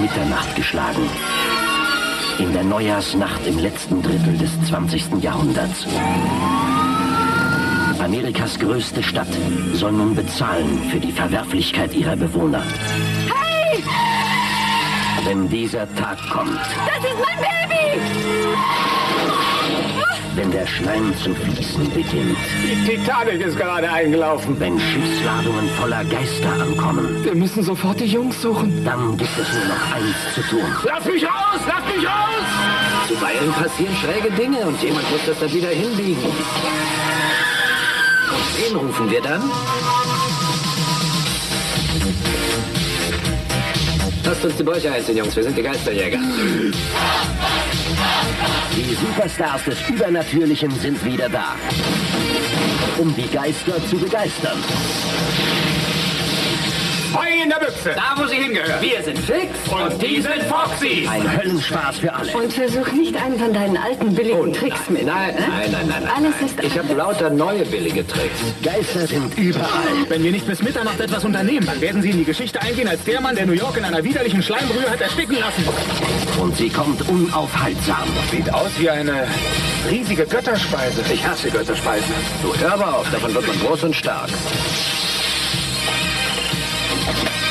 Mitternacht geschlagen. In der Neujahrsnacht im letzten Drittel des 20. Jahrhunderts. Amerikas größte Stadt soll nun bezahlen für die Verwerflichkeit ihrer Bewohner. Hey! Wenn dieser Tag kommt. Das ist mein Baby! Wenn der Schleim zu fließen beginnt. Die Titanic ist gerade eingelaufen. Wenn Schiffsladungen voller Geister ankommen. Wir müssen sofort die Jungs suchen. Dann gibt es nur noch eins zu tun. Lass mich raus! Lass mich raus! Zuweilen passieren schräge Dinge und jemand muss das dann wieder hinbiegen. Und wen rufen wir dann? Lasst uns die Bäuche einziehen, Jungs. Wir sind die Geisterjäger. Die Superstars des Übernatürlichen sind wieder da. Um die Geister zu begeistern. Heu in der Büchse! Da, wo sie hingehört. Wir sind Fix Und die sind Foxy! Ein Höllenspaß für alle. Und versuch nicht einen von deinen alten billigen Tricks mit. Nein, ne? nein, nein, nein, nein. Alles nein. ist Ich habe lauter neue billige Tricks. Geister sind überall. Wenn wir nicht bis Mitternacht etwas unternehmen, dann werden sie in die Geschichte eingehen als der Mann, der New York in einer widerlichen Schleimbrühe hat ersticken lassen. Und sie kommt unaufhaltsam. Sieht aus wie eine riesige Götterspeise. Ich hasse Götterspeisen. Du hör aber auf, davon wird man groß und stark.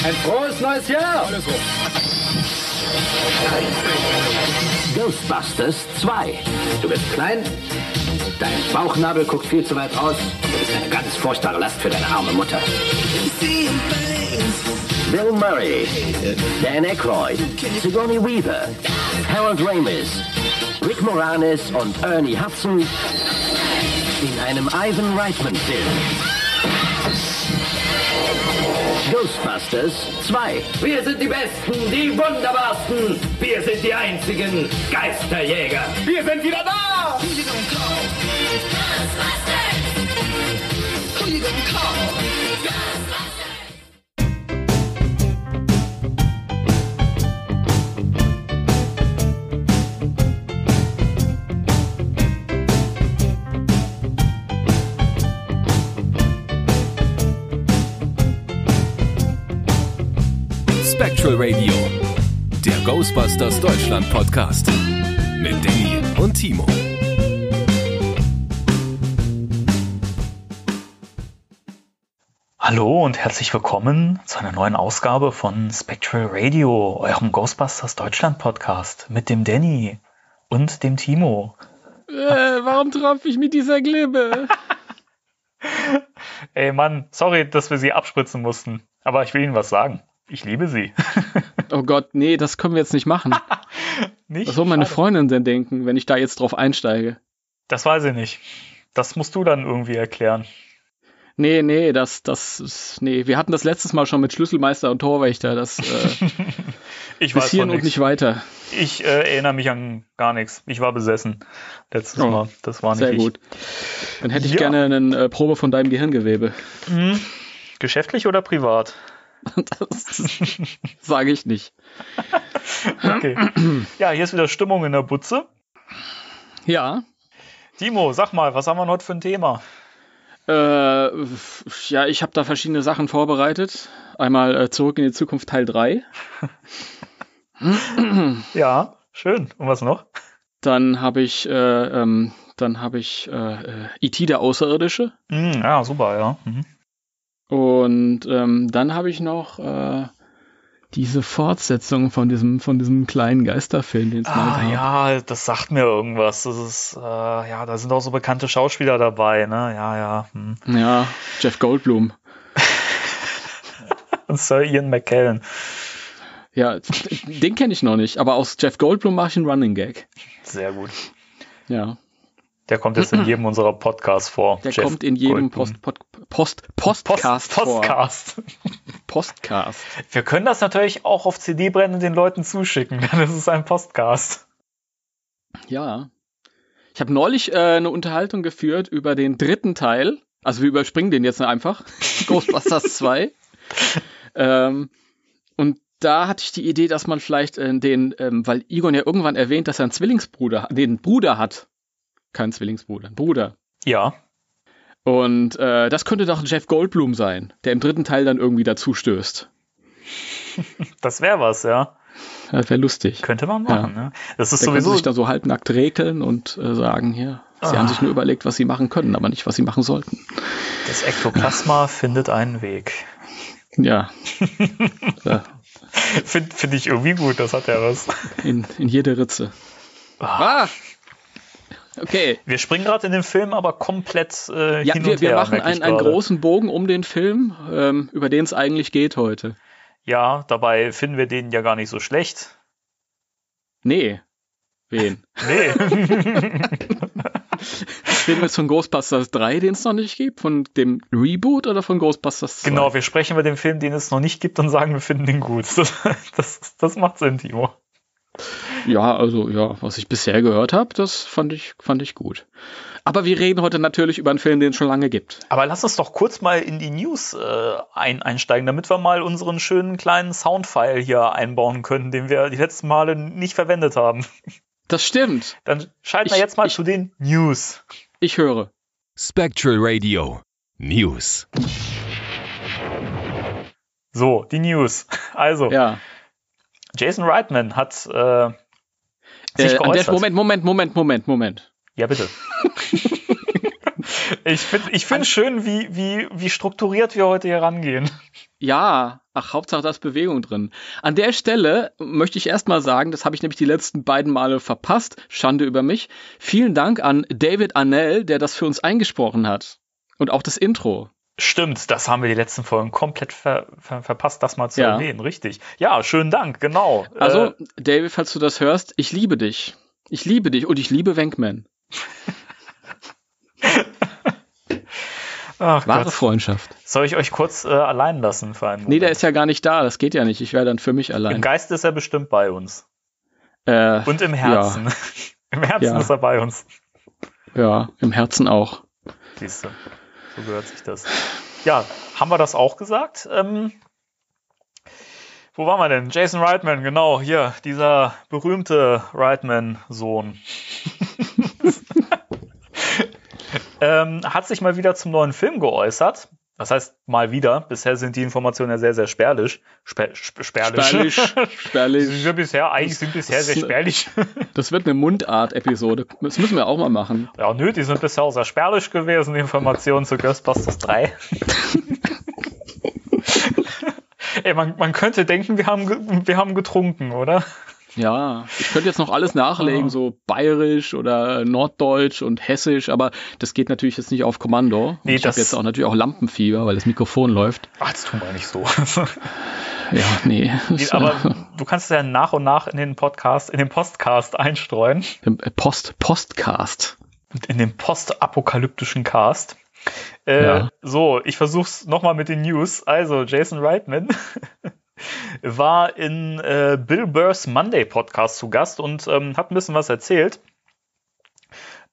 Ein frohes neues Jahr! Ghostbusters 2. Du bist klein, dein Bauchnabel guckt viel zu weit und du bist eine ganz furchtbare Last für deine arme Mutter. Bill Murray. Dan Aykroyd. Sigourney Weaver. Harold Ramis. Rick Moranis und Ernie Hudson in einem Ivan Reitman-Film. Ghostbusters 2. Wir sind die Besten, die Wunderbarsten. Wir sind die einzigen Geisterjäger. Wir sind wieder da! Spectral Radio, der Ghostbusters Deutschland Podcast mit Danny und Timo. Hallo und herzlich willkommen zu einer neuen Ausgabe von Spectral Radio, eurem Ghostbusters Deutschland Podcast mit dem Danny und dem Timo. Äh, warum traf ich mit dieser Glibbe? Ey Mann, sorry, dass wir sie abspritzen mussten, aber ich will Ihnen was sagen. Ich liebe sie. Oh Gott, nee, das können wir jetzt nicht machen. Nicht? Was soll meine Schade. Freundin denn denken, wenn ich da jetzt drauf einsteige? Das weiß ich nicht. Das musst du dann irgendwie erklären. Nee, nee, das, das ist, nee, wir hatten das letztes Mal schon mit Schlüsselmeister und Torwächter, das, äh, Ich bis weiß hierhin und nicht weiter. Ich äh, erinnere mich an gar nichts. Ich war besessen letztes Oh, Mal. Das war nicht Sehr ich. gut. Dann hätte ich Ja. gerne eine äh, Probe von deinem Gehirngewebe. Hm. Geschäftlich oder privat? Das sage ich nicht. Okay. ja, hier ist wieder Stimmung in der Butze. Ja, Timo, sag mal, was haben wir heute für ein Thema? äh, ja, ich habe da verschiedene Sachen vorbereitet. Einmal äh, zurück in die Zukunft Teil 3. Ja, schön. Und was noch? Dann habe ich, äh, ähm, dann habe ich äh, äh, E.T. der Außerirdische. Hm, ja, super, ja. Mhm. Und ähm, dann habe ich noch äh, diese Fortsetzung von diesem, von diesem kleinen Geisterfilm, den es mal Ah, gab. ja, das sagt mir irgendwas. Das ist, äh, ja, da sind auch so bekannte Schauspieler dabei, ne? Ja, ja. Hm. Ja, Jeff Goldblum. Und Sir Ian McKellen. Ja, den kenne ich noch nicht, aber aus Jeff Goldblum mache ich einen Running Gag. Sehr gut. Ja, Der kommt jetzt in jedem unserer Podcasts vor. der Jeff kommt in jedem Goldblum. Post, Post, Post, Postcast Post, vor. Postcast. Postcast. Wir können das natürlich auch auf CD brennen und den Leuten zuschicken. Das ist ein Postcast. Ja. Ich habe neulich äh, eine Unterhaltung geführt über den dritten Teil. Also wir überspringen den jetzt einfach. Ghostbusters 2. Ähm, und da hatte ich die Idee, dass man vielleicht äh, den, ähm, weil Egon ja irgendwann erwähnt, dass er einen Zwillingsbruder, einen Bruder hat. Kein Zwillingsbruder, einen Bruder. Ja. Und äh, das könnte doch Jeff Goldblum sein, der im dritten Teil dann irgendwie dazu stößt. Das wäre was, ja. Das wäre lustig. Könnte man machen, Ja. ne? Das ist Da sowieso. sich da so halbnackt regeln und äh, sagen, hier, sie Ah. haben sich nur überlegt, was sie machen können, aber nicht, was sie machen sollten. Das Ektoplasma findet einen Weg. Ja. ja Finde find ich irgendwie gut, das hat ja was. in, in jede Ritze. Ah! Okay. Wir springen gerade in den Film aber komplett äh, Ja, hin wir, und wir her. machen merk ich einen, einen großen Bogen um den Film, ähm, über den es eigentlich geht heute. Ja, dabei finden wir den ja gar nicht so schlecht. Nee. Wen? Nee. Reden wir jetzt von Ghostbusters 3, den es noch nicht gibt? Von dem Reboot oder von Ghostbusters 2? genau, wir sprechen über den Film, den es noch nicht gibt und sagen, wir finden den gut. Das, das, das macht Sinn, Timo. Ja, also ja, was ich bisher gehört habe, das fand ich, fand ich gut. Aber wir reden heute natürlich über einen Film, den es schon lange gibt. Aber lass uns doch kurz mal in die News äh, ein, einsteigen, damit wir mal unseren schönen kleinen Soundfile hier einbauen können, den wir die letzten Male nicht verwendet haben. Das stimmt. Dann schalten wir Ich- jetzt mal ich- zu den News. Ich höre. Spectral Radio News. So, die News. Also, Ja. Jason Reitman hat äh, sich Äh, der, geäußert. Moment, Moment, Moment, Moment, Moment. Ja, bitte. ich finde ich find schön, wie, wie, wie strukturiert wir heute hier rangehen. Ja, ach, Hauptsache da ist Bewegung drin. An der Stelle möchte ich erstmal sagen, das habe ich nämlich die letzten beiden Male verpasst. Schande über mich. Vielen Dank an David Arnell, der das für uns eingesprochen hat. Und auch das Intro. Stimmt, das haben wir die letzten Folgen komplett ver, ver, verpasst, das mal zu Ja. erwähnen. Richtig. Ja, schönen Dank, genau. Also, Äh, David, falls du das hörst, ich liebe dich. Ich liebe dich und ich liebe Wenkman. ach Wahre Gott. Freundschaft. Soll ich euch kurz äh, allein lassen für einen Nee, Moment? der ist ja gar nicht da. Das geht ja nicht. Ich wäre dann für mich Im allein. Geist ist er bestimmt bei uns. Äh, Und im Herzen. Im Herzen Ja. ist er bei uns. ja, im Herzen auch. Siehst du. So gehört sich das. Ja, haben wir das auch gesagt? Ähm, wo waren wir denn? Jason Reitman, genau, hier, dieser berühmte Reitman-Sohn. ähm, hat sich mal wieder zum neuen Film geäußert. Das heißt, mal wieder. Bisher sind die Informationen ja sehr, sehr spärlich. Spä sp spärlich. Spärlich. Spärlich. sind bisher, eigentlich sind bisher sehr Das- spärlich. Das wird eine Mundart-Episode. Das müssen wir auch mal machen. Ja, nö, die sind bisher auch sehr spärlich gewesen, die Informationen zu Ghostbusters 3. Ey, man, man könnte denken, wir haben, wir haben getrunken, oder? Ja, ich könnte jetzt noch alles nachlegen, so bayerisch oder norddeutsch und hessisch, aber das geht natürlich jetzt nicht auf Kommando. Und Nee, ich habe jetzt auch natürlich auch Lampenfieber, weil das Mikrofon läuft. Ach, das tun wir nicht so. Ja, nee. Aber äh, du kannst es ja nach und nach in den Podcast, in den Postcast einstreuen. im Post, Postcast. In den postapokalyptischen Cast. Äh, Ja. So, ich versuch's nochmal mit den News. Also, Jason Reitman war in äh, Bill Burrs Monday Podcast zu Gast und ähm, hat ein bisschen was erzählt.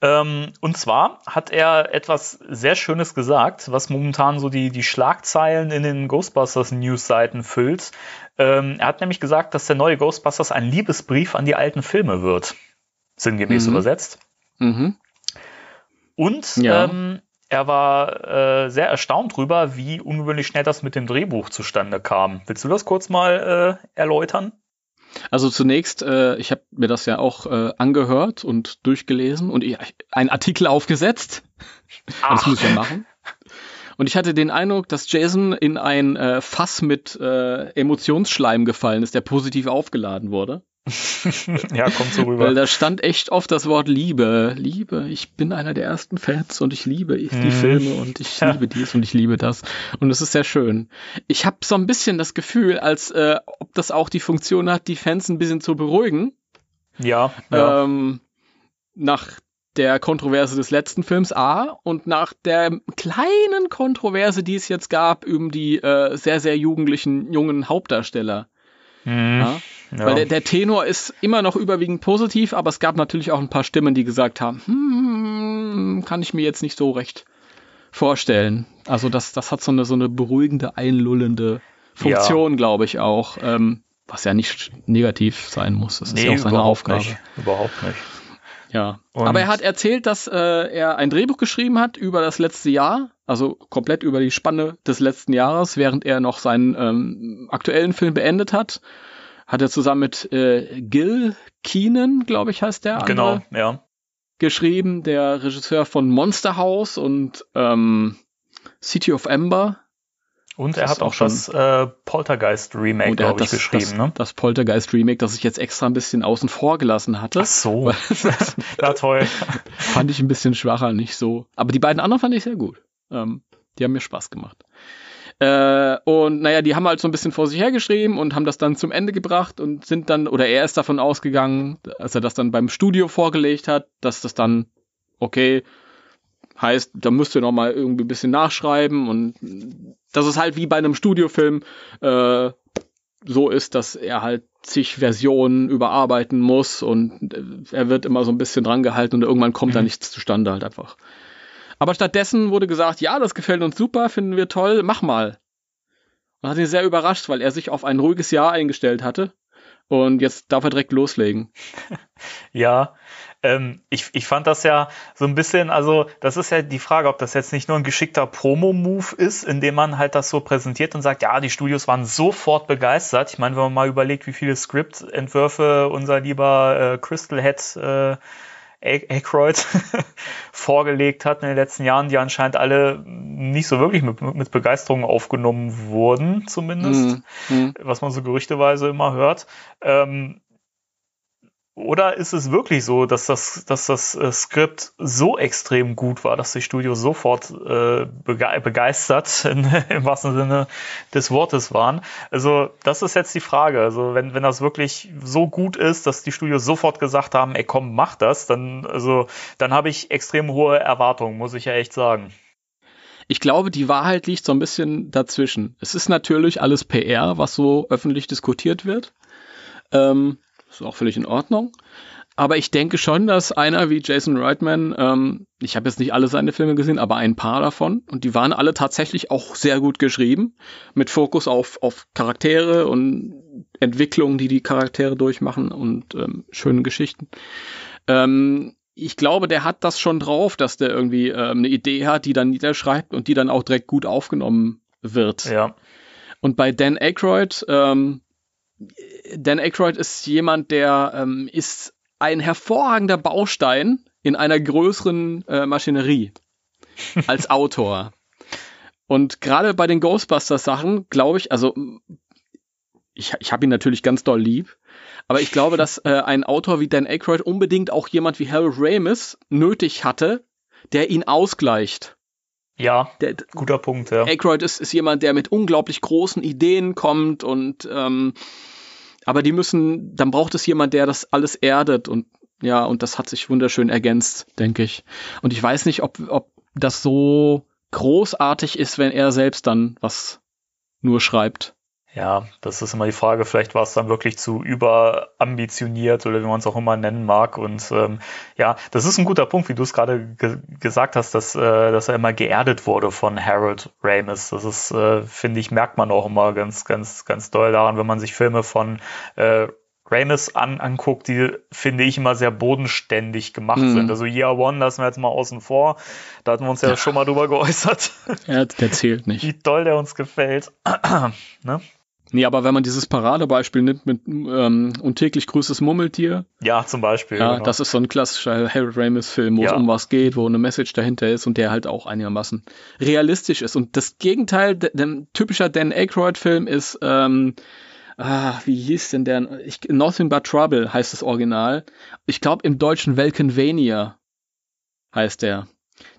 Ähm, und zwar hat er etwas sehr Schönes gesagt, was momentan so die, die Schlagzeilen in den Ghostbusters News-Seiten füllt. Ähm, er hat nämlich gesagt, dass der neue Ghostbusters ein Liebesbrief an die alten Filme wird. Sinngemäß Mhm. übersetzt. Mhm. Und Ja. ähm, er war äh, sehr erstaunt drüber, wie ungewöhnlich schnell das mit dem Drehbuch zustande kam. Willst du das kurz mal äh, erläutern? Also zunächst, äh, ich habe mir das ja auch äh, angehört und durchgelesen und ich, einen Artikel aufgesetzt. Das muss ich ja machen. Und ich hatte den Eindruck, dass Jason in ein äh, Fass mit äh, Emotionsschleim gefallen ist, der positiv aufgeladen wurde. ja, kommt so rüber. Weil da stand echt oft das Wort Liebe. Liebe, ich bin einer der ersten Fans und ich liebe die Mhm. Filme und ich Ja. liebe dies und ich liebe das. Und es ist sehr schön. Ich habe so ein bisschen das Gefühl, als äh, ob das auch die Funktion hat, die Fans ein bisschen zu beruhigen. ja, ja. Ähm, nach der Kontroverse des letzten Films A und nach der kleinen Kontroverse, die es jetzt gab, um die äh, sehr, sehr jugendlichen jungen Hauptdarsteller. Hm, Ja? Ja. Weil der, der Tenor ist immer noch überwiegend positiv, aber es gab natürlich auch ein paar Stimmen, die gesagt haben, hm, kann ich mir jetzt nicht so recht vorstellen. Also das, das hat so eine, so eine beruhigende, einlullende Funktion, glaube ich auch. Ähm, was ja nicht negativ sein muss. Das ist ja auch seine überhaupt Aufgabe. Nicht. Überhaupt nicht. Ja. Und- Aber er hat erzählt, dass äh, er ein Drehbuch geschrieben hat über das letzte Jahr, also komplett über die Spanne des letzten Jahres, während er noch seinen ähm, aktuellen Film beendet hat. Hat er zusammen mit äh, Gil Keenan, glaube ich, heißt der. Genau, andere, ja. Geschrieben, der Regisseur von Monster House und ähm, City of Ember. Und er hat auch schon- das äh, Poltergeist Remake, glaube ich, das, geschrieben, das, ne? das Poltergeist Remake, das ich jetzt extra ein bisschen außen vor gelassen hatte. Ach so. Na toll. fand ich ein bisschen schwacher, nicht so. Aber die beiden anderen fand ich sehr gut. Ähm, die haben mir Spaß gemacht. Äh, und naja, die haben halt so ein bisschen vor sich hergeschrieben und haben das dann zum Ende gebracht und sind dann, oder er ist davon ausgegangen, als er das dann beim Studio vorgelegt hat, dass das dann, okay, heißt, da müsst ihr noch mal irgendwie ein bisschen nachschreiben und dass es halt wie bei einem Studiofilm äh, so ist, dass er halt zig Versionen überarbeiten muss und er wird immer so ein bisschen dran gehalten und irgendwann kommt da Mhm. nichts zustande halt einfach. Aber stattdessen wurde gesagt, ja, das gefällt uns super, finden wir toll, mach mal. Und hat ihn sehr überrascht, weil er sich auf ein ruhiges Jahr eingestellt hatte. Und jetzt darf er direkt loslegen. Ja, ähm, ich, ich fand das ja so ein bisschen, also das ist ja die Frage, ob das jetzt nicht nur ein geschickter Promo-Move ist, indem man halt das so präsentiert und sagt, ja, die Studios waren sofort begeistert. Ich meine, wenn man mal überlegt, wie viele Skriptentwürfe unser lieber äh, Crystal Head äh, Aykroyd vorgelegt hat in den letzten Jahren, die anscheinend alle nicht so wirklich mit, mit Begeisterung aufgenommen wurden, zumindest Mhm. was man so gerüchteweise immer hört. Ähm, oder ist es wirklich so, dass das, dass das äh, Skript so extrem gut war, dass die Studios sofort äh, bege begeistert in, im wahrsten Sinne des Wortes waren? Also das ist jetzt die Frage. Also wenn, wenn das wirklich so gut ist, dass die Studios sofort gesagt haben, ey komm, mach das, dann, also, dann habe ich extrem hohe Erwartungen, muss ich ja echt sagen. Ich glaube, die Wahrheit liegt so ein bisschen dazwischen. Es ist natürlich alles PR, was so öffentlich diskutiert wird. Ähm, ist auch völlig in Ordnung. Aber ich denke schon, dass einer wie Jason Reitman, ähm, ich habe jetzt nicht alle seine Filme gesehen, aber ein paar davon, und die waren alle tatsächlich auch sehr gut geschrieben, mit Fokus auf, auf Charaktere und Entwicklungen, die die Charaktere durchmachen und ähm, schönen Geschichten. Ähm, ich glaube, der hat das schon drauf, dass der irgendwie ähm, eine Idee hat, die dann niederschreibt und die dann auch direkt gut aufgenommen wird. Ja. Und bei Dan Aykroyd, ähm, Dan Aykroyd ist jemand, der ähm, ist ein hervorragender Baustein in einer größeren äh, Maschinerie als Autor. Und gerade bei den Ghostbusters-Sachen, glaube ich, also ich, ich habe ihn natürlich ganz doll lieb, aber ich glaube, dass äh, ein Autor wie Dan Aykroyd unbedingt auch jemand wie Harold Ramis nötig hatte, der ihn ausgleicht. Ja, Der, guter Punkt, ja. Aykroyd ist, ist jemand, der mit unglaublich großen Ideen kommt und ähm, aber die müssen, dann braucht es jemand, der das alles erdet und ja, und das hat sich wunderschön ergänzt, denke ich. Und ich weiß nicht, ob, ob das so großartig ist, wenn er selbst dann was nur schreibt. Ja, das ist immer die Frage. Vielleicht war es dann wirklich zu überambitioniert oder wie man es auch immer nennen mag. Und ähm, ja, das ist ein guter Punkt, wie du es gerade ge gesagt hast, dass, äh, dass er immer geerdet wurde von Harold Ramis. Das ist, äh, finde ich, merkt man auch immer ganz, ganz, ganz doll daran, wenn man sich Filme von äh, Ramis an, anguckt, die finde ich immer sehr bodenständig gemacht Mhm. sind. Also Year One lassen wir jetzt mal außen vor. Da hatten wir uns ja, schon mal drüber geäußert, Er, der zählt nicht. wie doll der uns gefällt. ne? Nee, aber wenn man dieses Paradebeispiel nimmt mit ähm, und täglich grüßt das Murmeltier, Ja, zum Beispiel. ja, genau. das ist so ein klassischer Harold Ramis-Film, wo es Ja. um was geht, wo eine Message dahinter ist und der halt auch einigermaßen realistisch ist. Und das Gegenteil, der typischer Dan Aykroyd-Film ist, ähm, ah, wie hieß denn der? Ich, Nothing But Trouble heißt das Original. Ich glaube im Deutschen Welkenvania heißt der.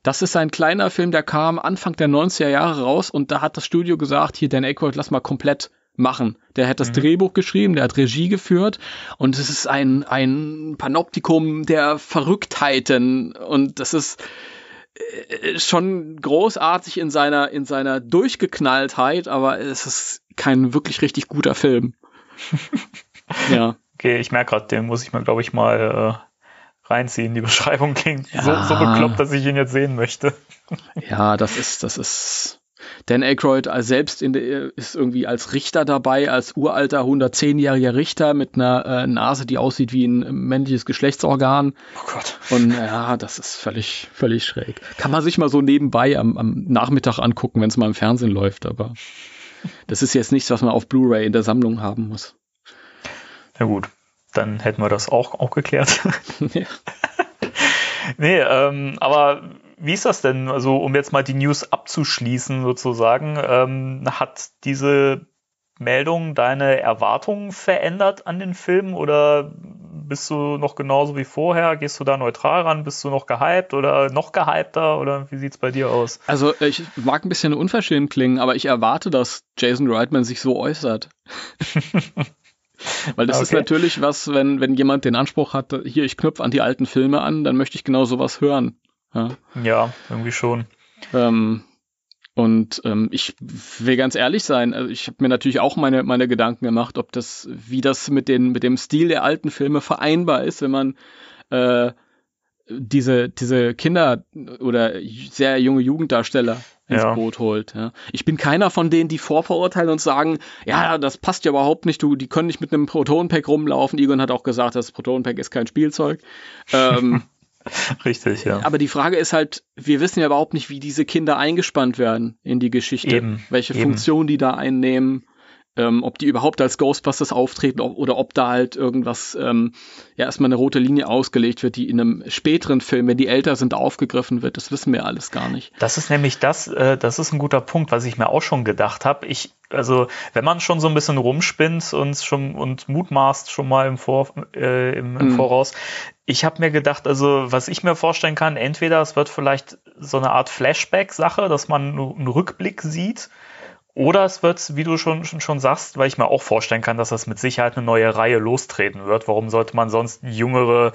Das ist ein kleiner Film, der kam Anfang der 90er Jahre raus und da hat das Studio gesagt, hier Dan Aykroyd, lass mal komplett machen. Der hat das Drehbuch geschrieben, der hat Regie geführt und es ist ein, ein Panoptikum der Verrücktheiten und das ist äh, schon großartig in seiner, in seiner Durchgeknalltheit, aber es ist kein wirklich richtig guter Film. ja. Okay, ich merke gerade, den muss ich mir, glaube ich, mal äh, reinziehen. Die Beschreibung klingt so, Ja. so bekloppt, dass ich ihn jetzt sehen möchte. Ja, das ist, das ist. Dan Aykroyd selbst der, ist irgendwie als Richter dabei, als uralter 110-jähriger Richter mit einer äh, Nase, die aussieht wie ein männliches Geschlechtsorgan. Oh Gott. Und ja, das ist völlig, völlig schräg. Kann man sich mal so nebenbei am, am Nachmittag angucken, wenn es mal im Fernsehen läuft, aber das ist jetzt nichts, was man auf Blu-ray in der Sammlung haben muss. Na gut, dann hätten wir das auch, auch geklärt. Ja. nee, ähm, aber wie ist das denn? Also, um jetzt mal die News abzuschließen, sozusagen, ähm, hat diese Meldung deine Erwartungen verändert an den Film oder bist du noch genauso wie vorher? Gehst du da neutral ran? Bist du noch gehypt oder noch gehypter oder wie sieht's bei dir aus? Also ich mag ein bisschen unverschämt klingen, aber ich erwarte, dass Jason Reitman sich so äußert. Weil das ist Okay. natürlich was, wenn, wenn jemand den Anspruch hat, hier, ich knüpfe an die alten Filme an, dann möchte ich genau sowas hören. Ja. Ja, irgendwie schon. Ähm, und ähm, ich will ganz ehrlich sein, also ich habe mir natürlich auch meine, meine Gedanken gemacht, ob das, wie das mit, den, mit dem Stil der alten Filme vereinbar ist, wenn man äh, diese, diese Kinder oder sehr junge Jugenddarsteller ins Ja. Boot holt. Ja. Ich bin keiner von denen, die vorverurteilen und sagen, ja, das passt ja überhaupt nicht, du, die können nicht mit einem Protonpack rumlaufen. Egon hat auch gesagt, das Protonpack ist kein Spielzeug. Ähm, Richtig, ja. aber die Frage ist halt, wir wissen ja überhaupt nicht, wie diese Kinder eingespannt werden in die Geschichte. Eben, welche eben. Funktion die da einnehmen. Ähm, ob die überhaupt als Ghostbusters auftreten ob, oder ob da halt irgendwas, ähm, ja, erstmal eine rote Linie ausgelegt wird, die in einem späteren Film, wenn die älter sind, aufgegriffen wird. Das wissen wir alles gar nicht. Das ist nämlich das, äh, das ist ein guter Punkt, was ich mir auch schon gedacht habe. Ich, also, wenn man schon so ein bisschen rumspinnt und schon und mutmaßt schon mal im, Vor, äh, im, im Mhm. Voraus, ich habe mir gedacht, also was ich mir vorstellen kann, entweder es wird vielleicht so eine Art Flashback-Sache, dass man einen Rückblick sieht, oder es wird, wie du schon, schon, schon sagst, weil ich mir auch vorstellen kann, dass das mit Sicherheit eine neue Reihe lostreten wird. Warum sollte man sonst jüngere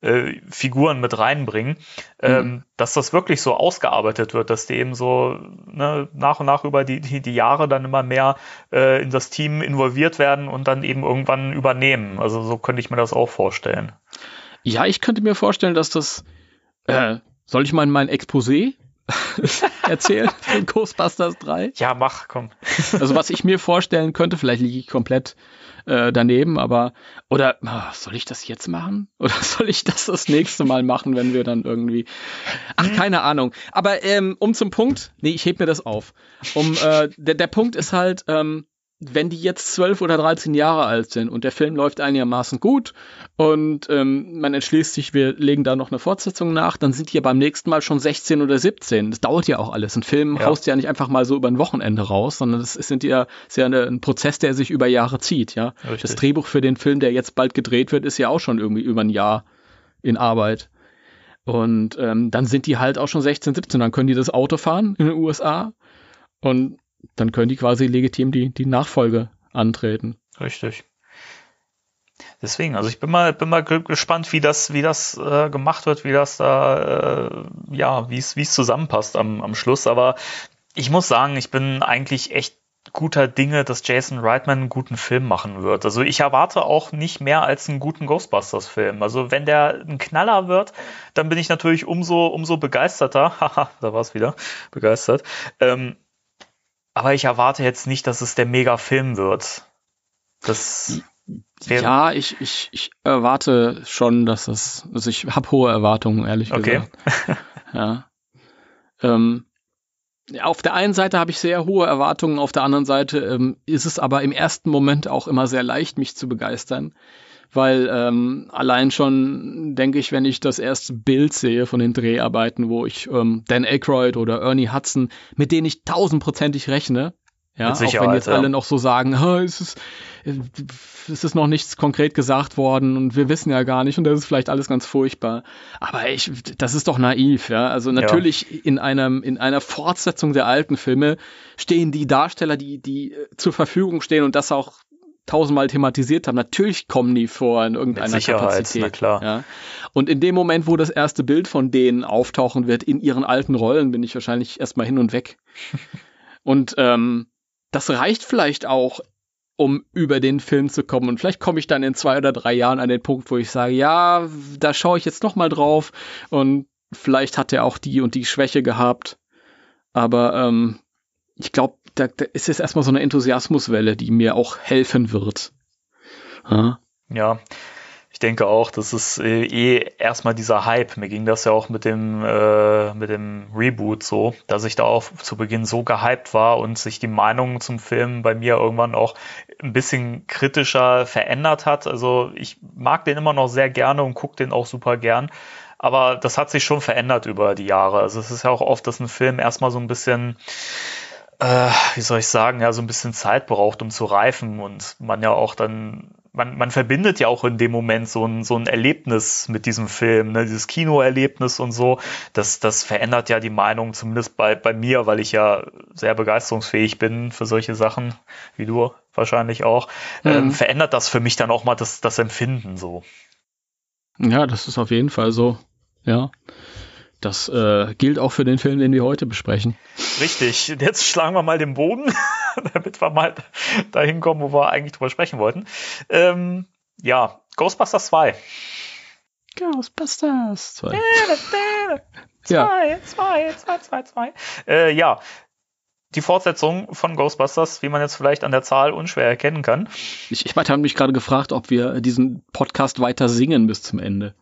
äh, Figuren mit reinbringen? Ähm, dass das wirklich so ausgearbeitet wird, dass die eben so ne, nach und nach über die, die, die Jahre dann immer mehr äh, in das Team involviert werden und dann eben irgendwann übernehmen. Also so könnte ich mir das auch vorstellen. Ja, ich könnte mir vorstellen, dass das, äh, soll ich mal mein Exposé erzählen für Ghostbusters 3? Ja, mach, komm. Also was ich mir vorstellen könnte, vielleicht liege ich komplett äh, daneben, aber oder ah, soll ich das jetzt machen oder soll ich das das nächste Mal machen, wenn wir dann irgendwie Ach, keine Ahnung. Aber ähm, um zum Punkt, nee, ich heb mir das auf. Um äh, der der Punkt ist halt, ähm, wenn die jetzt zwölf oder 13 Jahre alt sind und der Film läuft einigermaßen gut und ähm, man entschließt sich, wir legen da noch eine Fortsetzung nach, dann sind die ja beim nächsten Mal schon 16 oder 17. Das dauert ja auch alles. Ein Film Ja. haust ja nicht einfach mal so über ein Wochenende raus, sondern das ist, sind ja, ist ja eine, ein Prozess, der sich über Jahre zieht. Ja, Richtig. Das Drehbuch für den Film, der jetzt bald gedreht wird, ist ja auch schon irgendwie über ein Jahr in Arbeit. Und ähm, dann sind die halt auch schon 16, 17, dann können die das Auto fahren in den USA und dann können die quasi legitim die, die Nachfolge antreten. Richtig. Deswegen, also ich bin mal, bin mal ge- gespannt, wie das, wie das äh, gemacht wird, wie das da, äh, ja, wie es zusammenpasst am, am Schluss. Aber ich muss sagen, ich bin eigentlich echt guter Dinge, dass Jason Reitman einen guten Film machen wird. Also ich erwarte auch nicht mehr als einen guten Ghostbusters-Film. Also wenn der ein Knaller wird, dann bin ich natürlich umso, umso begeisterter. Haha, da war es wieder, begeistert. Ähm, aber ich erwarte jetzt nicht, dass es der Mega-Film wird. Das Ja, ich, ich, ich erwarte schon, dass das, also ich habe hohe Erwartungen, ehrlich Okay. gesagt. Ja. Ähm, ja, auf der einen Seite habe ich sehr hohe Erwartungen, auf der anderen Seite ähm, ist es aber im ersten Moment auch immer sehr leicht, mich zu begeistern. Weil ähm, allein schon denke ich, wenn ich das erste Bild sehe von den Dreharbeiten, wo ich ähm, Dan Aykroyd oder Ernie Hudson, mit denen ich tausendprozentig rechne, ja, auch wenn jetzt ja. alle noch so sagen, "Ha, es ist, es ist noch nichts konkret gesagt worden und wir wissen ja gar nicht und das ist vielleicht alles ganz furchtbar. Aber ich, das ist doch naiv, ja. Also natürlich in einem, in einer Fortsetzung der alten Filme stehen die Darsteller, die, die äh, zur Verfügung stehen und das auch tausendmal thematisiert haben. Natürlich kommen die vor in irgendeiner Mit Sicherheit, Kapazität. na klar. Ja. Und in dem Moment, wo das erste Bild von denen auftauchen wird in ihren alten Rollen, bin ich wahrscheinlich erstmal hin und weg. und ähm, das reicht vielleicht auch, um über den Film zu kommen. Und vielleicht komme ich dann in zwei oder drei Jahren an den Punkt, wo ich sage, ja, da schaue ich jetzt noch mal drauf und vielleicht hat er auch die und die Schwäche gehabt. Aber ähm, ich glaube, da, da ist jetzt erstmal so eine Enthusiasmuswelle, die mir auch helfen wird. Ja. Ja, Ich denke auch, das ist äh, eh erstmal dieser Hype. Mir ging das ja auch mit dem, äh, mit dem Reboot so, dass ich da auch zu Beginn so gehypt war und sich die Meinung zum Film bei mir irgendwann auch ein bisschen kritischer verändert hat. Also ich mag den immer noch sehr gerne und gucke den auch super gern. Aber das hat sich schon verändert über die Jahre. Also es ist ja auch oft, dass ein Film erstmal so ein bisschen äh, wie soll ich sagen, ja, so ein bisschen Zeit braucht, um zu reifen und man ja auch dann man, man verbindet ja auch in dem Moment so ein, so ein Erlebnis mit diesem Film, ne? dieses Kinoerlebnis und so. Das, das verändert ja die Meinung, zumindest bei, bei mir, weil ich ja sehr begeisterungsfähig bin für solche Sachen, wie du wahrscheinlich auch. Mhm. Ähm, verändert das für mich dann auch mal das, das Empfinden so. Ja, das ist auf jeden Fall so. Ja. Das äh, gilt auch für den Film, den wir heute besprechen. Richtig. Jetzt schlagen wir mal den Boden, damit wir mal dahin kommen, wo wir eigentlich drüber sprechen wollten. Ähm, ja, Ghostbusters 2. Ghostbusters 2. ja. 2, 2, 2, 2, 2. Äh, ja, die Fortsetzung von Ghostbusters, wie man jetzt vielleicht an der Zahl unschwer erkennen kann. Ich, ich habe mich gerade gefragt, ob wir diesen Podcast weiter singen bis zum Ende.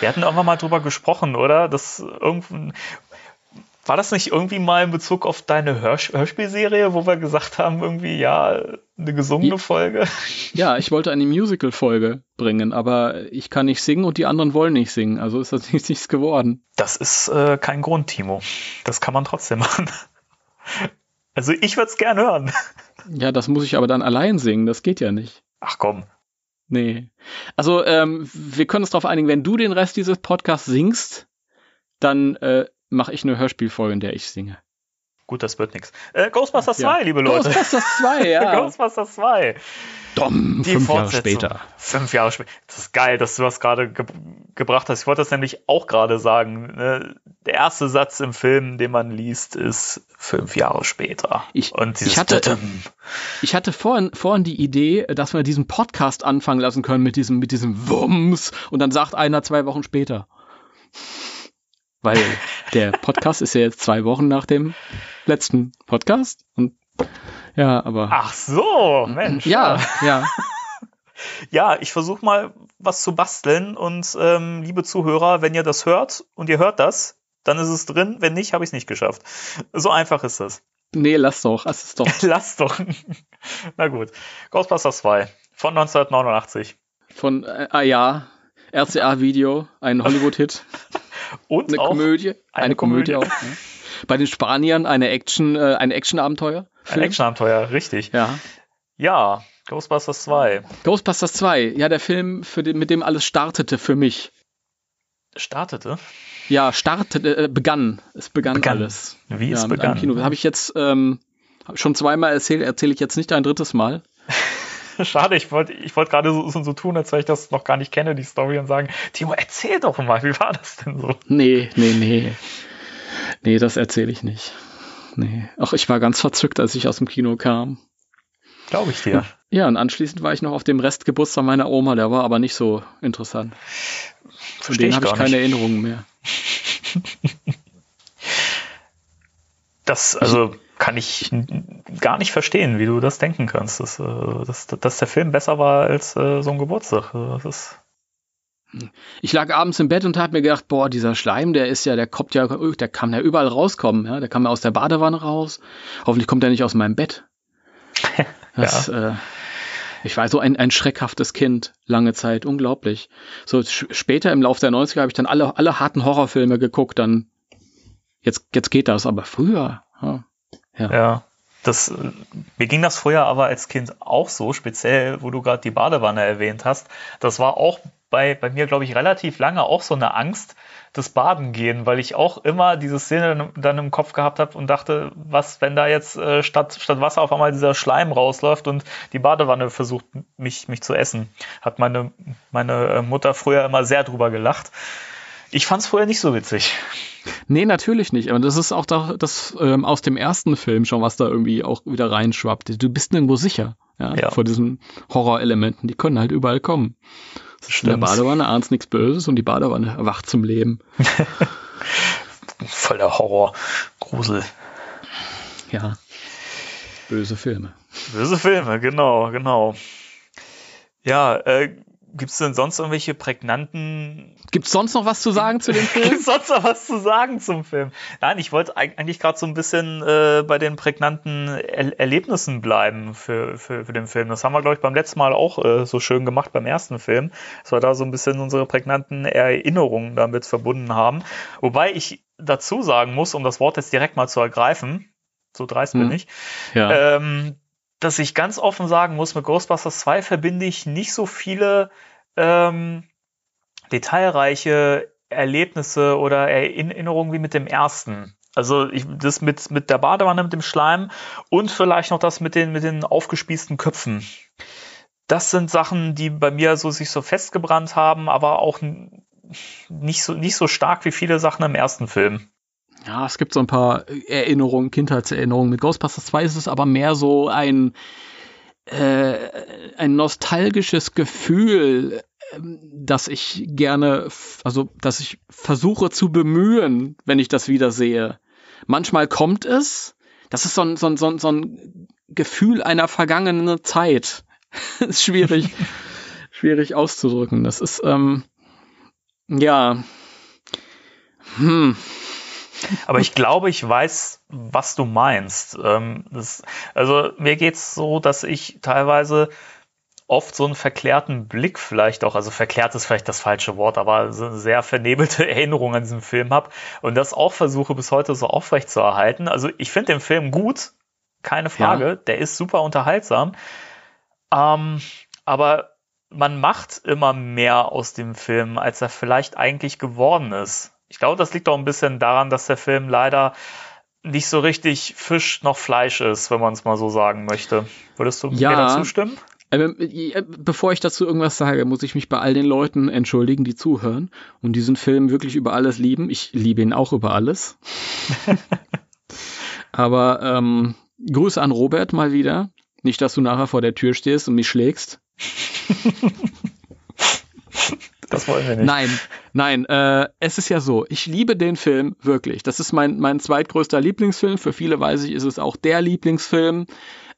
Wir hatten irgendwann mal drüber gesprochen, oder? Das irgendwie, war das nicht irgendwie mal in Bezug auf deine Hörsch Hörspielserie, wo wir gesagt haben, irgendwie, ja, eine gesungene Folge? Ja, ich wollte eine Musical-Folge bringen, aber ich kann nicht singen und die anderen wollen nicht singen. Also ist das nichts geworden. Das ist äh, kein Grund, Timo. Das kann man trotzdem machen. Also ich würde es gern hören. Ja, das muss ich aber dann allein singen. Das geht ja nicht. Ach komm. Nee. Also, ähm, wir können uns darauf einigen, wenn du den Rest dieses Podcasts singst, dann äh, mache ich eine Hörspielfolge, in der ich singe. Gut, das wird nichts. Äh, Ghostbusters ja. 2, liebe Leute. Ghostbusters 2, ja. Ghostbusters 2. Dom, Die fünf Jahre später. Fünf Jahre später. Das ist geil, dass du das gerade ge gebracht hast. Ich wollte das nämlich auch gerade sagen. Ne? Der erste Satz im Film, den man liest, ist fünf Jahre später. Ich, Und ich hatte, ich hatte vorhin, vorhin die Idee, dass wir diesen Podcast anfangen lassen können mit diesem, mit diesem Wumms und dann sagt einer zwei Wochen später. Weil der Podcast ist ja jetzt zwei Wochen nach dem letzten Podcast. Und ja, aber. Ach so, Mensch. Ja, ja. ja, ich versuche mal was zu basteln und ähm, liebe Zuhörer, wenn ihr das hört und ihr hört das, dann ist es drin. Wenn nicht, habe ich es nicht geschafft. So einfach ist das. Nee, lass doch, lass es doch. lass doch. Na gut. Ghostbusters 2 von 1989. Von, äh, ah ja, RCA-Video, ein Hollywood-Hit. Und eine Komödie. Eine, eine Komödie, Komödie auch. Ja. Bei den Spaniern eine Action, äh, ein Action-Abenteuer. Ein Action-Abenteuer, richtig. Ja. Ja, Ghostbusters 2. Ghostbusters 2, ja, der Film, den, mit dem alles startete für mich. Startete? Ja, startete, äh, begann. Es begann, begann. alles. Wie ja, es begann. Kino. Habe ich jetzt ähm, schon zweimal erzählt, erzähle ich jetzt nicht ein drittes Mal. Schade, ich wollte ich wollt gerade so, so, tun, als wenn ich das noch gar nicht kenne, die Story, und sagen, Timo, erzähl doch mal, wie war das denn so? Nee, nee, nee. Nee, das erzähle ich nicht. Nee. Ach, ich war ganz verzückt, als ich aus dem Kino kam. Glaube ich dir. Ja, und anschließend war ich noch auf dem Restgeburtstag meiner Oma, der war aber nicht so interessant. Von dem habe ich keine Erinnerungen mehr. Das, also kann ich gar nicht verstehen, wie du das denken kannst, dass, äh, dass, dass der Film besser war als äh, so ein Geburtstag. Das ist ich lag abends im Bett und habe mir gedacht, boah, dieser Schleim, der ist ja, der kommt ja, der kann ja überall rauskommen, ja, der kam ja aus der Badewanne raus. Hoffentlich kommt er nicht aus meinem Bett. Das, ja. äh, ich war so ein, ein schreckhaftes Kind, lange Zeit, unglaublich. So später im Laufe der 90er habe ich dann alle, alle harten Horrorfilme geguckt, dann jetzt, jetzt geht das, aber früher, ja. Ja. ja. Das, mir ging das früher aber als Kind auch so, speziell, wo du gerade die Badewanne erwähnt hast. Das war auch bei, bei mir, glaube ich, relativ lange auch so eine Angst, das Baden gehen, weil ich auch immer diese Szene dann im Kopf gehabt habe und dachte, was, wenn da jetzt äh, statt, statt Wasser auf einmal dieser Schleim rausläuft und die Badewanne versucht, mich, mich zu essen. Hat meine, meine äh, Mutter früher immer sehr drüber gelacht. Ich fand es vorher nicht so witzig. Nee, natürlich nicht. Aber das ist auch da, das ähm, aus dem ersten Film schon, was da irgendwie auch wieder reinschwappt. Du bist nirgendwo sicher ja, ja. vor diesen Horrorelementen. Die können halt überall kommen. In der Badewanne ahnst nichts Böses und die Badewanne erwacht zum Leben. Voll der Horror. Grusel. Ja. Böse Filme. Böse Filme, genau, genau. Ja, äh, Gibt es denn sonst irgendwelche prägnanten. Gibt es sonst noch was zu sagen zu dem Film? Gibt es sonst noch was zu sagen zum Film? Nein, ich wollte eigentlich gerade so ein bisschen äh, bei den prägnanten er Erlebnissen bleiben für, für, für den Film. Das haben wir, glaube ich, beim letzten Mal auch äh, so schön gemacht beim ersten Film, dass wir da so ein bisschen unsere prägnanten Erinnerungen damit verbunden haben. Wobei ich dazu sagen muss, um das Wort jetzt direkt mal zu ergreifen, so dreist hm. bin ich, ja. ähm, dass ich ganz offen sagen muss, mit Ghostbusters 2 verbinde ich nicht so viele ähm, detailreiche Erlebnisse oder Erinnerungen wie mit dem ersten. Also ich, das mit, mit der Badewanne, mit dem Schleim und vielleicht noch das mit den, mit den aufgespießten Köpfen. Das sind Sachen, die bei mir so sich so festgebrannt haben, aber auch nicht so, nicht so stark wie viele Sachen im ersten Film. Ja, es gibt so ein paar Erinnerungen, Kindheitserinnerungen. Mit Ghostbusters 2 ist es aber mehr so ein, äh, ein nostalgisches Gefühl, ähm, dass ich gerne, also dass ich versuche zu bemühen, wenn ich das wieder sehe. Manchmal kommt es, das ist so ein, so ein, so ein, so ein Gefühl einer vergangenen Zeit. ist schwierig, schwierig auszudrücken. Das ist, ähm, ja, hm, aber ich glaube, ich weiß, was du meinst. Ähm, das, also mir geht's so, dass ich teilweise oft so einen verklärten Blick vielleicht auch, also verklärt ist vielleicht das falsche Wort, aber so eine sehr vernebelte Erinnerung an diesen Film habe und das auch versuche bis heute so aufrecht zu erhalten. Also ich finde den Film gut, keine Frage, ja. der ist super unterhaltsam, ähm, aber man macht immer mehr aus dem Film, als er vielleicht eigentlich geworden ist. Ich glaube, das liegt auch ein bisschen daran, dass der Film leider nicht so richtig Fisch noch Fleisch ist, wenn man es mal so sagen möchte. Würdest du ja. mir dazu stimmen? Ähm, äh, bevor ich dazu irgendwas sage, muss ich mich bei all den Leuten entschuldigen, die zuhören und diesen Film wirklich über alles lieben. Ich liebe ihn auch über alles. Aber ähm, Grüße an Robert mal wieder. Nicht, dass du nachher vor der Tür stehst und mich schlägst. Das wollen wir nicht. Nein, nein, äh, es ist ja so, ich liebe den Film wirklich. Das ist mein, mein zweitgrößter Lieblingsfilm. Für viele weiß ich, ist es auch der Lieblingsfilm.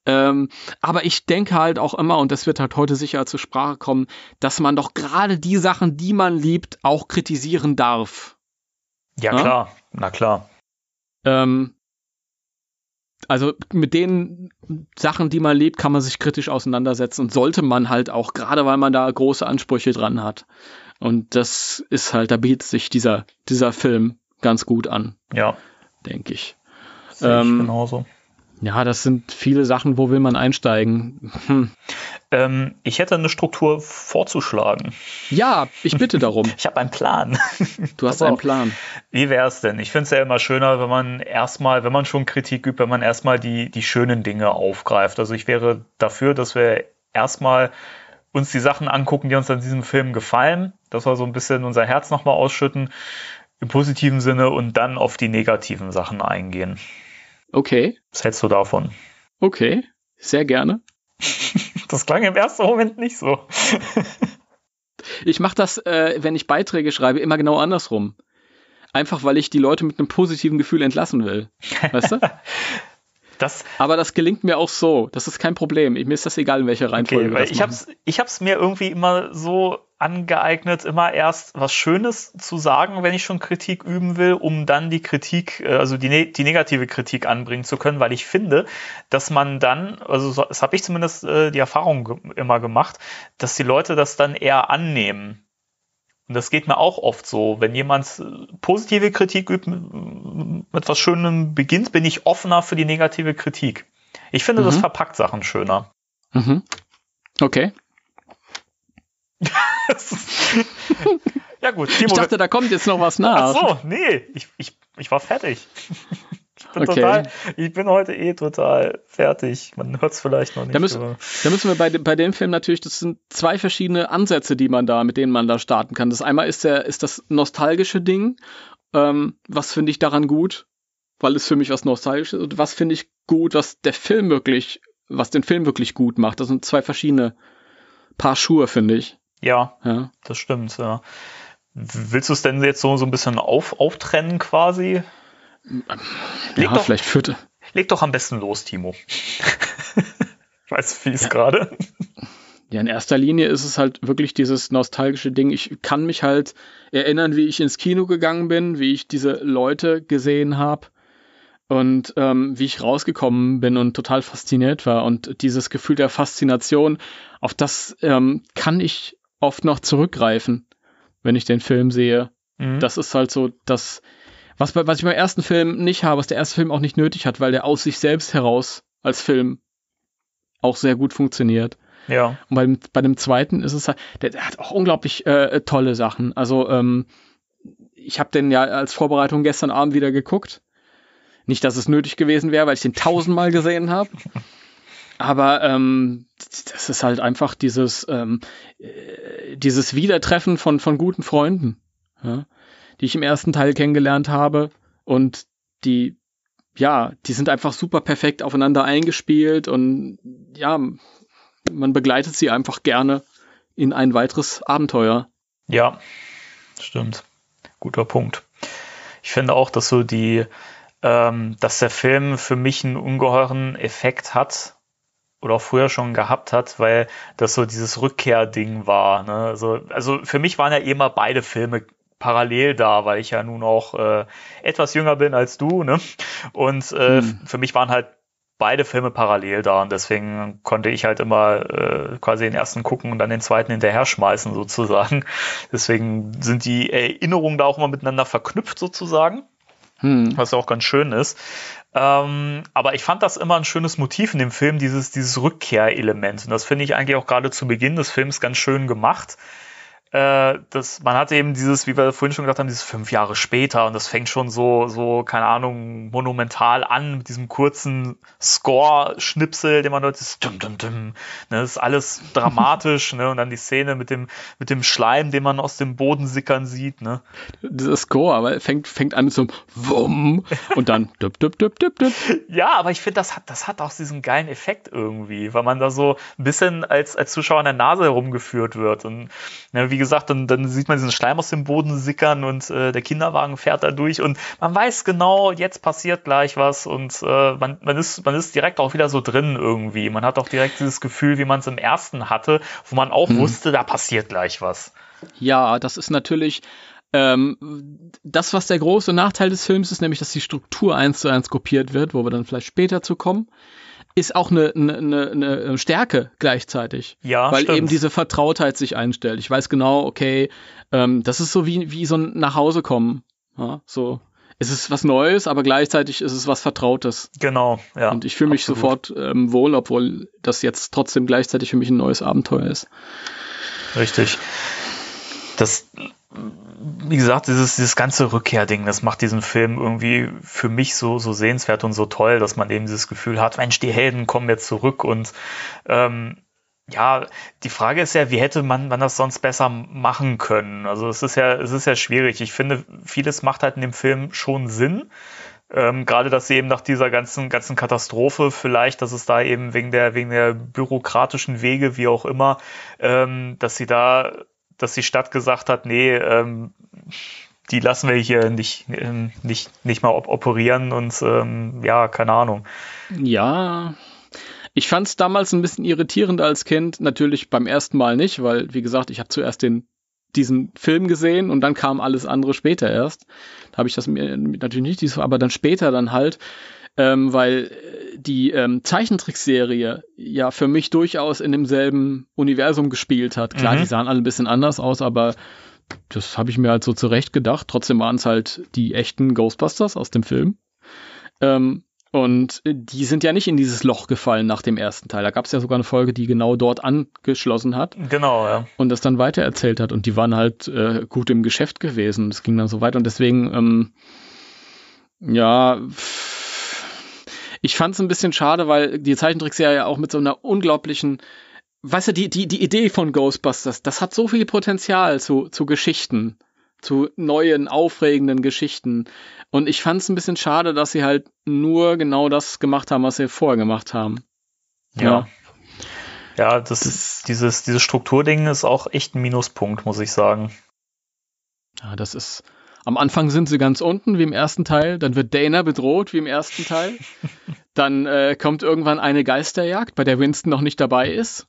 Ähm, aber ich denke halt auch immer, und das wird halt heute sicher zur Sprache kommen, dass man doch gerade die Sachen, die man liebt, auch kritisieren darf. Ja, ja? klar, na klar. Ähm, also mit den Sachen, die man liebt, kann man sich kritisch auseinandersetzen und sollte man halt auch, gerade weil man da große Ansprüche dran hat. Und das ist halt, da bietet sich dieser, dieser Film ganz gut an. Ja. Denke ich. Sehe ähm, genauso. Ja, das sind viele Sachen, wo will man einsteigen? Hm. Ähm, ich hätte eine Struktur vorzuschlagen. Ja, ich bitte darum. ich habe einen Plan. Du hast einen Plan. Wie wäre es denn? Ich finde es ja immer schöner, wenn man erstmal, wenn man schon Kritik übt, wenn man erstmal die, die schönen Dinge aufgreift. Also ich wäre dafür, dass wir erstmal uns die Sachen angucken, die uns an diesem Film gefallen, dass wir so ein bisschen unser Herz nochmal ausschütten im positiven Sinne und dann auf die negativen Sachen eingehen. Okay. Was hältst du davon? Okay, sehr gerne. das klang im ersten Moment nicht so. ich mache das, äh, wenn ich Beiträge schreibe, immer genau andersrum. Einfach weil ich die Leute mit einem positiven Gefühl entlassen will. Weißt du? Das, Aber das gelingt mir auch so. Das ist kein Problem. Mir ist das egal, in welcher Reihenfolge. Okay, weil ich habe es ich hab's mir irgendwie immer so angeeignet, immer erst was Schönes zu sagen, wenn ich schon Kritik üben will, um dann die Kritik, äh, also die, ne die negative Kritik anbringen zu können, weil ich finde, dass man dann, also das habe ich zumindest äh, die Erfahrung immer gemacht, dass die Leute das dann eher annehmen. Und das geht mir auch oft so. Wenn jemand äh, positive Kritik übt, mit was Schönem beginnt, bin ich offener für die negative Kritik. Ich finde, mhm. das verpackt Sachen schöner. Mhm. Okay. ja gut, Timo, Ich dachte, da kommt jetzt noch was nach. Ach so, nee, ich, ich, ich war fertig. Ich bin, okay. total, ich bin heute eh total fertig. Man hört es vielleicht noch nicht. Da müssen, da müssen wir bei, bei dem Film natürlich, das sind zwei verschiedene Ansätze, die man da, mit denen man da starten kann. Das einmal ist der, ist das nostalgische Ding. Ähm, was finde ich daran gut? Weil es für mich was Nostalgisches ist. Und was finde ich gut, was der Film wirklich, was den Film wirklich gut macht. Das sind zwei verschiedene Paar Schuhe, finde ich. Ja, ja, das stimmt, ja. Willst du es denn jetzt so, so ein bisschen auf, auftrennen quasi? Leg ja, doch, vielleicht führte. Leg doch am besten los, Timo. ich weiß, fies ja. gerade. Ja, in erster Linie ist es halt wirklich dieses nostalgische Ding. Ich kann mich halt erinnern, wie ich ins Kino gegangen bin, wie ich diese Leute gesehen habe und ähm, wie ich rausgekommen bin und total fasziniert war. Und dieses Gefühl der Faszination, auf das ähm, kann ich oft noch zurückgreifen, wenn ich den Film sehe. Mhm. Das ist halt so das, was, was ich beim ersten Film nicht habe, was der erste Film auch nicht nötig hat, weil der aus sich selbst heraus als Film auch sehr gut funktioniert. Ja. Und beim, bei dem zweiten ist es halt, der, der hat auch unglaublich äh, tolle Sachen. Also ähm, ich habe den ja als Vorbereitung gestern Abend wieder geguckt. Nicht, dass es nötig gewesen wäre, weil ich den tausendmal gesehen habe. Aber ähm, das ist halt einfach dieses, ähm, äh, dieses Wiedertreffen von, von guten Freunden, ja, die ich im ersten Teil kennengelernt habe und die, ja, die sind einfach super perfekt aufeinander eingespielt und ja, man begleitet sie einfach gerne in ein weiteres Abenteuer. Ja, stimmt. Guter Punkt. Ich finde auch, dass so die, ähm, dass der Film für mich einen ungeheuren Effekt hat oder auch früher schon gehabt hat, weil das so dieses Rückkehrding war. Ne? Also, also für mich waren ja immer beide Filme parallel da, weil ich ja nun auch äh, etwas jünger bin als du, ne? Und äh, hm. für mich waren halt beide Filme parallel da und deswegen konnte ich halt immer äh, quasi den ersten gucken und dann den zweiten hinterher schmeißen sozusagen. Deswegen sind die Erinnerungen da auch immer miteinander verknüpft sozusagen, hm. was ja auch ganz schön ist. Ähm, aber ich fand das immer ein schönes Motiv in dem Film, dieses, dieses Rückkehrelement. Und das finde ich eigentlich auch gerade zu Beginn des Films ganz schön gemacht äh, das, man hat eben dieses, wie wir vorhin schon gesagt haben, dieses fünf Jahre später und das fängt schon so, so, keine Ahnung, monumental an mit diesem kurzen Score-Schnipsel, den man dort ist, dum, dum, dum, ne, das ist alles dramatisch, ne, und dann die Szene mit dem, mit dem Schleim, den man aus dem Boden sickern sieht, ne. Dieser Score, aber fängt, fängt an mit so einem Wumm und dann dup, dup, dup, dup, dup. Ja, aber ich finde, das hat, das hat auch diesen geilen Effekt irgendwie, weil man da so ein bisschen als, als Zuschauer an der Nase herumgeführt wird und, ne, wie wie gesagt, dann, dann sieht man diesen Schleim aus dem Boden sickern und äh, der Kinderwagen fährt da durch und man weiß genau, jetzt passiert gleich was und äh, man, man, ist, man ist direkt auch wieder so drin irgendwie. Man hat auch direkt dieses Gefühl, wie man es im ersten hatte, wo man auch hm. wusste, da passiert gleich was. Ja, das ist natürlich ähm, das, was der große Nachteil des Films ist, nämlich, dass die Struktur eins zu eins kopiert wird, wo wir dann vielleicht später zu kommen ist auch eine, eine, eine Stärke gleichzeitig. Ja, Weil stimmt. eben diese Vertrautheit sich einstellt. Ich weiß genau, okay, ähm, das ist so wie, wie so ein Nachhausekommen. Ja, so. Es ist was Neues, aber gleichzeitig ist es was Vertrautes. Genau, ja. Und ich fühle mich absolut. sofort ähm, wohl, obwohl das jetzt trotzdem gleichzeitig für mich ein neues Abenteuer ist. Richtig. Das wie gesagt, dieses, dieses ganze Rückkehrding, das macht diesen Film irgendwie für mich so, so sehenswert und so toll, dass man eben dieses Gefühl hat, Mensch, die Helden kommen jetzt zurück und ähm, ja, die Frage ist ja, wie hätte man, man das sonst besser machen können? Also es ist ja, es ist ja schwierig. Ich finde, vieles macht halt in dem Film schon Sinn. Ähm, gerade, dass sie eben nach dieser ganzen, ganzen Katastrophe vielleicht, dass es da eben wegen der, wegen der bürokratischen Wege, wie auch immer, ähm, dass sie da dass die Stadt gesagt hat, nee, ähm, die lassen wir hier nicht, ähm, nicht, nicht mal operieren und ähm, ja, keine Ahnung. Ja, ich fand es damals ein bisschen irritierend als Kind. Natürlich beim ersten Mal nicht, weil, wie gesagt, ich habe zuerst den, diesen Film gesehen und dann kam alles andere später erst. Da habe ich das mir natürlich nicht, aber dann später dann halt ähm, weil äh, die ähm, Zeichentrickserie ja für mich durchaus in demselben Universum gespielt hat. Klar, mhm. die sahen alle ein bisschen anders aus, aber das habe ich mir halt so zurecht gedacht. Trotzdem waren es halt die echten Ghostbusters aus dem Film. Ähm, und die sind ja nicht in dieses Loch gefallen nach dem ersten Teil. Da gab es ja sogar eine Folge, die genau dort angeschlossen hat. Genau, ja. Und das dann weitererzählt hat. Und die waren halt äh, gut im Geschäft gewesen. Es ging dann so weiter. Und deswegen, ähm, ja, pff, ich fand es ein bisschen schade, weil die Zeichentrickserie auch mit so einer unglaublichen, weißt du, die, die, die Idee von Ghostbusters, das hat so viel Potenzial zu, zu Geschichten, zu neuen, aufregenden Geschichten. Und ich fand es ein bisschen schade, dass sie halt nur genau das gemacht haben, was sie vorher gemacht haben. Ja. Ja, ja das, das ist, dieses, dieses Strukturding ist auch echt ein Minuspunkt, muss ich sagen. Ja, das ist, Am Anfang sind sie ganz unten, wie im ersten Teil. Dann wird Dana bedroht, wie im ersten Teil. Dann äh, kommt irgendwann eine Geisterjagd, bei der Winston noch nicht dabei ist.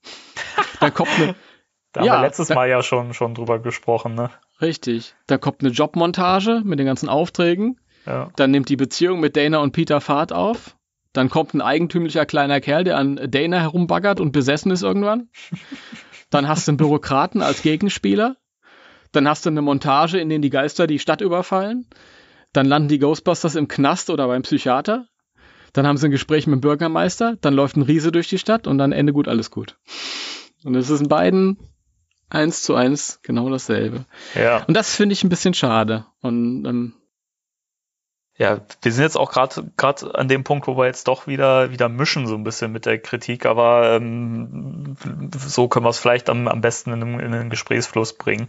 Dann kommt eine. Da Ja, haben wir letztes da- Mal ja schon, schon drüber gesprochen, ne? Richtig. Dann kommt eine Jobmontage mit den ganzen Aufträgen. Ja. Dann nimmt die Beziehung mit Dana und Peter Fahrt auf. Dann kommt ein eigentümlicher kleiner Kerl, der an Dana herumbaggert und besessen ist irgendwann. Dann hast du einen Bürokraten als Gegenspieler. Dann hast du eine Montage, in der die Geister die Stadt überfallen. Dann landen die Ghostbusters im Knast oder beim Psychiater. Dann haben sie ein Gespräch mit dem Bürgermeister. Dann läuft ein Riese durch die Stadt und dann Ende gut, alles gut. Und es ist in beiden eins zu eins genau dasselbe. Ja. Und das finde ich ein bisschen schade. Und ähm, Ja, wir sind jetzt auch gerade gerade an dem Punkt, wo wir jetzt doch wieder wieder mischen so ein bisschen mit der Kritik, aber ähm, so können wir es vielleicht am, am besten in, den- in den Gesprächsfluss bringen.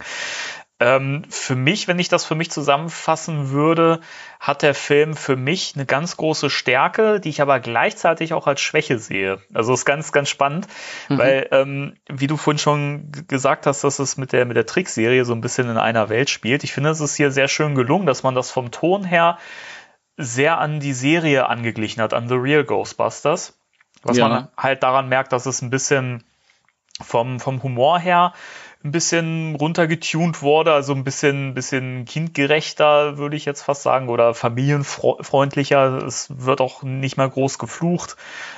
Ähm, für mich, wenn ich das für mich zusammenfassen würde, hat der Film für mich eine ganz große Stärke, die ich aber gleichzeitig auch als Schwäche sehe. Also ist ganz, ganz spannend, weil, ähm, wie du vorhin schon gesagt hast, dass es mit der, mit der Trickserie so ein bisschen in einer Welt spielt. Ich finde, es ist hier sehr schön gelungen, dass man das vom Ton her sehr an die Serie angeglichen hat, an The Real Ghostbusters. Was Ja. man halt daran merkt, dass es ein bisschen vom, vom Humor her ein bisschen runtergetunt wurde, also ein bisschen, bisschen kindgerechter, würde ich jetzt fast sagen, oder familienfreundlicher. Es wird auch nicht mehr groß geflucht.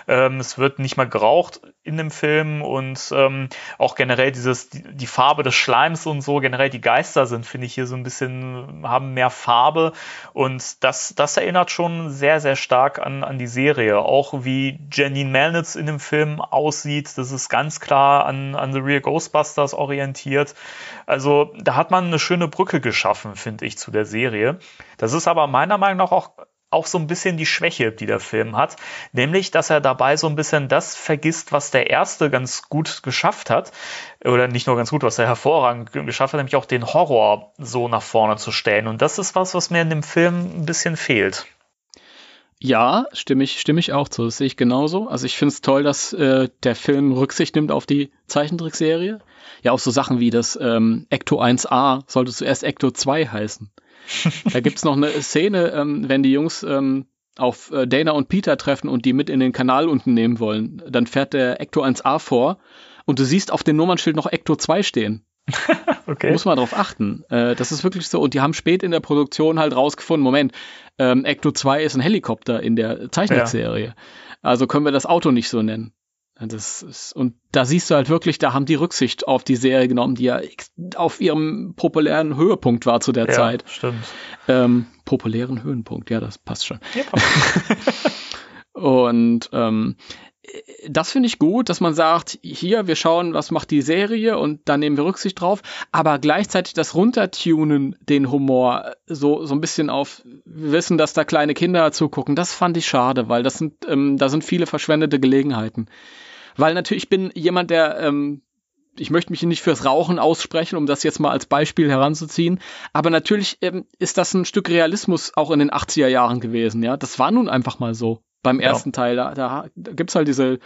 Ähm, es wird nicht mehr geraucht in dem Film und ähm, auch generell dieses, die, die Farbe des Schleims und so, generell die Geister sind, finde ich hier so ein bisschen, haben mehr Farbe und das, das erinnert schon sehr, sehr stark an, an die Serie. Auch wie Janine Melnitz in dem Film aussieht, das ist ganz klar an, an The Real Ghostbusters orientiert. Also da hat man eine schöne Brücke geschaffen, finde ich, zu der Serie. Das ist aber meiner Meinung nach auch auch so ein bisschen die Schwäche, die der Film hat, nämlich, dass er dabei so ein bisschen das vergisst, was der erste ganz gut geschafft hat, oder nicht nur ganz gut, was er hervorragend geschafft hat, nämlich auch den Horror so nach vorne zu stellen. Und das ist was, was mir in dem Film ein bisschen fehlt. Ja, stimme ich, stimme ich auch zu. Das sehe ich genauso. Also ich finde es toll, dass äh, der Film Rücksicht nimmt auf die Zeichentrickserie. Ja, auch so Sachen wie das ähm, Ecto 1a sollte zuerst Ecto 2 heißen. Da gibt's noch eine Szene, ähm, wenn die Jungs ähm, auf äh, Dana und Peter treffen und die mit in den Kanal unten nehmen wollen. Dann fährt der Ecto 1a vor und du siehst auf dem Nummernschild noch Ecto 2 stehen. Okay. Muss man darauf achten. Äh, das ist wirklich so. Und die haben spät in der Produktion halt rausgefunden, Moment, ähm, Ecto 2 ist ein Helikopter in der Zeichentrickserie. Also können wir das Auto nicht so nennen. Das ist, und da siehst du halt wirklich, da haben die Rücksicht auf die Serie genommen, die ja auf ihrem populären Höhepunkt war zu der ja, Zeit. Stimmt. Ähm, populären Höhenpunkt, ja, das passt schon. Ja, Und ähm, das finde ich gut, dass man sagt, hier, wir schauen, was macht die Serie und da nehmen wir Rücksicht drauf, aber gleichzeitig das Runtertunen, den Humor, so, so ein bisschen auf, wir wissen, dass da kleine Kinder zugucken, das fand ich schade, weil das sind, ähm, da sind viele verschwendete Gelegenheiten. Weil natürlich, ich bin jemand, der, ähm, ich möchte mich nicht fürs Rauchen aussprechen, um das jetzt mal als Beispiel heranzuziehen. Aber natürlich ähm, ist das ein Stück Realismus auch in den 80er Jahren gewesen, ja. Das war nun einfach mal so. Beim Ja. ersten Teil, da, da, da gibt's halt diese,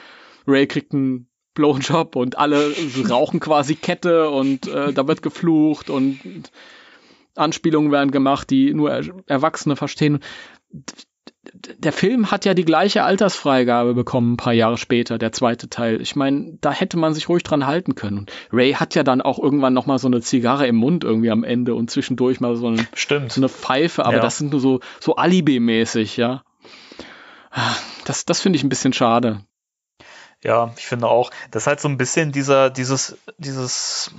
Ray kriegt einen Blowjob und alle rauchen quasi Kette und äh, da wird geflucht und Anspielungen werden gemacht, die nur Er- Erwachsene verstehen. Der Film hat ja die gleiche Altersfreigabe bekommen, ein paar Jahre später, der zweite Teil. Ich meine, da hätte man sich ruhig dran halten können. Und Ray hat ja dann auch irgendwann noch mal so eine Zigarre im Mund irgendwie am Ende und zwischendurch mal so, ein, Stimmt. so eine Pfeife, aber Ja. das sind nur so, so Alibi-mäßig, ja. Das, das finde ich ein bisschen schade. Ja, ich finde auch, das ist halt so ein bisschen dieser, dieses, dieses,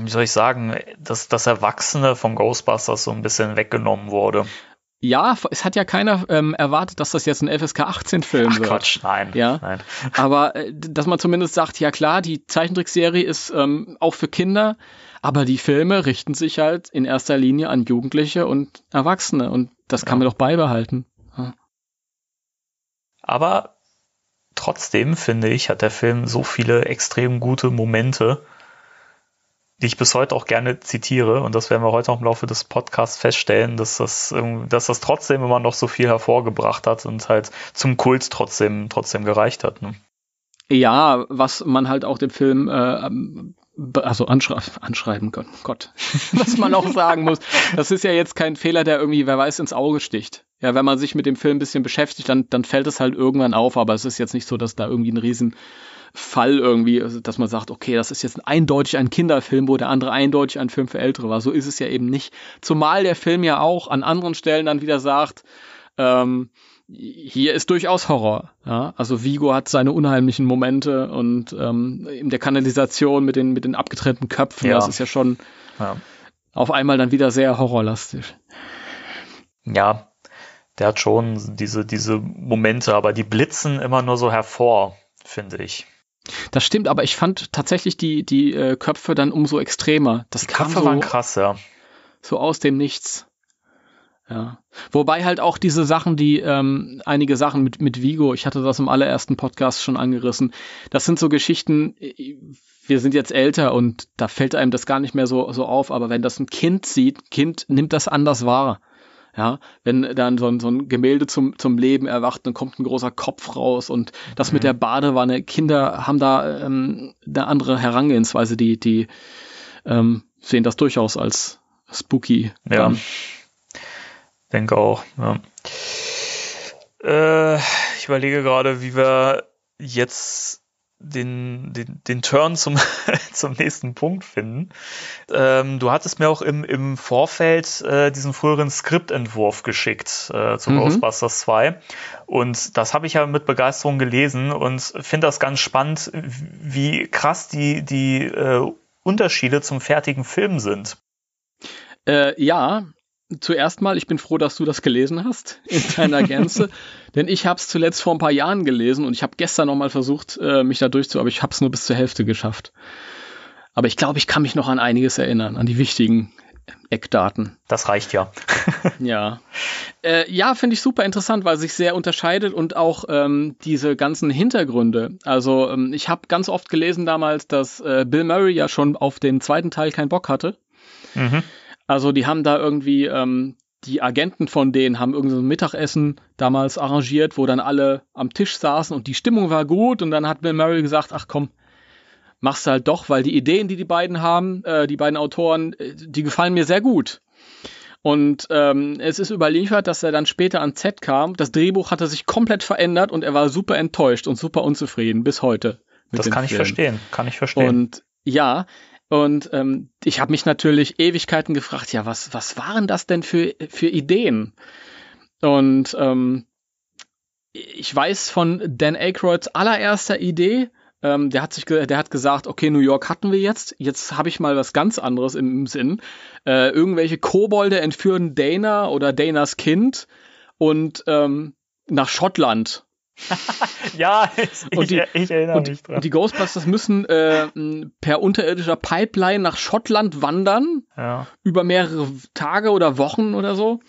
wie soll ich sagen, dass das Erwachsene von Ghostbusters so ein bisschen weggenommen wurde. Ja, es hat ja keiner ähm, erwartet, dass das jetzt ein FSK 18 Film Ach wird. Quatsch, nein. Ja. Nein. Aber äh, dass man zumindest sagt, ja klar, die Zeichentrickserie ist ähm, auch für Kinder, aber die Filme richten sich halt in erster Linie an Jugendliche und Erwachsene und das kann Ja. man doch beibehalten. Aber trotzdem finde ich, hat der Film so viele extrem gute Momente, die ich bis heute auch gerne zitiere. Und das werden wir heute auch im Laufe des Podcasts feststellen, dass das, dass das trotzdem immer noch so viel hervorgebracht hat und halt zum Kult trotzdem, trotzdem gereicht hat. Ne? Ja, was man halt auch dem Film äh, also anschrei anschreiben, Gott, Gott, was man auch sagen muss. Das ist ja jetzt kein Fehler, der irgendwie, wer weiß, ins Auge sticht. Ja, wenn man sich mit dem Film ein bisschen beschäftigt, dann, dann fällt es halt irgendwann auf, aber es ist jetzt nicht so, dass da irgendwie ein Riesenfall irgendwie, dass man sagt, okay, das ist jetzt eindeutig ein Kinderfilm, wo der andere eindeutig ein Film für Ältere war. So ist es ja eben nicht. Zumal der Film ja auch an anderen Stellen dann wieder sagt, ähm, hier ist durchaus Horror. Ja? Also Vigo hat seine unheimlichen Momente und ähm, in der Kanalisation mit den, mit den abgetrennten Köpfen, Ja. das ist ja schon Ja. auf einmal dann wieder sehr horrorlastig. Ja, der hat schon diese, diese Momente, aber die blitzen immer nur so hervor, finde ich. Das stimmt, aber ich fand tatsächlich die, die äh, Köpfe dann umso extremer. Das Die Köpfe so, waren krass, ja. so aus dem Nichts. Ja. Wobei halt auch diese Sachen, die, ähm, einige Sachen mit, mit Vigo, ich hatte das im allerersten Podcast schon angerissen, das sind so Geschichten, wir sind jetzt älter und da fällt einem das gar nicht mehr so, so auf, aber wenn das ein Kind sieht, Kind nimmt das anders wahr. Ja, wenn dann so ein, so ein Gemälde zum, zum Leben erwacht, dann kommt ein großer Kopf raus und das mit der Badewanne. Kinder haben da ähm, eine andere Herangehensweise, die, die ähm, sehen das durchaus als spooky. Ja. Denke auch. Ja. Äh, ich überlege gerade, wie wir jetzt den, den, den Turn zum, zum nächsten Punkt finden. Ähm, du hattest mir auch im, im Vorfeld äh, diesen früheren Skriptentwurf geschickt äh, zu Mhm. Ghostbusters 2. Und das habe ich ja mit Begeisterung gelesen und finde das ganz spannend, wie krass die, die äh, Unterschiede zum fertigen Film sind. Äh, ja, zuerst mal, ich bin froh, dass du das gelesen hast in deiner Gänze, denn ich habe es zuletzt vor ein paar Jahren gelesen und ich habe gestern noch mal versucht, äh, mich da durchzu, aber ich habe es nur bis zur Hälfte geschafft. Aber ich glaube, ich kann mich noch an einiges erinnern, an die wichtigen Eckdaten. Das reicht ja. Ja. Äh, ja, finde ich super interessant, weil sich sehr unterscheidet und auch ähm, diese ganzen Hintergründe. Also ähm, ich habe ganz oft gelesen damals, dass äh, Bill Murray ja schon auf den zweiten Teil keinen Bock hatte. Mhm. Also die haben da irgendwie, ähm, die Agenten von denen haben irgendwie so ein Mittagessen damals arrangiert, wo dann alle am Tisch saßen und die Stimmung war gut und dann hat Bill Murray gesagt, ach komm, mach's halt doch, weil die Ideen, die die beiden haben, äh, die beiden Autoren, äh, die gefallen mir sehr gut. Und ähm, es ist überliefert, dass er dann später an Z kam. Das Drehbuch hatte sich komplett verändert und er war super enttäuscht und super unzufrieden bis heute. Das kann ich Film. verstehen. Kann ich verstehen. Und ja, und ähm, ich habe mich natürlich Ewigkeiten gefragt, ja, was, was waren das denn für, für Ideen? Und ähm, ich weiß von Dan Aykroyds allererster Idee, ähm, der hat sich, der hat gesagt, okay, New York hatten wir jetzt, jetzt habe ich mal was ganz anderes im, im Sinn. Äh, irgendwelche Kobolde entführen Dana oder Danas Kind und ähm, nach Schottland ja, ich, Und die- ich erinnere und, mich dran. und die Ghostbusters müssen äh, per unterirdischer Pipeline nach Schottland wandern, ja. über mehrere Tage oder Wochen oder so.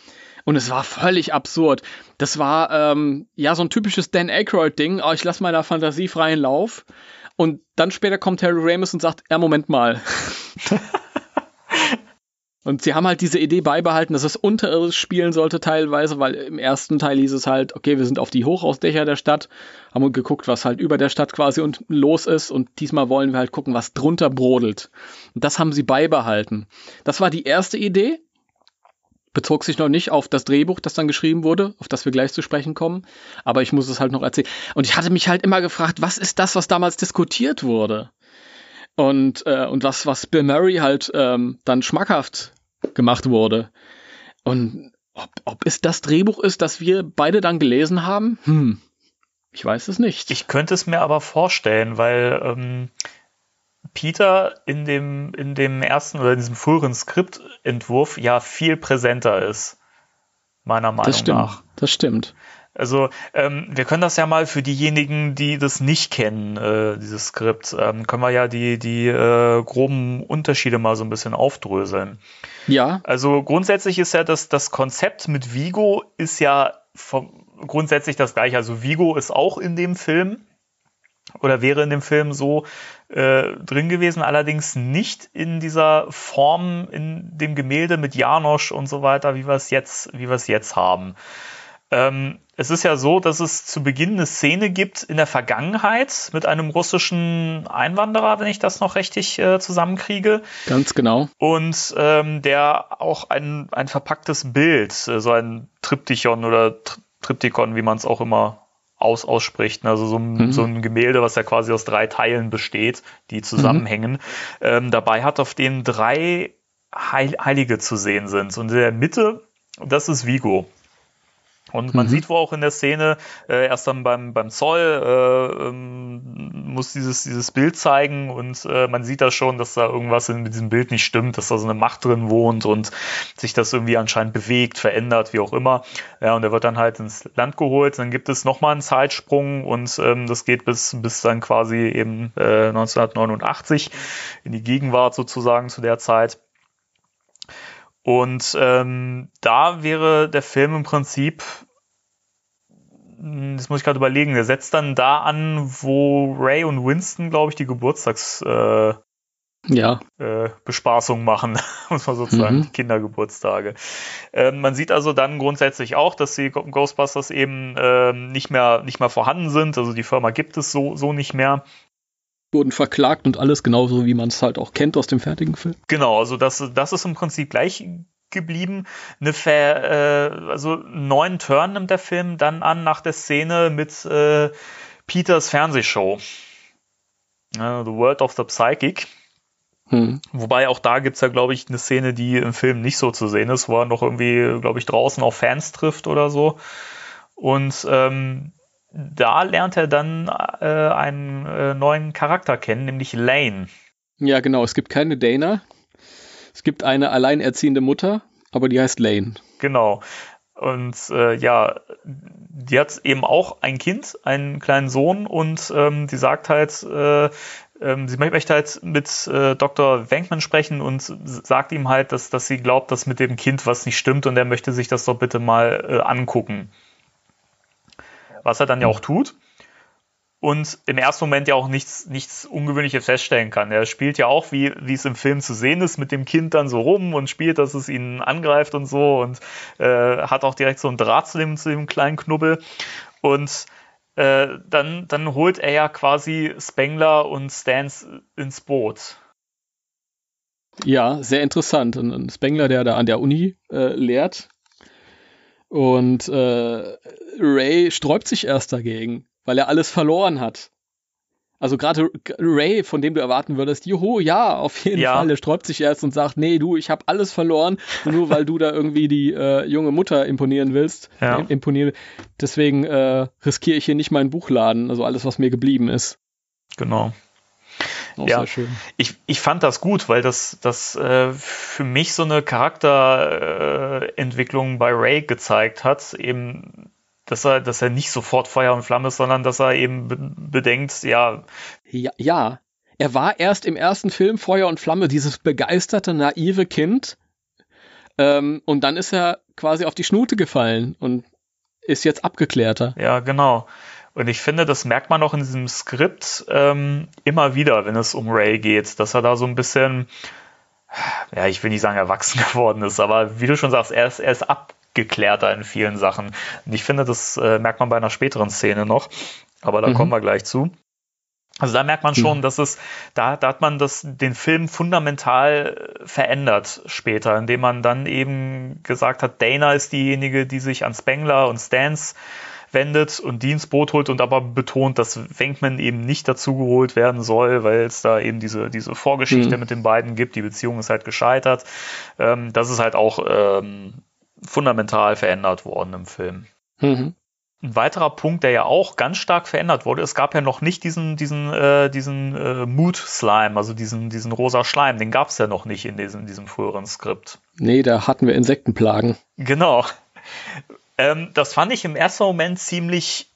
Und es war völlig absurd. Das war ähm, ja so ein typisches Dan Aykroyd-Ding. Oh, ich lasse meiner Fantasie freien Lauf. Und dann später kommt Harry Ramis und sagt, ja, Moment mal. und sie haben halt diese Idee beibehalten, dass es unterirdisch spielen sollte teilweise, weil im ersten Teil hieß es halt, okay, wir sind auf die Hochhausdächer der Stadt, haben geguckt, was halt über der Stadt quasi und los ist. Und diesmal wollen wir halt gucken, was drunter brodelt. Und das haben sie beibehalten. Das war die erste Idee. Bezog sich noch nicht auf das Drehbuch, das dann geschrieben wurde, auf das wir gleich zu sprechen kommen. Aber ich muss es halt noch erzählen. Und ich hatte mich halt immer gefragt, was ist das, was damals diskutiert wurde? Und, äh, und was, was Bill Murray halt ähm, dann schmackhaft gemacht wurde. Und ob, ob es das Drehbuch ist, das wir beide dann gelesen haben? Hm, ich weiß es nicht. Ich könnte es mir aber vorstellen, weil ähm, Peter in dem, in dem ersten oder in diesem früheren Skriptentwurf ja viel präsenter ist. Meiner Meinung das stimmt. nach. Das stimmt. Also ähm, wir können das ja mal für diejenigen, die das nicht kennen, äh, dieses Skript, ähm, können wir ja die, die äh, groben Unterschiede mal so ein bisschen aufdröseln. Ja, Also grundsätzlich ist ja das, das Konzept mit Vigo ist ja vom, grundsätzlich das gleiche. Also Vigo ist auch in dem Film oder wäre in dem Film so äh, drin gewesen, allerdings nicht in dieser Form in dem Gemälde mit Janosch und so weiter, wie wir es jetzt, wie wir es jetzt haben. Ähm, es ist ja so, dass es zu Beginn eine Szene gibt in der Vergangenheit mit einem russischen Einwanderer, wenn ich das noch richtig äh, zusammenkriege. Ganz genau. Und ähm, der auch ein, ein verpacktes Bild, äh, so ein Triptychon oder Tri Triptychon, wie man es auch immer aus, ausspricht. Also so ein, mhm. so ein Gemälde, was ja quasi aus drei Teilen besteht, die zusammenhängen. Mhm. Ähm, dabei hat auf dem drei Heil Heilige zu sehen sind. Und in der Mitte, das ist Vigo. Und man mhm. sieht wo auch in der Szene, äh, erst dann beim, beim Zoll äh, ähm, muss dieses, dieses Bild zeigen und äh, man sieht da schon, dass da irgendwas in diesem Bild nicht stimmt, dass da so eine Macht drin wohnt und sich das irgendwie anscheinend bewegt, verändert, wie auch immer. Ja, und er wird dann halt ins Land geholt. Dann gibt es nochmal einen Zeitsprung und ähm, das geht bis, bis dann quasi eben äh, 1989 in die Gegenwart sozusagen zu der Zeit. Und ähm, da wäre der Film im Prinzip, hm, das muss ich gerade überlegen, der setzt dann da an, wo Ray und Winston, glaube ich, die Geburtstags äh, ja. äh, Bespaßung machen, muss man sozusagen, mhm. die Kindergeburtstage. Ähm, man sieht also dann grundsätzlich auch, dass die Ghostbusters eben äh, nicht mehr nicht mehr vorhanden sind. Also die Firma gibt es so so nicht mehr wurden verklagt und alles genauso, wie man es halt auch kennt aus dem fertigen Film. Genau, also das, das ist im Prinzip gleich geblieben. Eine Ver, äh, also neuen Turn nimmt der Film dann an nach der Szene mit äh, Peters Fernsehshow. Uh, the World of the Psychic. Hm. Wobei auch da gibt's ja, glaube ich, eine Szene, die im Film nicht so zu sehen ist, wo er noch irgendwie, glaube ich, draußen auf Fans trifft oder so. Und ähm, da lernt er dann äh, einen äh, neuen Charakter kennen, nämlich Lane. Ja, genau. Es gibt keine Dana. Es gibt eine alleinerziehende Mutter, aber die heißt Lane. Genau. Und äh, ja, die hat eben auch ein Kind, einen kleinen Sohn, und ähm, die sagt halt, äh, ähm, sie möchte halt mit äh, Dr. Wenkman sprechen und sagt ihm halt, dass, dass sie glaubt, dass mit dem Kind was nicht stimmt und er möchte sich das doch bitte mal äh, angucken was er dann ja auch tut. Und im ersten Moment ja auch nichts, nichts Ungewöhnliches feststellen kann. Er spielt ja auch, wie, wie es im Film zu sehen ist, mit dem Kind dann so rum und spielt, dass es ihn angreift und so und äh, hat auch direkt so einen Draht zu dem, zu dem kleinen Knubbel. Und äh, dann, dann holt er ja quasi Spengler und Stans ins Boot. Ja, sehr interessant. Ein Spengler, der da an der Uni äh, lehrt, und äh, Ray sträubt sich erst dagegen, weil er alles verloren hat. Also gerade Ray, von dem du erwarten würdest, juhu, ja, auf jeden ja. Fall, der sträubt sich erst und sagt, nee, du, ich habe alles verloren, nur weil du da irgendwie die äh, junge Mutter imponieren willst. Ja. Imponieren. Deswegen äh, riskiere ich hier nicht meinen Buchladen, also alles, was mir geblieben ist. Genau. Auch ja, Ich, ich fand das gut, weil das, das äh, für mich so eine Charakterentwicklung äh, bei Ray gezeigt hat. Eben, dass er, dass er nicht sofort Feuer und Flamme ist, sondern dass er eben be bedenkt, ja. Ja, ja. Er war erst im ersten Film Feuer und Flamme, dieses begeisterte, naive Kind. Ähm, und dann ist er quasi auf die Schnute gefallen und ist jetzt abgeklärter. Ja, genau. Und ich finde, das merkt man auch in diesem Skript ähm, immer wieder, wenn es um Ray geht, dass er da so ein bisschen, ja, ich will nicht sagen erwachsen geworden ist, aber wie du schon sagst, er ist, er ist abgeklärter in vielen Sachen. Und ich finde, das äh, merkt man bei einer späteren Szene noch, aber da mhm. kommen wir gleich zu. Also da merkt man schon, mhm. dass es, da, da hat man das, den Film fundamental verändert später, indem man dann eben gesagt hat, Dana ist diejenige, die sich an Spengler und Stans wendet und die ins Boot holt und aber betont, dass Wenkman eben nicht dazugeholt werden soll, weil es da eben diese, diese Vorgeschichte mhm. mit den beiden gibt. Die Beziehung ist halt gescheitert. Ähm, das ist halt auch ähm, fundamental verändert worden im Film. Mhm. Ein weiterer Punkt, der ja auch ganz stark verändert wurde, es gab ja noch nicht diesen, diesen, äh, diesen äh, Mood Slime, also diesen, diesen rosa Schleim, den gab es ja noch nicht in diesem, diesem früheren Skript. Nee, da hatten wir Insektenplagen. Genau. Ähm, das fand ich im ersten Moment ziemlich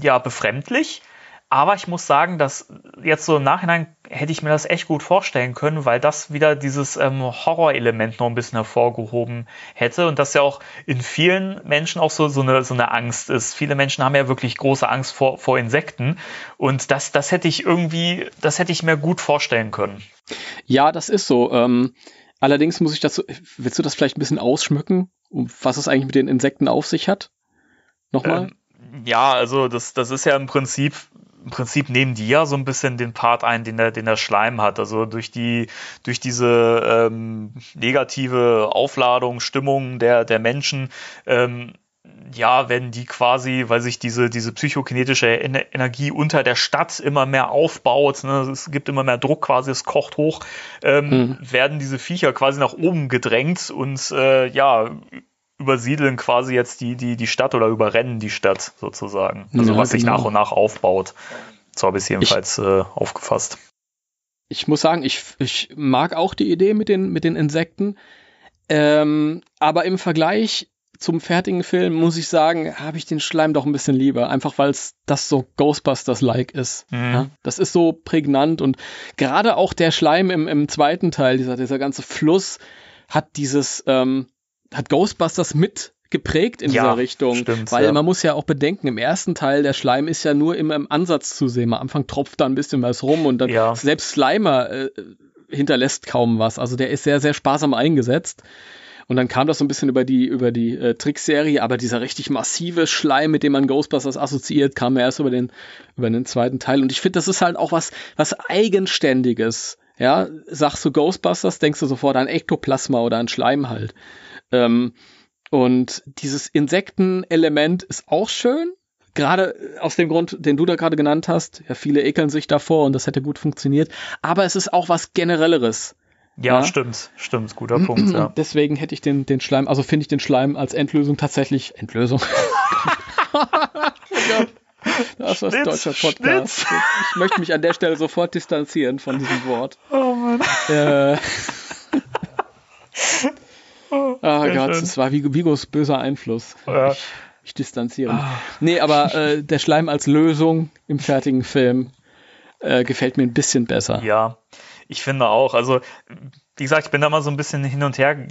ja, befremdlich. Aber ich muss sagen, dass jetzt so im Nachhinein hätte ich mir das echt gut vorstellen können, weil das wieder dieses ähm, Horrorelement noch ein bisschen hervorgehoben hätte und das ja auch in vielen Menschen auch so, so, eine, so eine Angst ist. Viele Menschen haben ja wirklich große Angst vor, vor Insekten und das, das hätte ich irgendwie, das hätte ich mir gut vorstellen können. Ja, das ist so. Ähm Allerdings muss ich das, willst du das vielleicht ein bisschen ausschmücken, was es eigentlich mit den Insekten auf sich hat? Nochmal? Ähm, ja, also das, das ist ja im Prinzip im Prinzip nehmen die ja so ein bisschen den Part ein, den der, den der Schleim hat. Also durch die, durch diese ähm, negative Aufladung, Stimmung der, der Menschen, ähm, ja, wenn die quasi, weil sich diese, diese psychokinetische Energie unter der Stadt immer mehr aufbaut, ne, es gibt immer mehr Druck quasi, es kocht hoch, ähm, mhm. werden diese Viecher quasi nach oben gedrängt und äh, ja, übersiedeln quasi jetzt die, die, die Stadt oder überrennen die Stadt sozusagen. Also ja, was sich genau. nach und nach aufbaut. So habe ich es jedenfalls ich, äh, aufgefasst. Ich muss sagen, ich, ich mag auch die Idee mit den, mit den Insekten. Ähm, aber im Vergleich zum fertigen Film muss ich sagen, habe ich den Schleim doch ein bisschen lieber, einfach weil es das so Ghostbusters-like ist. Mhm. Ja? Das ist so prägnant und gerade auch der Schleim im, im zweiten Teil, dieser, dieser ganze Fluss, hat dieses, ähm, hat Ghostbusters mit geprägt in ja, dieser Richtung. Stimmt, weil ja. man muss ja auch bedenken, im ersten Teil der Schleim ist ja nur immer im Ansatz zu sehen. Am Anfang tropft da ein bisschen was rum und dann ja. selbst Slimer äh, hinterlässt kaum was. Also der ist sehr, sehr sparsam eingesetzt. Und dann kam das so ein bisschen über die, über die äh, Trickserie, aber dieser richtig massive Schleim, mit dem man Ghostbusters assoziiert, kam erst über den, über den zweiten Teil. Und ich finde, das ist halt auch was, was Eigenständiges. Ja, sagst du Ghostbusters, denkst du sofort an Ektoplasma oder an Schleim halt. Ähm, und dieses Insektenelement ist auch schön. Gerade aus dem Grund, den du da gerade genannt hast. Ja, viele ekeln sich davor und das hätte gut funktioniert. Aber es ist auch was Generelleres. Ja, ja, stimmt, stimmt, guter Punkt. Ja. Deswegen hätte ich den, den Schleim, also finde ich den Schleim als Endlösung tatsächlich Endlösung. Das ist ein deutscher Podcast. Schnitz. Ich möchte mich an der Stelle sofort distanzieren von diesem Wort. Oh Mann. Äh, oh, oh Gott, es war Vigos böser Einfluss. Ja. Ich, ich distanziere mich. Ah. Nee, aber äh, der Schleim als Lösung im fertigen Film äh, gefällt mir ein bisschen besser. Ja, ich finde auch. Also, wie gesagt, ich bin da mal so ein bisschen hin und her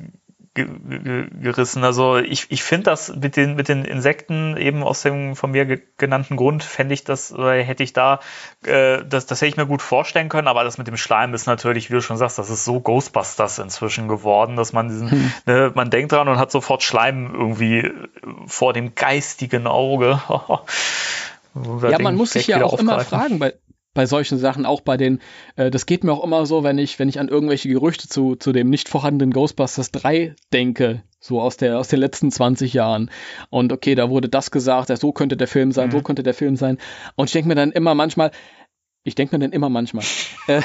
gerissen. Also ich, ich finde das mit den, mit den Insekten eben aus dem von mir genannten Grund, fände ich das, oder hätte ich da, äh, das, das hätte ich mir gut vorstellen können, aber das mit dem Schleim ist natürlich, wie du schon sagst, das ist so Ghostbusters inzwischen geworden, dass man diesen, hm. ne, man denkt dran und hat sofort Schleim irgendwie vor dem geistigen Auge. ja, man muss sich ja auch aufgreifen. immer fragen, bei, bei solchen Sachen, auch bei den, äh, das geht mir auch immer so, wenn ich, wenn ich an irgendwelche Gerüchte zu, zu dem nicht vorhandenen Ghostbusters 3 denke, so aus der, aus den letzten 20 Jahren. Und okay, da wurde das gesagt, ja, so könnte der Film sein, mhm. so könnte der Film sein. Und ich denke mir dann immer manchmal, ich denke mir dann immer manchmal, äh,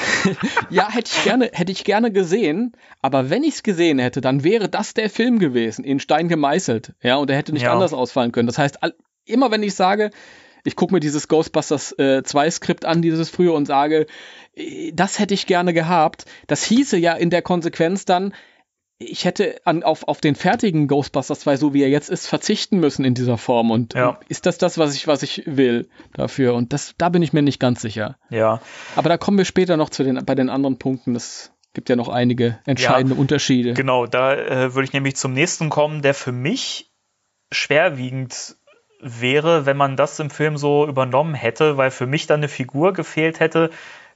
ja, hätte ich gerne, hätte ich gerne gesehen, aber wenn ich es gesehen hätte, dann wäre das der Film gewesen, in Stein gemeißelt, ja, und er hätte nicht ja. anders ausfallen können. Das heißt, immer wenn ich sage, ich gucke mir dieses Ghostbusters äh, 2 Skript an, dieses frühe, und sage, äh, das hätte ich gerne gehabt. Das hieße ja in der Konsequenz dann, ich hätte an, auf, auf den fertigen Ghostbusters 2, so wie er jetzt ist, verzichten müssen in dieser Form. Und ja. ist das das, was ich, was ich will dafür? Und das, da bin ich mir nicht ganz sicher. Ja. Aber da kommen wir später noch zu den, bei den anderen Punkten. Das gibt ja noch einige entscheidende ja, Unterschiede. Genau, da äh, würde ich nämlich zum nächsten kommen, der für mich schwerwiegend wäre, wenn man das im Film so übernommen hätte, weil für mich dann eine Figur gefehlt hätte,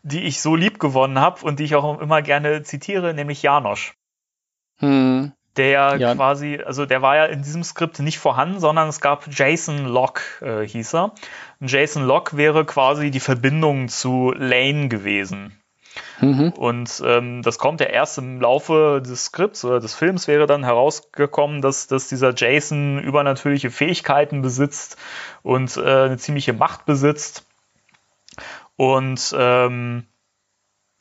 die ich so lieb gewonnen habe und die ich auch immer gerne zitiere, nämlich Janosch. Hm. Der ja. quasi, also der war ja in diesem Skript nicht vorhanden, sondern es gab Jason Locke, äh, hieß er. Und Jason Locke wäre quasi die Verbindung zu Lane gewesen. Mhm. Und ähm, das kommt ja erst im Laufe des Skripts oder des Films wäre dann herausgekommen, dass, dass dieser Jason übernatürliche Fähigkeiten besitzt und äh, eine ziemliche Macht besitzt. Und ähm,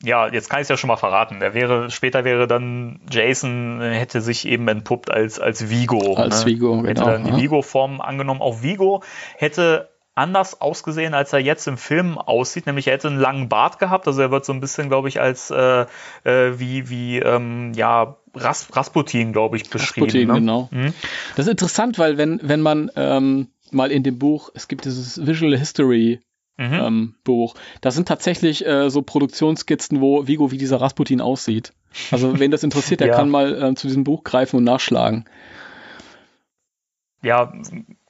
ja, jetzt kann ich es ja schon mal verraten. Der wäre, später wäre dann Jason, äh, hätte sich eben entpuppt als, als Vigo. Als ne? Vigo, hätte genau. dann die Vigo-Form angenommen. Auch Vigo hätte anders ausgesehen, als er jetzt im Film aussieht. Nämlich er hätte einen langen Bart gehabt. Also er wird so ein bisschen, glaube ich, als äh, äh, wie, wie ähm, ja, Ras Rasputin, glaube ich, beschrieben. Rasputin, ne? genau. Mhm. Das ist interessant, weil wenn, wenn man ähm, mal in dem Buch, es gibt dieses Visual History mhm. ähm, Buch, da sind tatsächlich äh, so Produktionsskizzen, wo Vigo wie dieser Rasputin aussieht. Also wen das interessiert, der ja. kann mal äh, zu diesem Buch greifen und nachschlagen. Ja,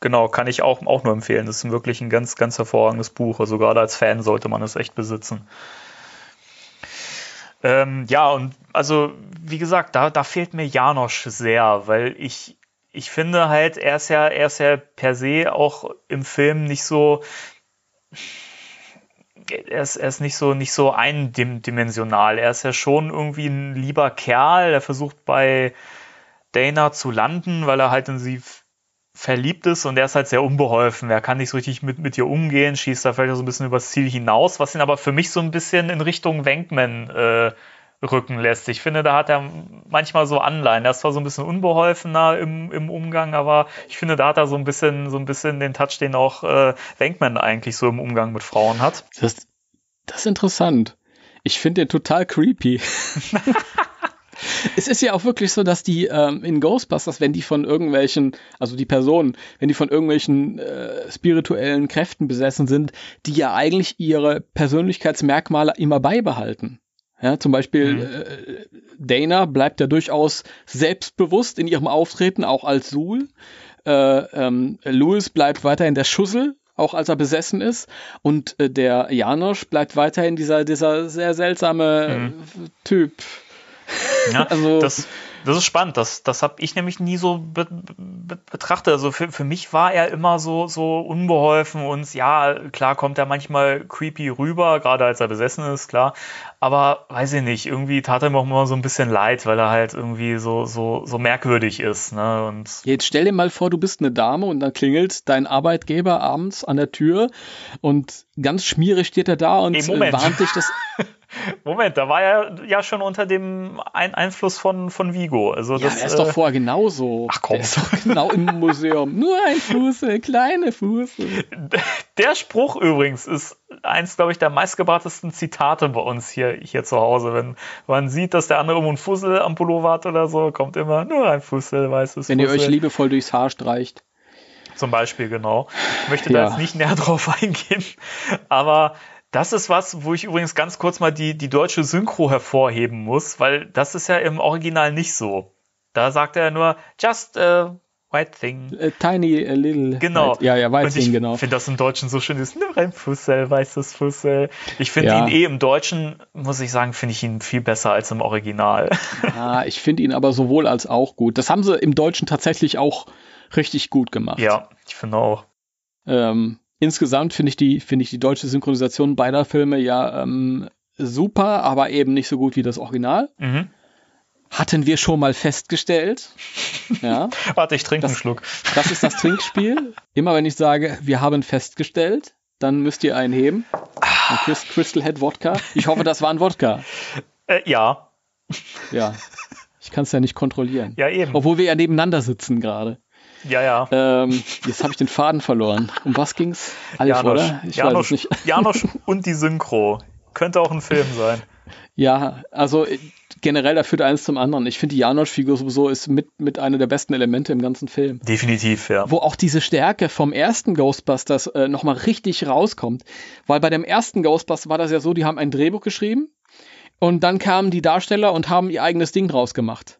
Genau, kann ich auch, auch nur empfehlen. Das ist wirklich ein ganz, ganz hervorragendes Buch. Also gerade als Fan sollte man es echt besitzen. Ähm, ja, und also, wie gesagt, da, da fehlt mir Janosch sehr, weil ich, ich finde halt, er ist ja, er ist ja per se auch im Film nicht so, er ist, er ist nicht so, nicht so eindimensional. Er ist ja schon irgendwie ein lieber Kerl, der versucht bei Dana zu landen, weil er halt in sie verliebt ist und er ist halt sehr unbeholfen. Er kann nicht so richtig mit, mit ihr umgehen, schießt da vielleicht so ein bisschen übers Ziel hinaus, was ihn aber für mich so ein bisschen in Richtung Wenkman äh, rücken lässt. Ich finde, da hat er manchmal so Anleihen. Er ist zwar so ein bisschen unbeholfener im, im Umgang, aber ich finde, da hat er so ein bisschen, so ein bisschen den Touch, den auch äh, Wenkman eigentlich so im Umgang mit Frauen hat. Das, das ist interessant. Ich finde den total creepy. es ist ja auch wirklich so, dass die ähm, in Ghostbusters, wenn die von irgendwelchen, also die Personen, wenn die von irgendwelchen äh, spirituellen Kräften besessen sind, die ja eigentlich ihre Persönlichkeitsmerkmale immer beibehalten. Ja, zum Beispiel mhm. äh, Dana bleibt ja durchaus selbstbewusst in ihrem Auftreten, auch als Sul. Äh, ähm, Louis bleibt weiterhin der Schussel, auch als er besessen ist. Und äh, der Janosch bleibt weiterhin dieser, dieser sehr seltsame mhm. Typ. Ja, also, das, das ist spannend. Das, das habe ich nämlich nie so be be betrachtet. Also für, für mich war er immer so, so unbeholfen und ja, klar kommt er manchmal creepy rüber, gerade als er besessen ist, klar. Aber weiß ich nicht, irgendwie tat er mir auch immer so ein bisschen leid, weil er halt irgendwie so, so, so merkwürdig ist. Ne? Und Jetzt stell dir mal vor, du bist eine Dame und dann klingelt dein Arbeitgeber abends an der Tür und ganz schmierig steht er da und hey, warnt dich das. Moment, da war er ja schon unter dem Ein Einfluss von, von Vigo. Also ja, das, er ist doch vorher genauso. Ach komm. Der ist doch genau im Museum. Nur ein Fuße, kleine Fuße. Der Spruch übrigens ist eins, glaube ich, der meistgebrachtesten Zitate bei uns hier, hier zu Hause. Wenn man sieht, dass der andere irgendwo einen Fussel am Pullover hat oder so, kommt immer nur ein Fussel, weißes Wenn Fussel. ihr euch liebevoll durchs Haar streicht. Zum Beispiel, genau. Ich möchte ja. da jetzt nicht näher drauf eingehen, aber das ist was, wo ich übrigens ganz kurz mal die, die deutsche Synchro hervorheben muss, weil das ist ja im Original nicht so. Da sagt er nur, just a white thing. A tiny, a little. Genau. White, ja, ja, white thing, genau. Ich finde das im Deutschen so schön, ist nur ein Fussel, weißes Fussel. Ich finde ja. ihn eh im Deutschen, muss ich sagen, finde ich ihn viel besser als im Original. Ja, ich finde ihn aber sowohl als auch gut. Das haben sie im Deutschen tatsächlich auch richtig gut gemacht. Ja, ich finde auch. Ähm, insgesamt finde ich die, finde ich die deutsche Synchronisation beider Filme ja ähm, super, aber eben nicht so gut wie das Original. Mhm. Hatten wir schon mal festgestellt. Ja. Warte, ich trinke einen Schluck. Das ist das Trinkspiel. Immer wenn ich sage, wir haben festgestellt, dann müsst ihr einen heben. Ein Crystal Head Wodka. Ich hoffe, das war ein Wodka. Äh, ja. Ja. Ich kann es ja nicht kontrollieren. Ja, eben. Obwohl wir ja nebeneinander sitzen gerade. Ja, ja. Ähm, jetzt habe ich den Faden verloren. Um was ging's? Alf, Janosch. oder? Ich Janosch, weiß es nicht. Janosch und die Synchro. Könnte auch ein Film sein. Ja, also äh, generell, da führt eins zum anderen. Ich finde, die Janosch-Figur sowieso ist mit, mit einer der besten Elemente im ganzen Film. Definitiv, ja. Wo auch diese Stärke vom ersten Ghostbusters äh, nochmal richtig rauskommt. Weil bei dem ersten Ghostbusters war das ja so, die haben ein Drehbuch geschrieben und dann kamen die Darsteller und haben ihr eigenes Ding draus gemacht.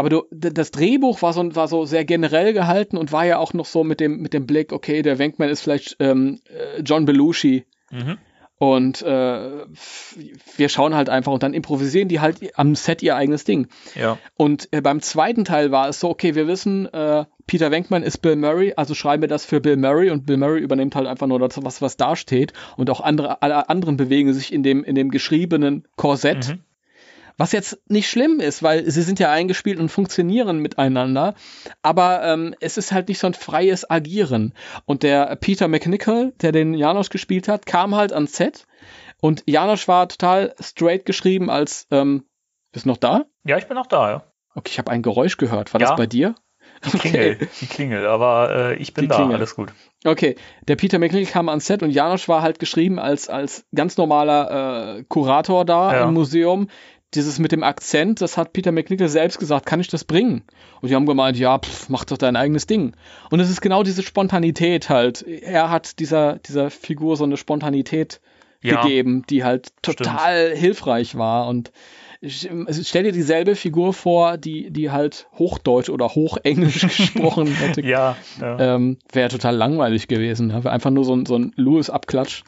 Aber du, das Drehbuch war so, war so sehr generell gehalten und war ja auch noch so mit dem, mit dem Blick, okay, der Wenkman ist vielleicht ähm, äh, John Belushi. Mhm. Und äh, wir schauen halt einfach und dann improvisieren die halt am Set ihr eigenes Ding. Ja. Und äh, beim zweiten Teil war es so, okay, wir wissen, äh, Peter Wenkman ist Bill Murray, also schreiben wir das für Bill Murray und Bill Murray übernimmt halt einfach nur das, was, was da steht. Und auch andere, alle anderen bewegen sich in dem, in dem geschriebenen Korsett. Mhm. Was jetzt nicht schlimm ist, weil sie sind ja eingespielt und funktionieren miteinander. Aber ähm, es ist halt nicht so ein freies Agieren. Und der Peter McNichol, der den Janosch gespielt hat, kam halt ans Set. Und Janosch war total straight geschrieben als, ähm, bist du noch da? Ja, ich bin noch da, ja. Okay, ich habe ein Geräusch gehört. War ja. das bei dir? Die Klingel, okay. die Klingel, aber äh, ich bin die da, Klingel. alles gut. Okay, der Peter McNichol kam ans Set und Janosch war halt geschrieben als, als ganz normaler äh, Kurator da ja. im Museum, dieses mit dem Akzent, das hat Peter McNichol selbst gesagt, kann ich das bringen? Und die haben gemeint, ja, pff, mach doch dein eigenes Ding. Und es ist genau diese Spontanität halt. Er hat dieser, dieser Figur so eine Spontanität ja, gegeben, die halt total stimmt. hilfreich war. Und ich, also stell dir dieselbe Figur vor, die, die halt Hochdeutsch oder Hochenglisch gesprochen hätte. ja, ja. Ähm, Wäre total langweilig gewesen. Wäre einfach nur so ein, so ein Lewis-Abklatsch.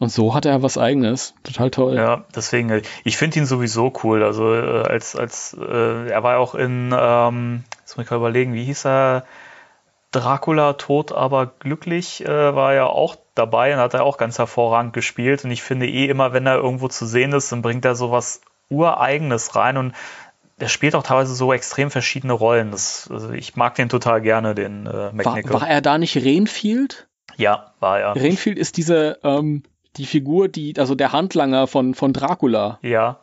Und so hat er was eigenes. Total toll. Ja, deswegen, ich finde ihn sowieso cool. Also äh, als, als äh, er war ja auch in, ähm, jetzt muss ich mal überlegen, wie hieß er? Dracula tot, aber glücklich äh, war er auch dabei und hat er auch ganz hervorragend gespielt. Und ich finde eh immer, wenn er irgendwo zu sehen ist, dann bringt er sowas Ureigenes rein und der spielt auch teilweise so extrem verschiedene Rollen. Das, also ich mag den total gerne, den äh, McNichol. War, war er da nicht Renfield? Ja, war er. Renfield ist diese, ähm, die Figur, die, also der Handlanger von, von Dracula. Ja.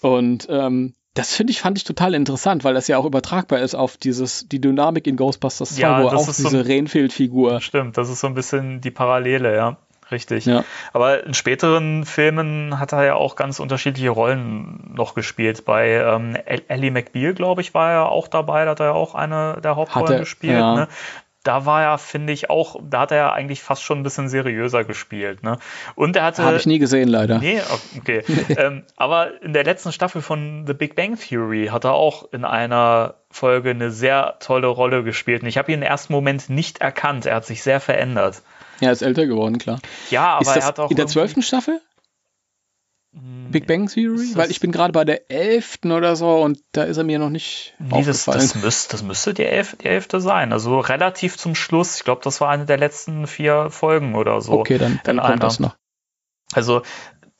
Und ähm, das finde ich, fand ich total interessant, weil das ja auch übertragbar ist auf dieses, die Dynamik in Ghostbusters 2, Ja, wo auch diese so- Renfield-Figur. Stimmt, das ist so ein bisschen die Parallele, ja. Richtig. Ja. Aber in späteren Filmen hat er ja auch ganz unterschiedliche Rollen noch gespielt. Bei ähm, El- Ellie McBeal, glaube ich, war er auch dabei, da hat er ja auch eine der Hauptrollen er, gespielt. ja. Ne? Da war er, finde ich, auch, da hat er ja eigentlich fast schon ein bisschen seriöser gespielt. Ne? Und er hatte. Habe ich nie gesehen, leider. Nee, okay. ähm, aber in der letzten Staffel von The Big Bang Theory hat er auch in einer Folge eine sehr tolle Rolle gespielt. Und ich habe ihn im ersten Moment nicht erkannt. Er hat sich sehr verändert. Er ist älter geworden, klar. Ja, aber ist das er hat auch. in der zwölften Staffel? Big Bang Theory? Weil das- ich bin gerade bei der elften oder so und da ist er mir noch nicht Nee, das, aufgefallen. das, müsste, das müsste die, elf, die elfte sein. Also relativ zum Schluss. Ich glaube, das war eine der letzten vier Folgen oder so. okay, dann, dann kommt einer. das noch. Also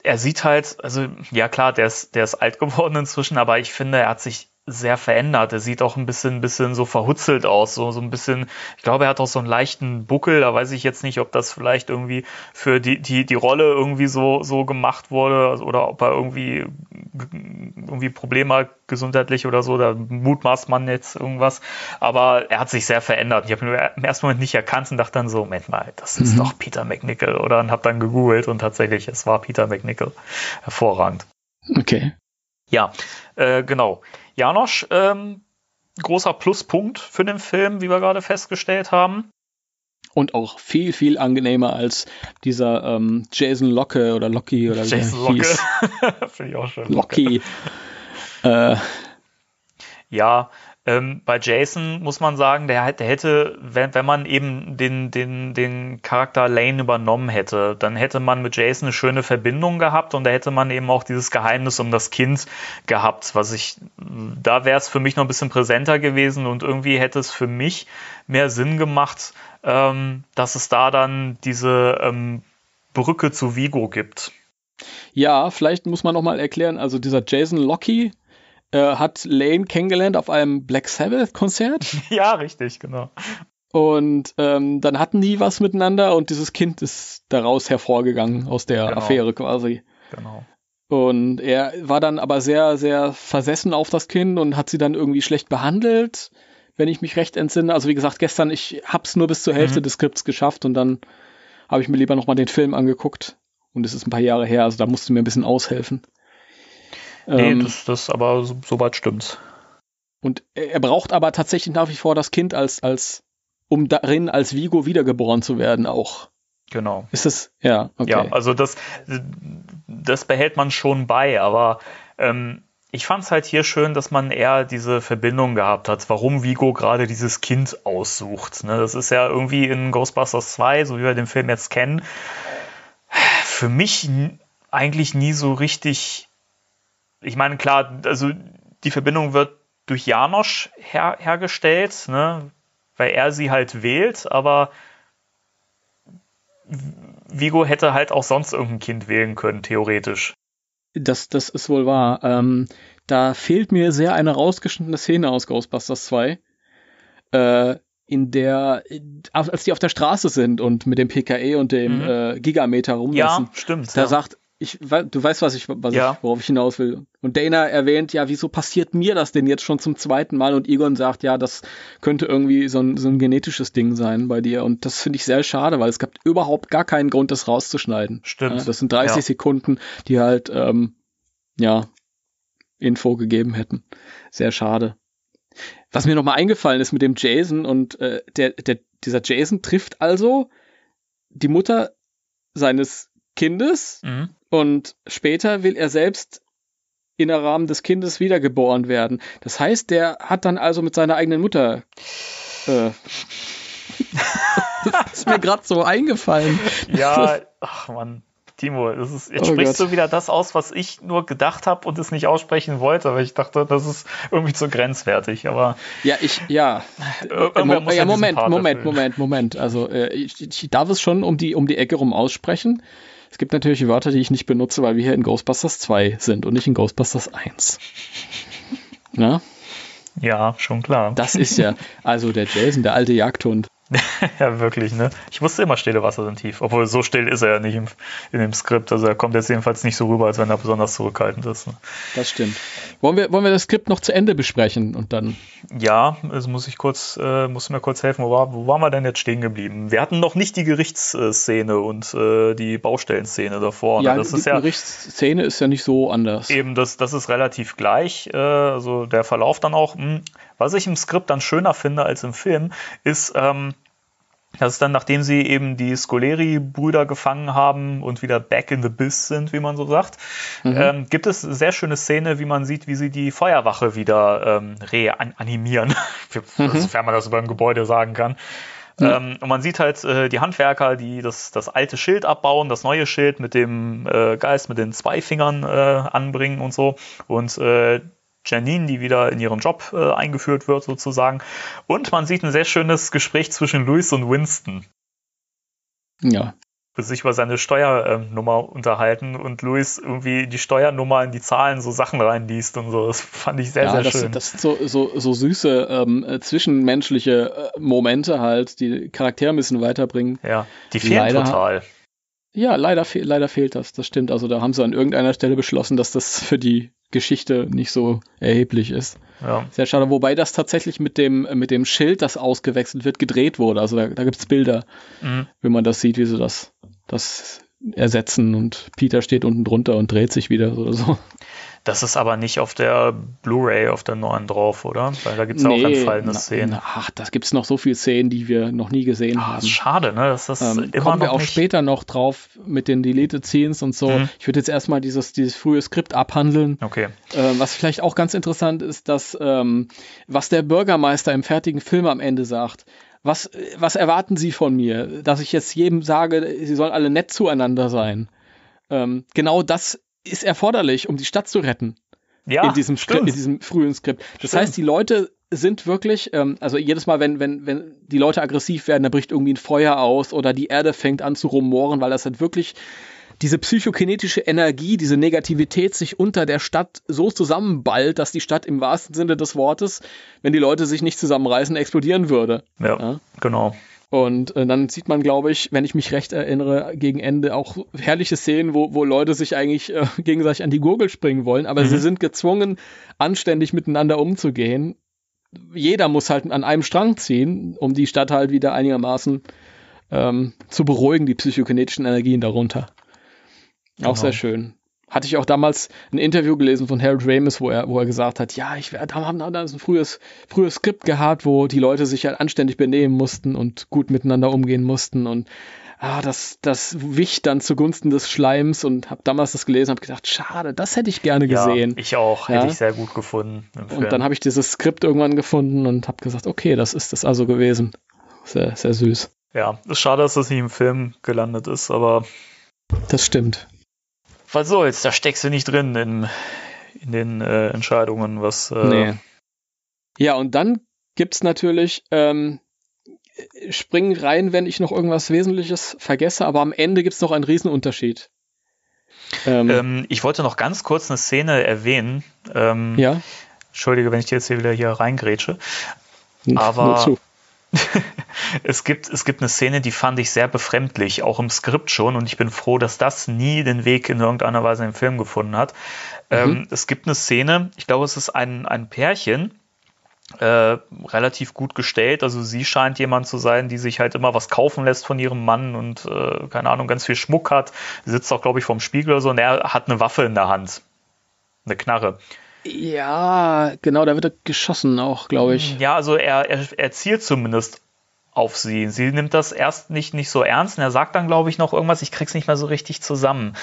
er sieht halt, also ja klar, der ist, der ist alt geworden inzwischen, aber ich finde, er hat sich sehr verändert. Er sieht auch ein bisschen, bisschen so verhutzelt aus, so, so ein bisschen, ich glaube, er hat auch so einen leichten Buckel, da weiß ich jetzt nicht, ob das vielleicht irgendwie für die, die, die Rolle irgendwie so, so gemacht wurde also, oder ob er irgendwie, irgendwie Probleme hat, gesundheitlich oder so, da mutmaßt man jetzt irgendwas, aber er hat sich sehr verändert. Ich habe ihn im ersten Moment nicht erkannt und dachte dann so, Moment mal, das ist doch Peter McNichol, oder? Und habe dann gegoogelt und tatsächlich, es war Peter McNichol. Hervorragend. Okay. Ja, äh, genau. Janosch, ähm, großer Pluspunkt für den Film, wie wir gerade festgestellt haben. Und auch viel, viel angenehmer als dieser ähm, Jason Locke oder Locky oder wie Jason Locke. Finde ich auch schön. Locky. äh, Ja, ähm, bei Jason muss man sagen, der, der hätte, wenn, wenn man eben den, den, den Charakter Lane übernommen hätte, dann hätte man mit Jason eine schöne Verbindung gehabt und da hätte man eben auch dieses Geheimnis um das Kind gehabt, was ich, da wäre es für mich noch ein bisschen präsenter gewesen und irgendwie hätte es für mich mehr Sinn gemacht, ähm, dass es da dann diese ähm, Brücke zu Vigo gibt. ja, vielleicht muss man noch mal erklären, also dieser Jason Locky äh, hat Lane kennengelernt auf einem Black Sabbath Konzert ja, richtig, genau. und ähm, dann hatten die was miteinander und dieses Kind ist daraus hervorgegangen aus der Genau. Affäre quasi. genau. Und er war dann aber sehr, sehr versessen auf das Kind und hat sie dann irgendwie schlecht behandelt, wenn ich mich recht entsinne. Also wie gesagt, gestern, ich hab's nur bis zur Hälfte Mhm. des Skripts geschafft und dann habe ich mir lieber nochmal den Film angeguckt. Und es ist ein paar Jahre her, also da musst du mir ein bisschen aushelfen. Nee, Ähm, das, das aber so, soweit stimmt's. und er braucht aber tatsächlich nach wie vor das Kind als, als, um darin als Vigo wiedergeboren zu werden auch. Genau. Ist das, ja, okay. Ja, also das, das behält man schon bei, aber ähm, ich fand es halt hier schön, dass man eher diese Verbindung gehabt hat, warum Vigo gerade dieses Kind aussucht. Ne? Das ist ja irgendwie in Ghostbusters 2, so wie wir den Film jetzt kennen, für mich eigentlich nie so richtig. Ich meine, klar, also die Verbindung wird durch Janosch her hergestellt, ne? weil er sie halt wählt, aber Vigo hätte halt auch sonst irgendein Kind wählen können, theoretisch. Das, das ist wohl wahr. Ähm, da fehlt mir sehr eine rausgeschnittene Szene aus Ghostbusters 2, äh, in der, äh, als die auf der Straße sind und mit dem PKE und dem Mhm. äh, Gigameter rumlassen, Ja, stimmt. da ja. sagt, ich, du weißt, was ich, was Ja. ich, worauf ich hinaus will. Und Dana erwähnt, ja, wieso passiert mir das denn jetzt schon zum zweiten Mal? Und Egon sagt, ja, das könnte irgendwie so ein, so ein genetisches Ding sein bei dir. Und das finde ich sehr schade, weil es gibt überhaupt gar keinen Grund, das rauszuschneiden. Stimmt. Das sind 30 Ja. Sekunden, die halt, ähm, ja, Info gegeben hätten. Sehr schade. Was mir nochmal eingefallen ist mit dem Jason und äh, der, der, dieser Jason trifft also die Mutter seines Kindes Mhm. Und später will er selbst in der Rahmen des Kindes wiedergeboren werden. Das heißt, der hat dann also mit seiner eigenen Mutter. Äh, das ist mir gerade so eingefallen. Ja, ach man. Timo, das ist, jetzt Oh sprichst Gott. du wieder das aus, was ich nur gedacht habe und es nicht aussprechen wollte, aber ich dachte, das ist irgendwie zu grenzwertig. Aber Ja, ich, ja. irgendwer Mo muss ja, Moment, Moment, erfüllen. Moment, Moment. Also äh, ich, ich darf es schon um die, um die Ecke rum aussprechen. Es gibt natürlich Wörter, die ich nicht benutze, weil wir hier in Ghostbusters 2 sind und nicht in Ghostbusters 1. Na, Ja, schon klar. das ist ja, also der Jason, der alte Jagdhund. ja, wirklich, ne? Ich wusste immer, stille Wasser sind tief. Obwohl, so still ist er ja nicht im, in dem Skript. Also er kommt jetzt jedenfalls nicht so rüber, als wenn er besonders zurückhaltend ist. Ne? Das stimmt. Wollen wir, wollen wir das Skript noch zu Ende besprechen und dann. Ja, also muss ich kurz, äh, muss mir kurz helfen, wo, war, wo waren wir denn jetzt stehen geblieben? Wir hatten noch nicht die Gerichtsszene und äh, die Baustellenszene davor. ja, ne? das die ist ja Gerichtsszene ist ja nicht so anders. eben, das, das ist relativ gleich. Äh, also der Verlauf dann auch. Mh. Was ich im Skript dann schöner finde als im Film, ist, ähm, dass es dann, nachdem sie eben die Scoleri-Brüder gefangen haben und wieder back in the biz sind, wie man so sagt, ähm, gibt es eine sehr schöne Szene, wie man sieht, wie sie die Feuerwache wieder ähm, reanimieren, sofern man das über ein Gebäude sagen kann. Ähm, und man sieht halt äh, die Handwerker, die das, das alte Schild abbauen, das neue Schild mit dem äh, Geist mit den zwei Fingern äh, anbringen und so. Und äh, Janine, die wieder in ihren Job äh, eingeführt wird, sozusagen. Und man sieht ein sehr schönes Gespräch zwischen Louis und Winston, Ja. die sich über seine Steuernummer unterhalten und Louis irgendwie die Steuernummer in die Zahlen so Sachen reinliest und so. Das fand ich sehr, ja, sehr das, schön. das sind so, so, so süße ähm, äh, zwischenmenschliche äh, Momente halt, die Charaktere ein bisschen weiterbringen. ja, die fehlen Leider- total. Ja, leider, fe leider fehlt das, das stimmt. Also da haben sie an irgendeiner Stelle beschlossen, dass das für die Geschichte nicht so erheblich ist. Ja. Sehr schade, wobei das tatsächlich mit dem, mit dem Schild, das ausgewechselt wird, gedreht wurde. Also da, da gibt's Bilder, Mhm. wenn man das sieht, wie sie das, das ersetzen und Peter steht unten drunter und dreht sich wieder oder so. Das ist aber nicht auf der Blu-ray, auf der neuen drauf, oder? Weil da gibt es ja auch entfallene Szenen. Ach, da gibt's noch so viele Szenen, die wir noch nie gesehen Ah, haben. ist schade, ne? Das Ähm, immer kommen wir auch nicht später noch drauf mit den Deleted Scenes und so. Mhm. Ich würde jetzt erstmal dieses, dieses frühe Skript abhandeln. Okay. Äh, was vielleicht auch ganz interessant ist, dass ähm, was der Bürgermeister im fertigen Film am Ende sagt. Was, was erwarten Sie von mir? Dass ich jetzt jedem sage, sie sollen alle nett zueinander sein. Ähm, genau das ist erforderlich, um die Stadt zu retten Ja, in diesem, Skri- stimmt. in diesem frühen Skript. Das Stimmt. heißt, die Leute sind wirklich, ähm, also jedes Mal, wenn, wenn, wenn die Leute aggressiv werden, da bricht irgendwie ein Feuer aus oder die Erde fängt an zu rumoren, weil das halt wirklich diese psychokinetische Energie, diese Negativität sich unter der Stadt so zusammenballt, dass die Stadt im wahrsten Sinne des Wortes, wenn die Leute sich nicht zusammenreißen, explodieren würde. ja, Ja. genau. Und äh, dann sieht man, glaube ich, wenn ich mich recht erinnere, gegen Ende auch herrliche Szenen, wo, wo Leute sich eigentlich äh, gegenseitig an die Gurgel springen wollen, aber sie sind gezwungen, anständig miteinander umzugehen. Jeder muss halt an einem Strang ziehen, um die Stadt halt wieder einigermaßen ähm, zu beruhigen, die psychokinetischen Energien darunter. Auch sehr schön. Hatte ich auch damals ein Interview gelesen von Harold Ramis, wo er, wo er gesagt hat, ja, ich da haben da ein frühes, frühes Skript gehabt, wo die Leute sich halt anständig benehmen mussten und gut miteinander umgehen mussten und ah, das, das wich dann zugunsten des Schleims und habe damals das gelesen, habe gedacht, schade, das hätte ich gerne Ja, gesehen. ich auch. Ja. Hätte ich sehr gut gefunden. Und dann habe ich dieses Skript irgendwann gefunden und habe gesagt, okay, das ist es also gewesen. Sehr, sehr süß. ja, ist schade, dass das nicht im Film gelandet ist, aber Das stimmt. Was soll's, da steckst du nicht drin in, in den äh, Entscheidungen, was. Äh, Nee. Ja, und dann gibt's natürlich, ähm, spring rein, wenn ich noch irgendwas Wesentliches vergesse, aber am Ende gibt's noch einen Riesenunterschied. Ähm, Ähm, ich wollte noch ganz kurz eine Szene erwähnen. Ähm, ja, Entschuldige, wenn ich dir jetzt hier wieder hier reingrätsche. nur aber- zu. Es gibt, es gibt eine Szene, die fand ich sehr befremdlich, auch im Skript schon, und ich bin froh, dass das nie den Weg in irgendeiner Weise im Film gefunden hat. Ähm, es gibt eine Szene, ich glaube, es ist ein, ein Pärchen, äh, relativ gut gestellt. Also sie scheint jemand zu sein, die sich halt immer was kaufen lässt von ihrem Mann und äh, keine Ahnung, ganz viel Schmuck hat. Sitzt auch, glaube ich, vorm Spiegel oder so und er hat eine Waffe in der Hand. Eine Knarre. Ja, genau, da wird er geschossen auch, glaube ich. Ja, also er, er, er zielt zumindest auf sie. Sie nimmt das erst nicht, nicht so ernst und er sagt dann, glaube ich, noch irgendwas, ich krieg's nicht mehr so richtig zusammen.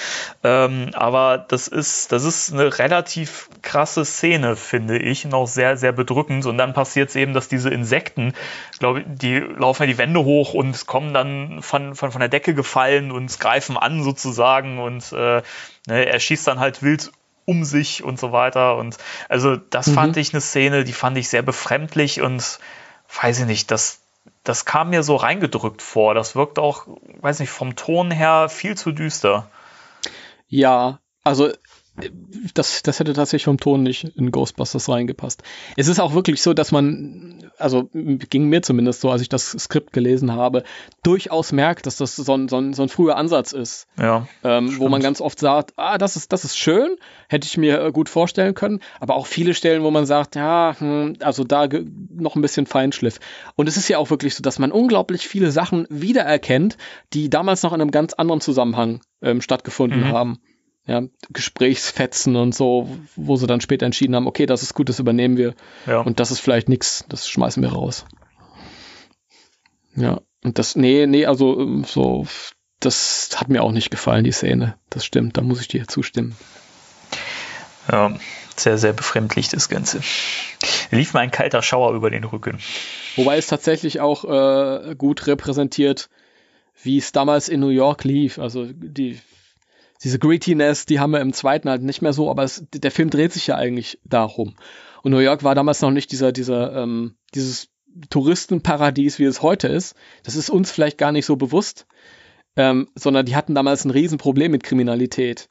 Ähm, aber das ist, das ist eine relativ krasse Szene, finde ich, und auch sehr, sehr bedrückend. Und dann passiert es eben, dass diese Insekten, glaube ich, die laufen ja die Wände hoch und kommen dann von, von, von der Decke gefallen und greifen an sozusagen und äh, ne, er schießt dann halt wild um sich und so weiter. Und also das mhm. fand ich eine Szene, die fand ich sehr befremdlich und weiß ich nicht, das, das kam mir so reingedrückt vor. Das wirkt auch, weiß nicht, vom Ton her viel zu düster. Ja, also das, das hätte tatsächlich vom Ton nicht in Ghostbusters reingepasst. Es ist auch wirklich so, dass man, also ging mir zumindest so, als ich das Skript gelesen habe, durchaus merkt, dass das so ein, so ein, so ein früher Ansatz ist. Ja. Ähm, wo man ganz oft sagt, ah, das ist, das ist schön, hätte ich mir äh, gut vorstellen können, aber auch viele Stellen, wo man sagt, ja, hm, also da noch ein bisschen Feinschliff. Und es ist ja auch wirklich so, dass man unglaublich viele Sachen wiedererkennt, die damals noch in einem ganz anderen Zusammenhang ähm, stattgefunden mhm. haben ja, Gesprächsfetzen und so, wo sie dann später entschieden haben, okay, das ist gut, das übernehmen wir. Ja. Und das ist vielleicht nichts, das schmeißen wir raus. Ja, und das, nee, nee, also ähm, so, das hat mir auch nicht gefallen, die Szene. Das stimmt, da muss ich dir zustimmen. Ja, sehr, sehr befremdlich das Ganze. Lief mir ein kalter Schauer über den Rücken. Wobei es tatsächlich auch äh, gut repräsentiert, wie es damals in New York lief. Also die diese Grittiness, die haben wir im zweiten halt nicht mehr so, aber es, der Film dreht sich ja eigentlich darum. Und New York war damals noch nicht dieser, dieser, ähm, dieses Touristenparadies, wie es heute ist. Das ist uns vielleicht gar nicht so bewusst, ähm, sondern die hatten damals ein Riesenproblem mit Kriminalität.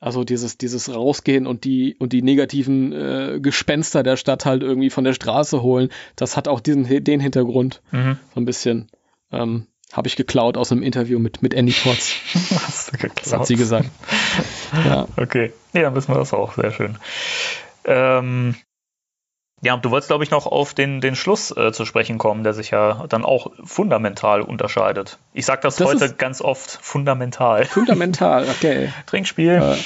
Also dieses, dieses Rausgehen und die, und die negativen äh, Gespenster der Stadt halt irgendwie von der Straße holen, das hat auch diesen, den Hintergrund. Mhm. So ein bisschen. Ähm, habe ich geklaut aus einem Interview mit, mit Andy Potts. Geklaut? Das hat sie gesagt. ja. Okay. Ja, dann wissen wir das auch. Sehr schön. Ähm, ja, du wolltest, glaube ich, noch auf den, den Schluss äh, zu sprechen kommen, der sich ja dann auch fundamental unterscheidet. Ich sage das, das, heute ganz oft, fundamental. Fundamental, okay. Trinkspiel. Äh,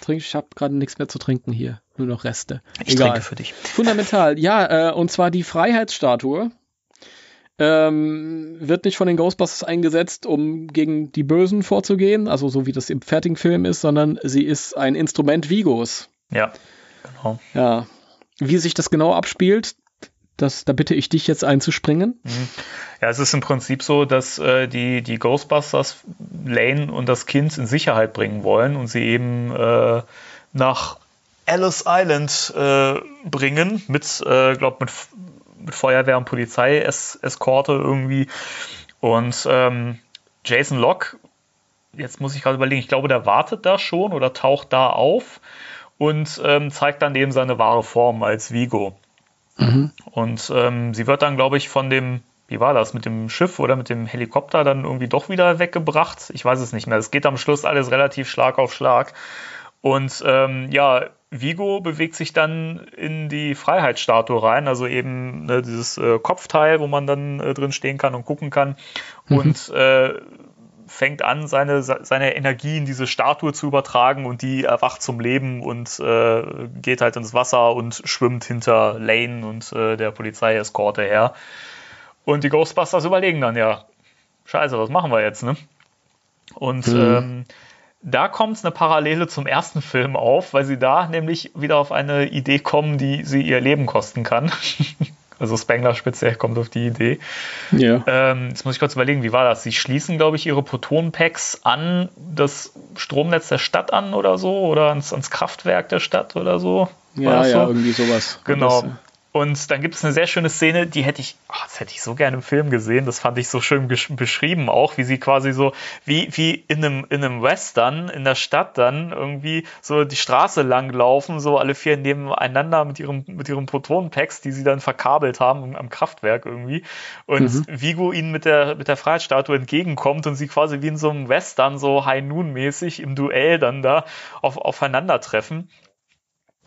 trink, ich habe gerade nichts mehr zu trinken hier, nur noch Reste. Ich Egal. trinke für dich. Fundamental, ja, äh, und zwar die Freiheitsstatue ähm, wird nicht von den Ghostbusters eingesetzt, um gegen die Bösen vorzugehen, also so wie das im fertigen Film ist, sondern sie ist ein Instrument Vigos. Ja, genau. Ja. Wie sich das genau abspielt, das, da bitte ich dich jetzt einzuspringen. Mhm. Ja, es ist im Prinzip so, dass äh, die, die Ghostbusters Lane und das Kind in Sicherheit bringen wollen und sie eben äh, nach Alice Island äh, bringen mit, äh, glaub, mit mit Feuerwehr und Polizei Eskorte irgendwie. Und ähm, Jason Locke, jetzt muss ich gerade überlegen, ich glaube, der wartet da schon oder taucht da auf und ähm, zeigt dann eben seine wahre Form als Vigo. Mhm. Und ähm, sie wird dann, glaube ich, von dem, wie war das, mit dem Schiff oder mit dem Helikopter dann irgendwie doch wieder weggebracht. Ich weiß es nicht mehr. Es geht am Schluss alles relativ Schlag auf Schlag. Und ähm, ja, Vigo bewegt sich dann in die Freiheitsstatue rein, also eben ne, dieses äh, Kopfteil, wo man dann äh, drin stehen kann und gucken kann mhm. und äh, fängt an, seine, seine Energie in diese Statue zu übertragen und die erwacht zum Leben und äh, geht halt ins Wasser und schwimmt hinter Lane und äh, der Polizeieskorte her. Und die Ghostbusters überlegen dann ja, scheiße, was machen wir jetzt, ne? Und mhm. ähm, da kommt eine Parallele zum ersten Film auf, weil sie da nämlich wieder auf eine Idee kommen, die sie ihr Leben kosten kann. also Spengler speziell kommt auf die Idee. Ja. Ähm, jetzt muss ich kurz überlegen, wie war das? Sie schließen, glaube ich, ihre Protonpacks an das Stromnetz der Stadt an oder so oder ans, ans Kraftwerk der Stadt oder so. Ja, ja, so? irgendwie sowas. Genau. Und dann gibt es eine sehr schöne Szene, die hätte ich, oh, das hätte ich so gerne im Film gesehen. Das fand ich so schön beschrieben auch, wie sie quasi so, wie, wie in einem, in einem Western in der Stadt dann irgendwie so die Straße lang laufen, so alle vier nebeneinander mit ihrem, mit ihren Protonenpacks, die sie dann verkabelt haben am Kraftwerk irgendwie. Und mhm. Vigo ihnen mit der, mit der Freiheitsstatue entgegenkommt und sie quasi wie in so einem Western so High Noon mäßig im Duell dann da auf, aufeinandertreffen.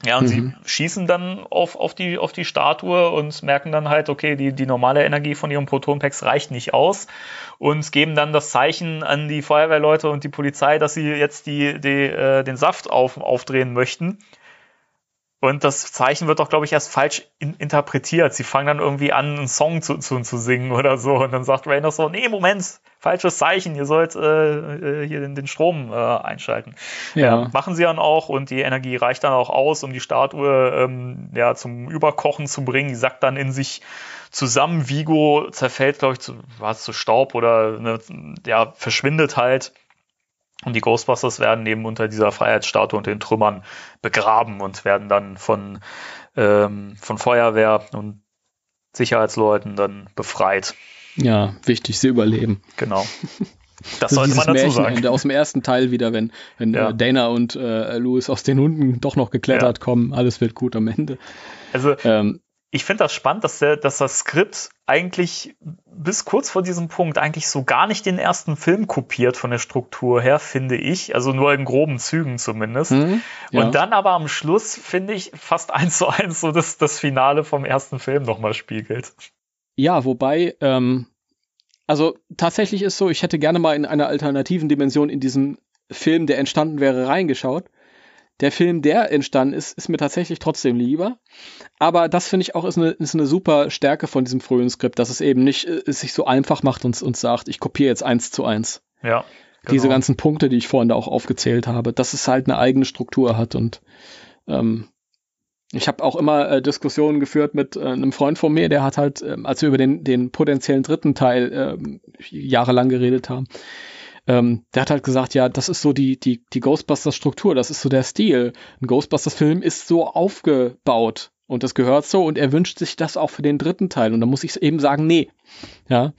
Ja, und mhm. sie schießen dann auf, auf, die, auf die Statue und merken dann halt, okay, die, die normale Energie von ihren Protonpacks reicht nicht aus und geben dann das Zeichen an die Feuerwehrleute und die Polizei, dass sie jetzt die, die, äh, den Saft auf, aufdrehen möchten. Und das Zeichen wird doch, glaube ich, erst falsch in interpretiert. Sie fangen dann irgendwie an, einen Song zu, zu, zu singen oder so. Und dann sagt noch so, nee, Moment, falsches Zeichen, ihr sollt äh, äh, hier den, den Strom äh, einschalten. Ja. Ja, machen sie dann auch und die Energie reicht dann auch aus, um die Statue ähm, ja, zum Überkochen zu bringen. Die sackt dann in sich zusammen. Vigo zerfällt, glaube ich, zu, was, zu Staub oder ne, ja, verschwindet halt. Und die Ghostbusters werden eben unter dieser Freiheitsstatue und den Trümmern begraben und werden dann von, ähm, von Feuerwehr und Sicherheitsleuten dann befreit. Ja, wichtig, sie überleben. Genau. Das ist sollte man dazu sagen. Märchenende aus dem ersten Teil wieder, wenn, wenn Ja. äh, Dana und äh, Louis aus den Hunden doch noch geklettert kommen, alles wird gut am Ende. Also Ähm, ich finde das spannend, dass, der, dass das Skript eigentlich bis kurz vor diesem Punkt eigentlich so gar nicht den ersten Film kopiert von der Struktur her, finde ich. Also nur in groben Zügen zumindest. hm, ja. Und dann aber am Schluss, finde ich, fast eins zu eins so das, das Finale vom ersten Film nochmal spiegelt. Ja, wobei, ähm, also tatsächlich ist so, ich hätte gerne mal in einer alternativen Dimension in diesen Film, der entstanden wäre, reingeschaut. Der Film, der entstanden ist, ist mir tatsächlich trotzdem lieber. Aber das finde ich auch ist eine, ist eine super Stärke von diesem frühen Skript, dass es eben nicht äh, es sich so einfach macht und, und sagt, ich kopiere jetzt eins zu eins. Ja. Diese genau. ganzen Punkte, die ich vorhin da auch aufgezählt habe, dass es halt eine eigene Struktur hat und ähm, ich habe auch immer äh, Diskussionen geführt mit äh, einem Freund von mir, der hat halt, ähm, als wir über den, den potenziellen dritten Teil ähm, jahrelang geredet haben, ähm, der hat halt gesagt, ja, das ist so die, die, die Ghostbusters-Struktur, das ist so der Stil. Ein Ghostbusters-Film ist so aufgebaut und das gehört so und er wünscht sich das auch für den dritten Teil. Und da muss ich eben sagen, nee. Ja,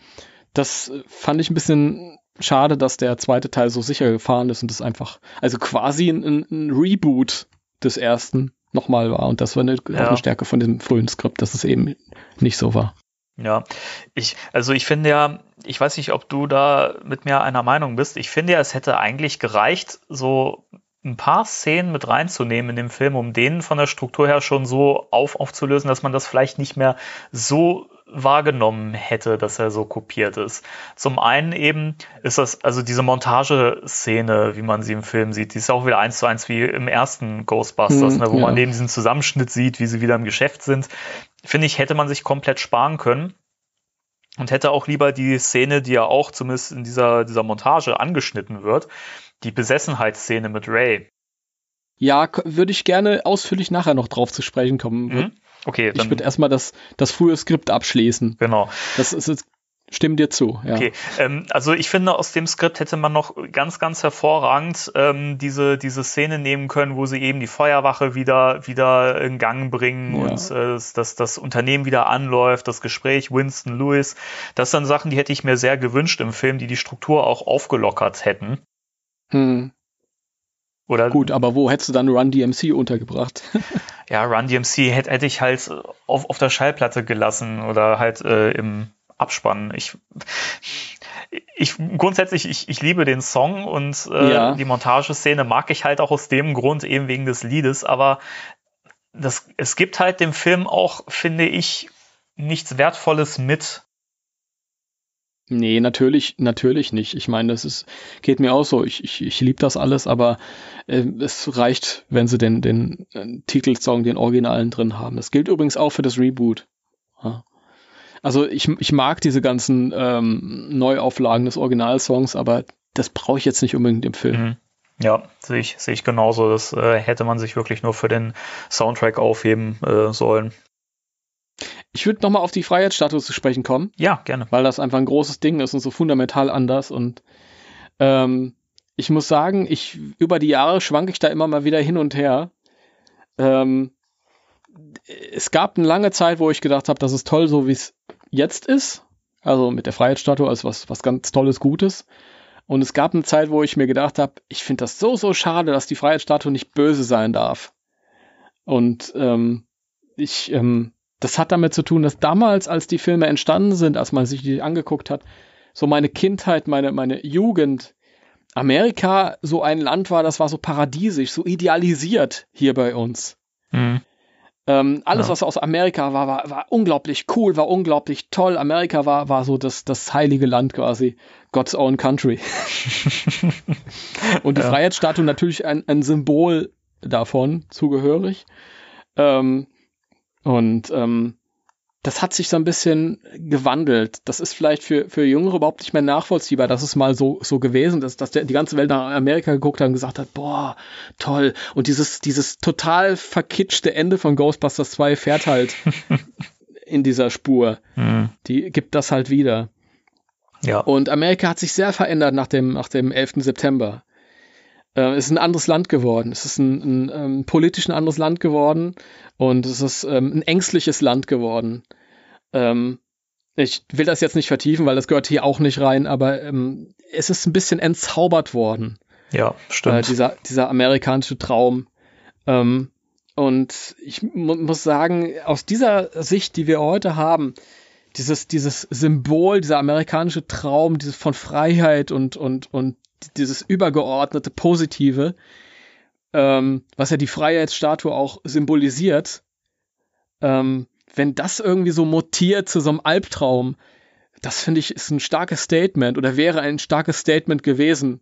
das äh, fand ich ein bisschen schade, dass der zweite Teil so sicher gefahren ist und das einfach, also quasi ein, ein, Reboot des ersten nochmal war. Und das war eine, Ja. eine Stärke von dem frühen Skript, dass es eben nicht so war. Ja, ich, also ich finde ja, ich weiß nicht, ob du da mit mir einer Meinung bist. Ich finde ja, es hätte eigentlich gereicht, so ein paar Szenen mit reinzunehmen in dem Film, um den von der Struktur her schon so auf, aufzulösen, dass man das vielleicht nicht mehr so wahrgenommen hätte, dass er so kopiert ist. Zum einen eben ist das, also diese Montageszene, wie man sie im Film sieht, die ist auch wieder eins zu eins wie im ersten Ghostbusters, Hm, ne, wo ja. man eben diesen Zusammenschnitt sieht, wie sie wieder im Geschäft sind. Finde ich, hätte man sich komplett sparen können und hätte auch lieber die Szene, die ja auch zumindest in dieser, dieser Montage angeschnitten wird, die Besessenheitsszene mit Ray. Ja, würde ich gerne ausführlich nachher noch drauf zu sprechen kommen. Mhm. Okay, Ich dann würde erstmal das, das frühe Skript abschließen. genau. Das ist, ist stimme dir zu. Ja. Okay, ähm, also ich finde, aus dem Skript hätte man noch ganz, ganz hervorragend ähm, diese, diese Szene nehmen können, wo sie eben die Feuerwache wieder, wieder in Gang bringen Ja. und äh, dass das Unternehmen wieder anläuft, das Gespräch Winston Lewis. Das sind Sachen, die hätte ich mir sehr gewünscht im Film, die die Struktur auch aufgelockert hätten. Hm, Oder gut, aber wo hättest du dann Run DMC untergebracht? ja, Run DMC hätte, hätte ich halt auf, auf der Schallplatte gelassen oder halt äh, im Abspann. Ich, ich grundsätzlich, ich, ich liebe den Song und äh, Ja. die Montageszene mag ich halt auch aus dem Grund, eben wegen des Liedes, aber das, es gibt halt dem Film auch, finde ich, nichts Wertvolles mit. Nee, natürlich, natürlich nicht. Ich meine, das ist, geht mir auch so. Ich, ich, ich liebe das alles, aber äh, es reicht, wenn sie den, den äh, Titelsong, den Originalen drin haben. Das gilt übrigens auch für das Reboot. Ja. Also ich, ich mag diese ganzen ähm, Neuauflagen des Originalsongs, aber das brauche ich jetzt nicht unbedingt im Film. Mhm. Ja, sehe ich, sehe ich genauso. Das äh, hätte man sich wirklich nur für den Soundtrack aufheben äh, sollen. Ich würde nochmal auf die Freiheitsstatue zu sprechen kommen. Ja, gerne. weil das einfach ein großes Ding ist und so fundamental anders. Und ähm, ich muss sagen, ich über die Jahre schwanke ich da immer mal wieder hin und her. Ähm, es gab eine lange Zeit, wo ich gedacht habe, das ist toll, so wie es jetzt ist. Also mit der Freiheitsstatue als was, was ganz Tolles, Gutes. Und es gab eine Zeit, wo ich mir gedacht habe, ich finde das so, so schade, dass die Freiheitsstatue nicht böse sein darf. Und ähm, ich, ähm, das hat damit zu tun, dass damals, als die Filme entstanden sind, als man sich die angeguckt hat, so meine Kindheit, meine, meine Jugend, Amerika so ein Land war, das war so paradiesisch, so idealisiert hier bei uns. Mhm. Ähm, alles, Ja. was aus Amerika war, war, war unglaublich cool, war unglaublich toll. Amerika war, war so das, das heilige Land quasi. God's own country. Und die Ja. Freiheitsstatue natürlich ein, ein Symbol davon, zugehörig. Ähm, und ähm, das hat sich so ein bisschen gewandelt. Das ist vielleicht für, für Jüngere überhaupt nicht mehr nachvollziehbar, dass es mal so, so gewesen ist, dass der, die ganze Welt nach Amerika geguckt hat und gesagt hat, boah, toll. Und dieses, dieses total verkitschte Ende von Ghostbusters 2 fährt halt in dieser Spur. Mhm. Die gibt das halt wieder. Ja. Und Amerika hat sich sehr verändert nach dem, nach dem 11. September. Äh, es ist ein anderes Land geworden. Es ist ein, ein, ein ähm, politisch ein anderes Land geworden und es ist ähm, ein ängstliches Land geworden. Ähm, ich will das jetzt nicht vertiefen, weil das gehört hier auch nicht rein, aber ähm, es ist ein bisschen entzaubert worden. Ja, stimmt. Äh, dieser, dieser amerikanische Traum. Ähm, und ich mu muss sagen, aus dieser Sicht, die wir heute haben, dieses, dieses Symbol, dieser amerikanische Traum, dieses von Freiheit und, und, und dieses übergeordnete Positive, ähm, was ja die Freiheitsstatue auch symbolisiert, ähm, wenn das irgendwie so mutiert zu so einem Albtraum, das finde ich ist ein starkes Statement oder wäre ein starkes Statement gewesen.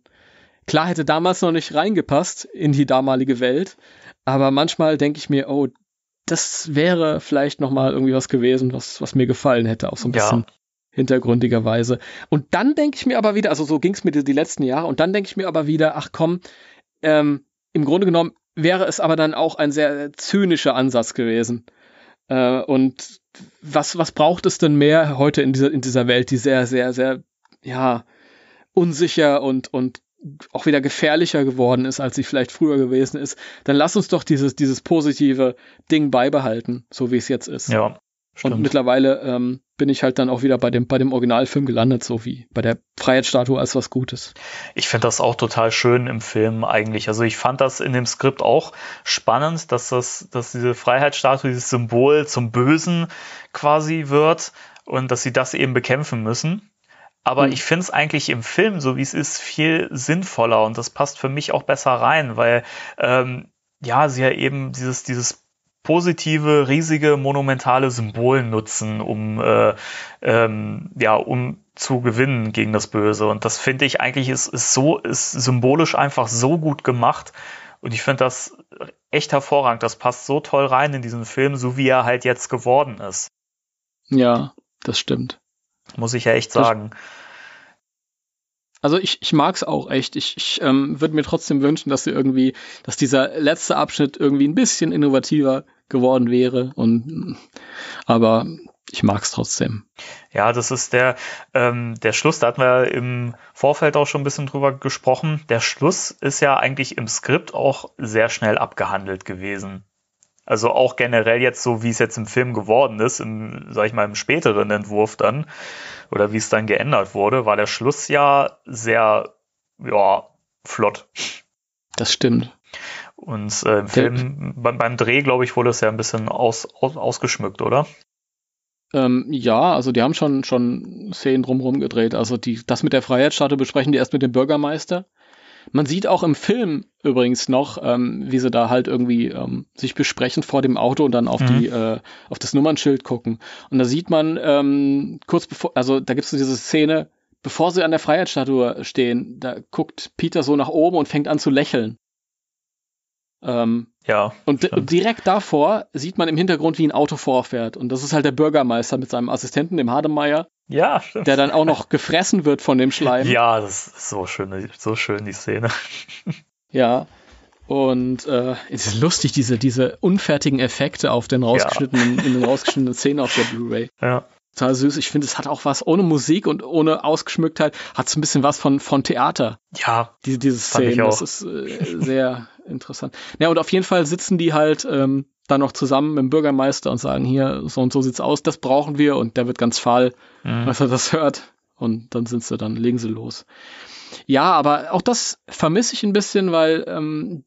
Klar hätte damals noch nicht reingepasst in die damalige Welt, aber manchmal denke ich mir, oh, das wäre vielleicht noch mal irgendwie was gewesen, was, was mir gefallen hätte, auch so ein Ja. bisschen hintergründigerweise. Und dann denke ich mir aber wieder, also so ging es mir die, die letzten Jahre, und dann denke ich mir aber wieder, ach komm, ähm, im Grunde genommen wäre es aber dann auch ein sehr zynischer Ansatz gewesen. Äh, und was, was braucht es denn mehr heute in dieser, in dieser Welt, die sehr, sehr, sehr, ja, unsicher und, und auch wieder gefährlicher geworden ist, als sie vielleicht früher gewesen ist, dann lass uns doch dieses, dieses positive Ding beibehalten, so wie es jetzt ist. ja, und stimmt. mittlerweile ähm, bin ich halt dann auch wieder bei dem, bei dem Originalfilm gelandet, so wie bei der Freiheitsstatue als was Gutes. Ich finde das auch total schön im Film eigentlich. Also ich fand das in dem Skript auch spannend, dass das, dass diese Freiheitsstatue, dieses Symbol zum Bösen quasi wird und dass sie das eben bekämpfen müssen. Aber Hm. ich finde es eigentlich im Film, so wie es ist, viel sinnvoller und das passt für mich auch besser rein, weil ähm, ja, sie ja eben dieses, dieses positive, riesige, monumentale Symbol nutzen, um äh, ähm, ja, um zu gewinnen gegen das Böse. Und das finde ich eigentlich ist, ist so, ist symbolisch einfach so gut gemacht. Und ich finde das echt hervorragend. Das passt so toll rein in diesen Film, so wie er halt jetzt geworden ist. Ja, das stimmt. Muss ich ja echt Das- sagen. Also ich, ich mag es auch echt. Ich, ich ähm, würde mir trotzdem wünschen, dass sie irgendwie, dass dieser letzte Abschnitt irgendwie ein bisschen innovativer geworden wäre. Und aber ich mag es trotzdem. Ja, das ist der, ähm, der Schluss, da hatten wir im Vorfeld auch schon ein bisschen drüber gesprochen. Der Schluss ist ja eigentlich im Skript auch sehr schnell abgehandelt gewesen. Also auch generell jetzt so, wie es jetzt im Film geworden ist, im, sag ich mal, im späteren Entwurf dann, oder wie es dann geändert wurde, war der Schluss ja sehr, ja, flott. Das stimmt. Und äh, im Film, beim, beim Dreh, glaube ich, wurde es ja ein bisschen aus, aus, ausgeschmückt, oder? Ähm, ja, also die haben schon, schon Szenen drumherum gedreht. Also die, das mit der Freiheitsstatue besprechen die erst mit dem Bürgermeister. Man sieht auch im Film übrigens noch, ähm, wie sie da halt irgendwie ähm, sich besprechen vor dem Auto und dann auf Mhm. die, äh, auf das Nummernschild gucken. Und da sieht man ähm, kurz bevor, also da gibt es so diese Szene, bevor sie an der Freiheitsstatue stehen, da guckt Peter so nach oben und fängt an zu lächeln. Ähm, Ja. und Stimmt. direkt davor sieht man im Hintergrund, wie ein Auto vorfährt. Und das ist halt der Bürgermeister mit seinem Assistenten, dem Hademeyer, Ja, stimmt. der dann auch noch gefressen wird von dem Schleim. Ja, das ist so schön, so schön, die Szene. Ja. Und äh, es ist lustig, diese, diese unfertigen Effekte auf den rausgeschnittenen, in den rausgeschnittenen Szenen auf der Blu-ray. Ja. Total süß. Ich finde, es hat auch was ohne Musik und ohne Ausgeschmücktheit, hat es ein bisschen was von, von Theater. Ja, diese, diese Szenen. Das ist äh, sehr interessant. Ja, und auf jeden Fall sitzen die halt ähm, dann noch zusammen mit dem Bürgermeister und sagen, hier, so und so sieht's aus, das brauchen wir und der wird ganz fahl, Mhm. als er das hört. Und dann sind sie dann, legen sie los. Ja, aber auch das vermisse ich ein bisschen, weil ähm,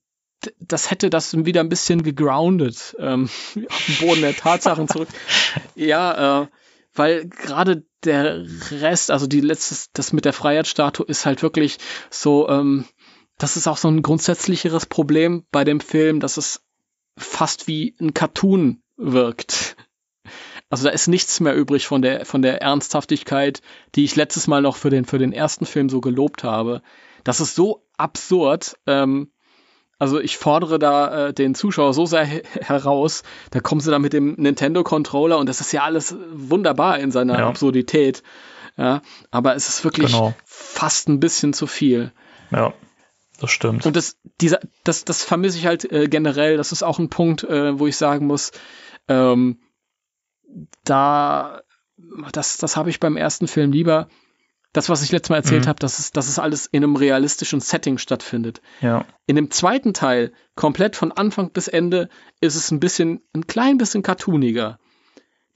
das hätte das wieder ein bisschen gegroundet, ähm, auf den Boden der Tatsachen zurück. Ja, äh, weil gerade der Rest, also die letztes, das mit der Freiheitsstatue ist halt wirklich so, ähm, das ist auch so ein grundsätzlicheres Problem bei dem Film, dass es fast wie ein Cartoon wirkt. Also da ist nichts mehr übrig von der, von der Ernsthaftigkeit, die ich letztes Mal noch für den, für den ersten Film so gelobt habe. Das ist so absurd, ähm, Also ich fordere da äh, den Zuschauer so sehr he heraus, da kommen sie da mit dem Nintendo-Controller und das ist ja alles wunderbar in seiner Ja. Absurdität. Ja, aber es ist wirklich Genau. fast ein bisschen zu viel. Ja, das stimmt. Und das, dieser, das, das vermisse ich halt äh, generell. Das ist auch ein Punkt, äh, wo ich sagen muss, ähm, da, das, das habe ich beim ersten Film lieber. Das, was ich letztes Mal erzählt Mhm. habe, dass es, dass es alles in einem realistischen Setting stattfindet. Ja, In dem zweiten Teil, komplett von Anfang bis Ende, ist es ein bisschen, ein klein bisschen cartooniger.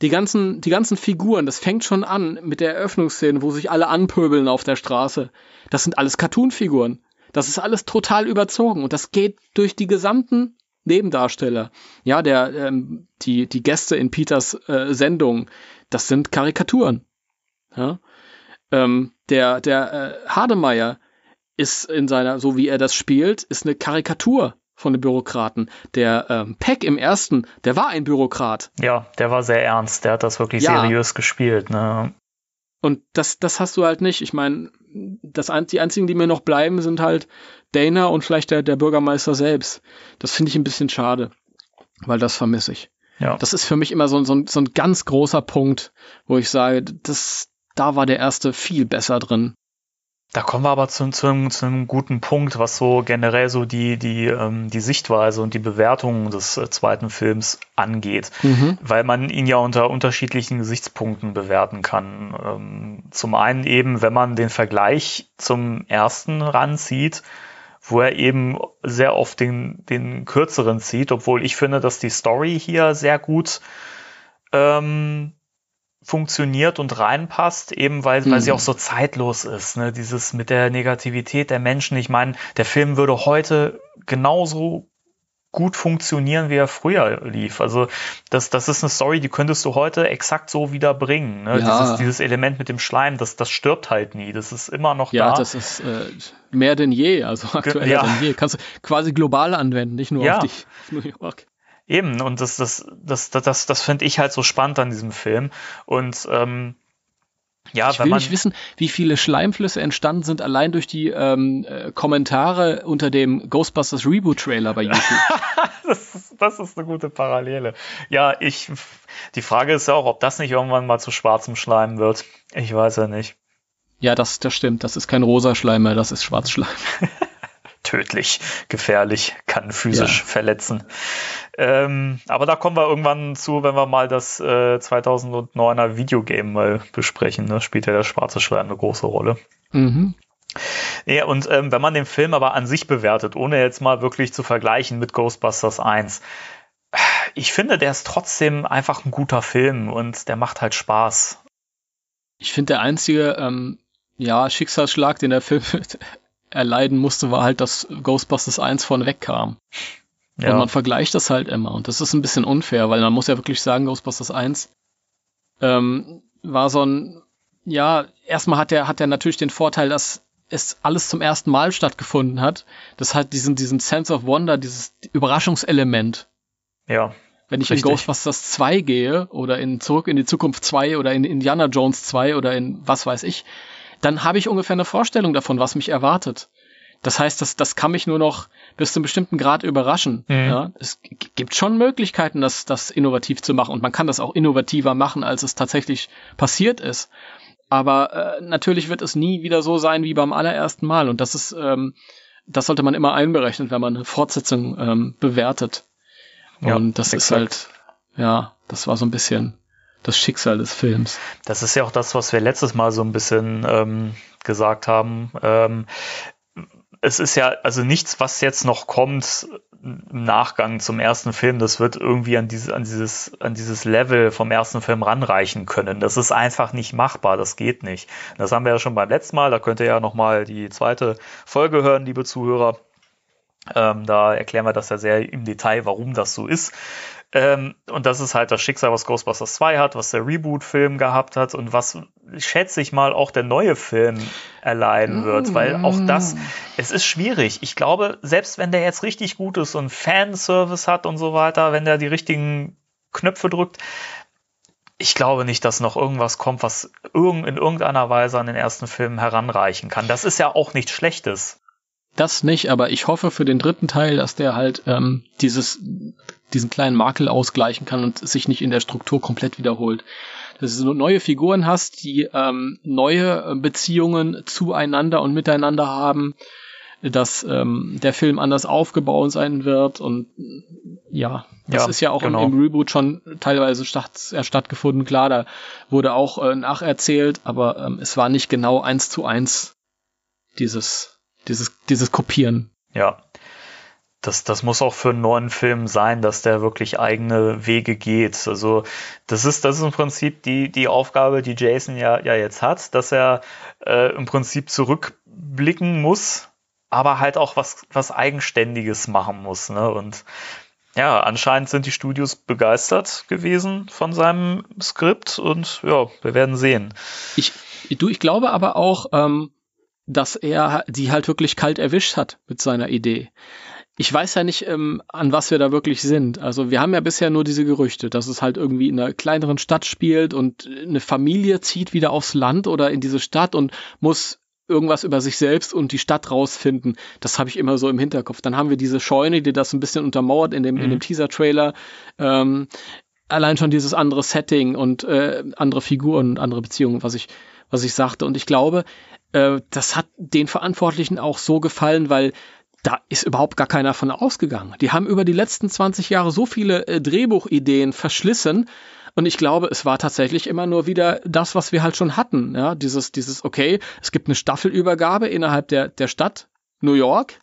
Die ganzen, die ganzen Figuren, das fängt schon an mit der Eröffnungsszene, wo sich alle anpöbeln auf der Straße. Das sind alles Cartoon-Figuren. Das ist alles total überzogen und das geht durch die gesamten Nebendarsteller. Ja, der, ähm, die, die Gäste in Peters äh, Sendung, das sind Karikaturen. Ja? Ähm, der, der äh, Hademeyer ist in seiner, so wie er das spielt, ist eine Karikatur von den Bürokraten. Der ähm, Peck im ersten, der war ein Bürokrat. ja, der war sehr ernst. Der hat das wirklich Ja. seriös gespielt. Ne? Und das, das hast du halt nicht. Ich meine, das, die einzigen, die mir noch bleiben, sind halt Dana und vielleicht der, der Bürgermeister selbst. Das finde ich ein bisschen schade, weil das vermisse ich. Ja, Das ist für mich immer so, ein- so, ein- so ein ganz großer Punkt, wo ich sage, das, da war der erste viel besser drin. Da kommen wir aber zu, zu, einem, zu einem guten Punkt, was so generell so die, die, ähm, die Sichtweise und die Bewertung des äh, zweiten Films angeht. Weil man ihn ja unter unterschiedlichen Gesichtspunkten bewerten kann. Ähm, zum einen eben, wenn man den Vergleich zum ersten ranzieht, wo er eben sehr oft den, den kürzeren zieht, obwohl ich finde, dass die Story hier sehr gut ähm, funktioniert und reinpasst, eben weil, weil sie Mhm. auch so zeitlos ist. Ne? Dieses mit der Negativität der Menschen. Ich meine, der Film würde heute genauso gut funktionieren, wie er früher lief. Also das, das ist eine Story, die könntest du heute exakt so wieder bringen. Ne? Ja. Dieses, dieses Element mit dem Schleim, das, das stirbt halt nie. Das ist immer noch Ja, da. das ist äh, mehr denn je, also aktueller ja. denn je. Kannst du quasi global anwenden, nicht nur Ja. auf, dich, auf New York. Eben, und das, das, das, das, das, das finde ich halt so spannend an diesem Film. Und ähm, ja, Ich will nicht wissen, wie viele Schleimflüsse entstanden sind, allein durch die ähm, äh, Kommentare unter dem Ghostbusters Reboot-Trailer bei YouTube. das, ist, das ist eine gute Parallele. Ja, ich. Die Frage ist ja auch, ob das nicht irgendwann mal zu schwarzem Schleim wird. Ich weiß ja nicht. ja, das, das stimmt. Das ist kein rosa Schleim mehr, das ist Schwarzschleim. Tödlich, gefährlich, kann physisch Ja. verletzen. Ähm, aber da kommen wir irgendwann zu, wenn wir mal das äh, 2009er Videogame mal besprechen. Ne? Spielt ja der schwarze Schleim eine große Rolle. Mhm. Ja, und ähm, wenn man den Film aber an sich bewertet, ohne jetzt mal wirklich zu vergleichen mit Ghostbusters 1, ich finde, der ist trotzdem einfach ein guter Film und der macht halt Spaß. Ich finde, der einzige ähm, ja, Schicksalsschlag, den der Film erleiden musste, war halt, dass Ghostbusters 1 von weg kam. Und Ja, man vergleicht das halt immer. Und das ist ein bisschen unfair, weil man muss ja wirklich sagen, Ghostbusters 1 ähm, war so ein, ja, erstmal hat er hat er natürlich den Vorteil, dass es alles zum ersten Mal stattgefunden hat. Das hat diesen, diesen Sense of Wonder, dieses Überraschungselement. ja, Wenn ich Richtig. in Ghostbusters 2 gehe oder in Zurück in die Zukunft 2 oder in Indiana Jones 2 oder in was weiß ich, dann habe ich ungefähr eine Vorstellung davon, was mich erwartet. Das heißt, das, das kann mich nur noch bis zu einem bestimmten Grad überraschen. Mhm. Ja, es gibt schon Möglichkeiten, das, das innovativ zu machen und man kann das auch innovativer machen, als es tatsächlich passiert ist. Aber äh, natürlich wird es nie wieder so sein wie beim allerersten Mal und das ist, ähm, das sollte man immer einberechnen, wenn man eine Fortsetzung ähm, bewertet. Ja, und das ist exakt. halt, ja, das war so ein bisschen das Schicksal des Films. das ist ja auch das, was wir letztes Mal so ein bisschen ähm, gesagt haben. Ähm, es ist ja also nichts, was jetzt noch kommt im Nachgang zum ersten Film, das wird irgendwie an dieses, an dieses, an dieses Level vom ersten Film ranreichen können. Das ist einfach nicht machbar, das geht nicht. Das haben wir ja schon beim letzten Mal, da könnt ihr ja nochmal die zweite Folge hören, liebe Zuhörer. Ähm, da erklären wir das ja sehr im Detail, warum das so ist. Ähm, und das ist halt das Schicksal, was Ghostbusters 2 hat, was der Reboot-Film gehabt hat und was, schätze ich mal, auch der neue Film erleiden wird, weil auch das, es ist schwierig. Ich glaube, selbst wenn der jetzt richtig gut ist und Fanservice hat und so weiter, wenn der die richtigen Knöpfe drückt, ich glaube nicht, dass noch irgendwas kommt, was irgend, in irgendeiner Weise an den ersten Film heranreichen kann. Das ist ja auch nichts Schlechtes. das nicht, aber ich hoffe für den dritten Teil, dass der halt ähm, dieses, diesen kleinen Makel ausgleichen kann und sich nicht in der Struktur komplett wiederholt. Dass du neue Figuren hast, die ähm, neue äh, Beziehungen zueinander und miteinander haben, dass ähm, der Film anders aufgebaut sein wird und ja, das Ja, ist ja auch genau. im, im Reboot schon teilweise statt, äh, stattgefunden. Klar, da wurde auch äh, nacherzählt, aber ähm, es war nicht genau eins zu eins dieses, dieses, dieses Kopieren. Ja. Das, das muss auch für einen neuen Film sein, dass der wirklich eigene Wege geht. Also das ist, das ist im Prinzip die, die Aufgabe, die Jason ja, ja jetzt hat, dass er äh, im Prinzip zurückblicken muss, aber halt auch was, was Eigenständiges machen muss. Ne? Und ja, anscheinend sind die Studios begeistert gewesen von seinem Skript und ja, wir werden sehen. Ich, du, ich glaube aber auch, ähm, dass er die halt wirklich kalt erwischt hat mit seiner Idee. Ich weiß ja nicht, ähm, an was wir da wirklich sind. Also wir haben ja bisher nur diese Gerüchte, dass es halt irgendwie in einer kleineren Stadt spielt und eine Familie zieht wieder aufs Land oder in diese Stadt und muss irgendwas über sich selbst und die Stadt rausfinden. Das habe ich immer so im Hinterkopf. Dann haben wir diese Scheune, die das ein bisschen untermauert in dem, in dem Teaser-Trailer. Ähm, allein schon dieses andere Setting und äh, andere Figuren und andere Beziehungen, was ich, was ich sagte. Und ich glaube, äh, das hat den Verantwortlichen auch so gefallen, weil da ist überhaupt gar keiner von ausgegangen. Die haben über die letzten 20 Jahre so viele äh, Drehbuchideen verschlissen. Und ich glaube, es war tatsächlich immer nur wieder das, was wir halt schon hatten. Ja, dieses, dieses, okay, es gibt eine Staffelübergabe innerhalb der, der Stadt New York.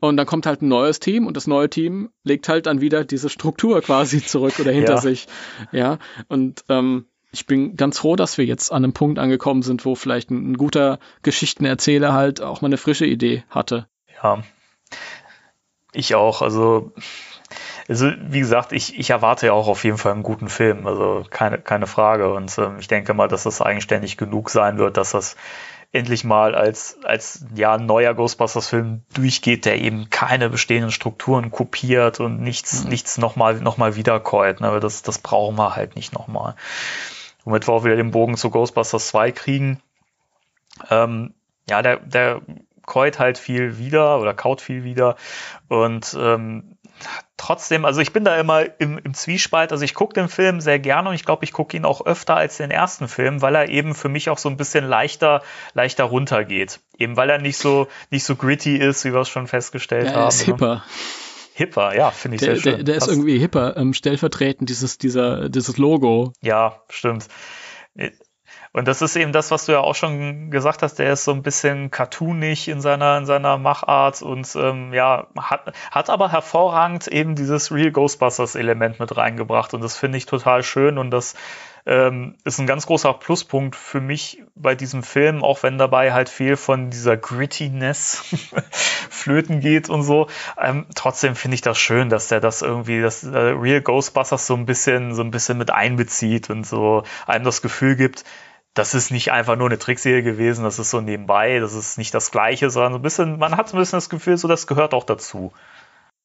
Und dann kommt halt ein neues Team und das neue Team legt halt dann wieder diese Struktur quasi zurück oder hinter Ja. sich. Ja, und ähm, ich bin ganz froh, dass wir jetzt an einem Punkt angekommen sind, wo vielleicht ein, ein guter Geschichtenerzähler halt auch mal eine frische Idee hatte. Ja. Ich auch. Also, also wie gesagt, ich, ich erwarte ja auch auf jeden Fall einen guten Film. Also keine, keine Frage. Und ähm, ich denke mal, dass das eigenständig genug sein wird, dass das endlich mal als, als ja, neuer Ghostbusters-Film durchgeht, der eben keine bestehenden Strukturen kopiert und nichts, nichts nochmal noch mal wiederkäut. Ne? Aber Das, das brauchen wir halt nicht nochmal. Womit wir auch wieder den Bogen zu Ghostbusters 2 kriegen. Ähm, ja, der, der käut halt viel wieder oder kaut viel wieder. Und ähm, trotzdem, also ich bin da immer im, im Zwiespalt. Also ich gucke den Film sehr gerne und ich glaube, ich gucke ihn auch öfter als den ersten Film, weil er eben für mich auch so ein bisschen leichter, leichter runtergeht. Eben weil er nicht so, nicht so gritty ist, wie wir es schon festgestellt Ja, haben. ist ne? hipper. Hipper, ja, finde ich Der, sehr schön. der, der ist irgendwie hipper, ähm, stellvertretend dieses, dieser, dieses Logo. Ja, stimmt. Und das ist eben das, was du ja auch schon gesagt hast, der ist so ein bisschen cartoonig in seiner, in seiner Machart und ähm, ja, hat, hat aber hervorragend eben dieses Real Ghostbusters-Element mit reingebracht und das finde ich total schön und das ähm, ist ein ganz großer Pluspunkt für mich bei diesem Film, auch wenn dabei halt viel von dieser Grittiness flöten geht und so. Ähm, trotzdem finde ich das schön, dass der das irgendwie, das äh, Real Ghostbusters so ein bisschen, so ein bisschen mit einbezieht und so einem das Gefühl gibt, das ist nicht einfach nur eine Trickserie gewesen, das ist so nebenbei, das ist nicht das Gleiche, sondern so ein bisschen, man hat so ein bisschen das Gefühl, so das gehört auch dazu.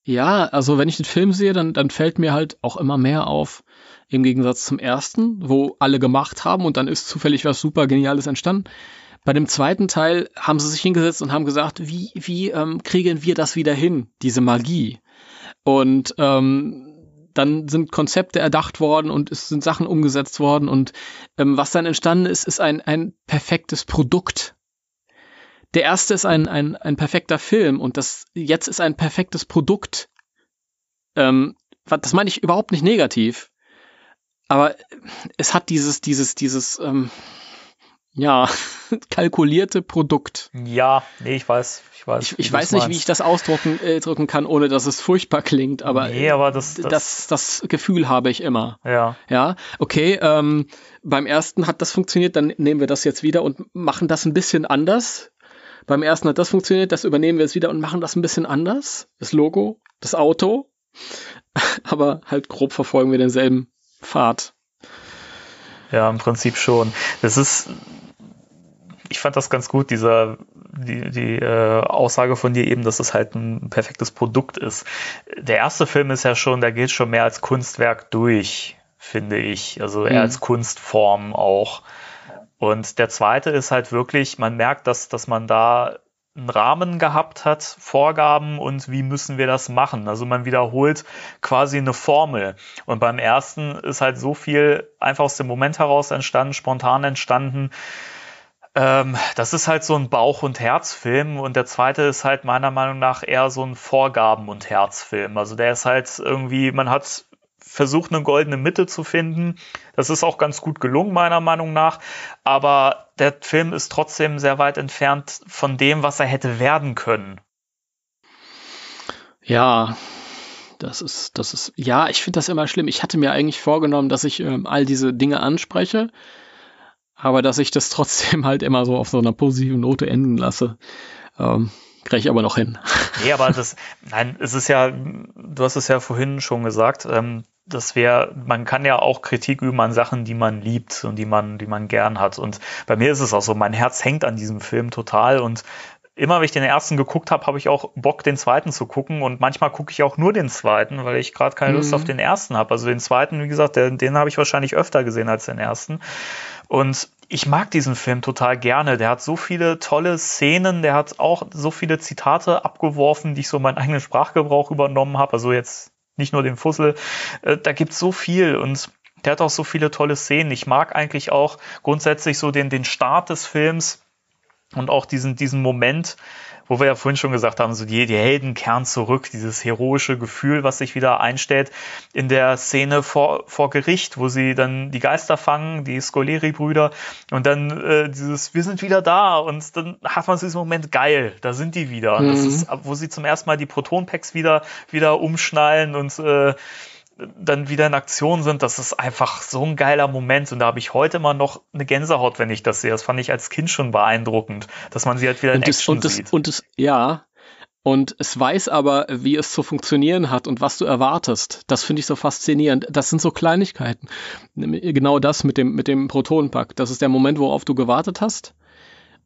Ja, also wenn ich den Film sehe, dann, dann fällt mir halt auch immer mehr auf, im Gegensatz zum ersten, wo alle gemacht haben und dann ist zufällig was super Geniales entstanden. Bei dem zweiten Teil haben sie sich hingesetzt und haben gesagt, wie, wie ähm, kriegen wir das wieder hin, diese Magie? Und ähm, dann sind Konzepte erdacht worden und es sind Sachen umgesetzt worden und ähm, was dann entstanden ist, ist ein, ein perfektes Produkt. Der erste ist ein, ein, ein perfekter Film und das jetzt ist ein perfektes Produkt. Ähm, das meine ich überhaupt nicht negativ. Aber es hat dieses, dieses, dieses, ähm, ja, kalkulierte Produkt. Ja, nee, ich weiß, ich weiß. Ich, ich weiß nicht, wie ich das ausdrücken äh, drücken kann, ohne dass es furchtbar klingt, aber, Nee, aber das- das, das- das, Gefühl habe ich immer. Ja, Ja, okay, ähm, beim ersten hat das funktioniert, dann nehmen wir das jetzt wieder und machen das ein bisschen anders. Beim ersten hat das funktioniert, das übernehmen wir jetzt wieder und machen das ein bisschen anders. Das Logo, das Auto. Aber halt grob verfolgen wir denselben Pfad. ja, im Prinzip schon. Das ist, ich fand das ganz gut, dieser, die, die äh, Aussage von dir eben, dass es halt ein perfektes Produkt ist. Der erste Film ist ja schon, der geht schon mehr als Kunstwerk durch, finde ich. Also eher Mhm. als Kunstform auch. Und der zweite ist halt wirklich, man merkt, dass, dass man da einen Rahmen gehabt hat, Vorgaben und wie müssen wir das machen. Also man wiederholt quasi eine Formel. Und beim ersten ist halt so viel einfach aus dem Moment heraus entstanden, spontan entstanden. Ähm, das ist halt so ein Bauch- und Herzfilm und der zweite ist halt meiner Meinung nach eher so ein Vorgaben- und Herzfilm. Also der ist halt irgendwie, man hat versucht, eine goldene Mitte zu finden. Das ist auch ganz gut gelungen, meiner Meinung nach. Aber der Film ist trotzdem sehr weit entfernt von dem, was er hätte werden können. Ja, das ist, das ist, ja, ich finde das immer schlimm. Ich hatte mir eigentlich vorgenommen, dass ich ähm, all diese Dinge anspreche, aber dass ich das trotzdem halt immer so auf so einer positiven Note enden lasse. Ähm, kriege ich aber noch hin. Nee, aber das, nein, es ist ja, du hast es ja vorhin schon gesagt, ähm, das wäre, man kann ja auch Kritik üben an Sachen, die man liebt und die man, die man gern hat. Und bei mir ist es auch so, mein Herz hängt an diesem Film total und immer wenn ich den ersten geguckt habe, habe ich auch Bock, den zweiten zu gucken. Und manchmal gucke ich auch nur den zweiten, weil ich gerade keine Lust Mhm. auf den ersten habe. Also den zweiten, wie gesagt, den, den habe ich wahrscheinlich öfter gesehen als den ersten. Und ich mag diesen Film total gerne. Der hat so viele tolle Szenen, der hat auch so viele Zitate abgeworfen, die ich so in meinen eigenen Sprachgebrauch übernommen habe. Also jetzt nicht nur den Fussel. Äh, da gibt's so viel und der hat auch so viele tolle Szenen. Ich mag eigentlich auch grundsätzlich so den, den Start des Films und auch diesen, diesen Moment, wo wir ja vorhin schon gesagt haben, so die, die Helden kehren zurück, dieses heroische Gefühl, was sich wieder einstellt in der Szene vor, vor Gericht, wo sie dann die Geister fangen, die Scoleri-Brüder und dann äh, dieses, wir sind wieder da und dann hat man so diesen Moment, geil, da sind die wieder. Und Das Mhm. ist, wo sie zum ersten Mal die Proton-Packs wieder, wieder umschnallen und äh, dann wieder in Aktion sind, das ist einfach so ein geiler Moment und da habe ich heute immer noch eine Gänsehaut, wenn ich das sehe. Das fand ich als Kind schon beeindruckend, dass man sie halt wieder in Und das, Action das, sieht. und das, ja. Und es weiß aber, wie es zu funktionieren hat und was du erwartest. Das finde ich so faszinierend. Das sind so Kleinigkeiten. Genau das mit dem, mit dem Protonenpack. Das ist der Moment, worauf du gewartet hast.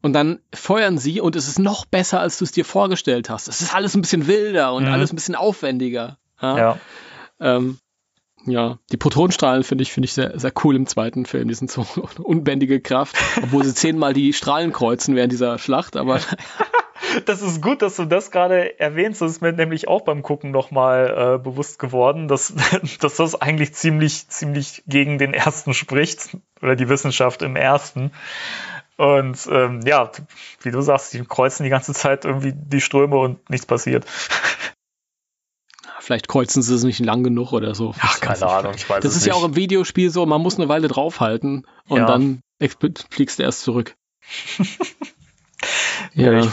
Und dann feuern sie und es ist noch besser, als du es dir vorgestellt hast. Es ist alles ein bisschen wilder und Mhm. alles ein bisschen aufwendiger. Ja. ja. Ähm, ja, die Protonenstrahlen finde ich, finde ich sehr, sehr cool im zweiten Film. Die sind so unbändige Kraft, obwohl sie zehnmal die Strahlen kreuzen während dieser Schlacht, aber Das ist gut, dass du das gerade erwähnst. Das ist mir nämlich auch beim Gucken nochmal äh, bewusst geworden, dass, dass das eigentlich ziemlich, ziemlich gegen den ersten spricht oder die Wissenschaft im ersten. Und ähm, ja, wie du sagst, die kreuzen die ganze Zeit irgendwie die Ströme und nichts passiert. Vielleicht kreuzen sie es nicht lang genug oder so. Ach, keine Ahnung, ich weiß Das es ist ja nicht. auch im Videospiel so, man muss eine Weile draufhalten und Ja. dann fliegst du erst zurück. Ja, ja. ich-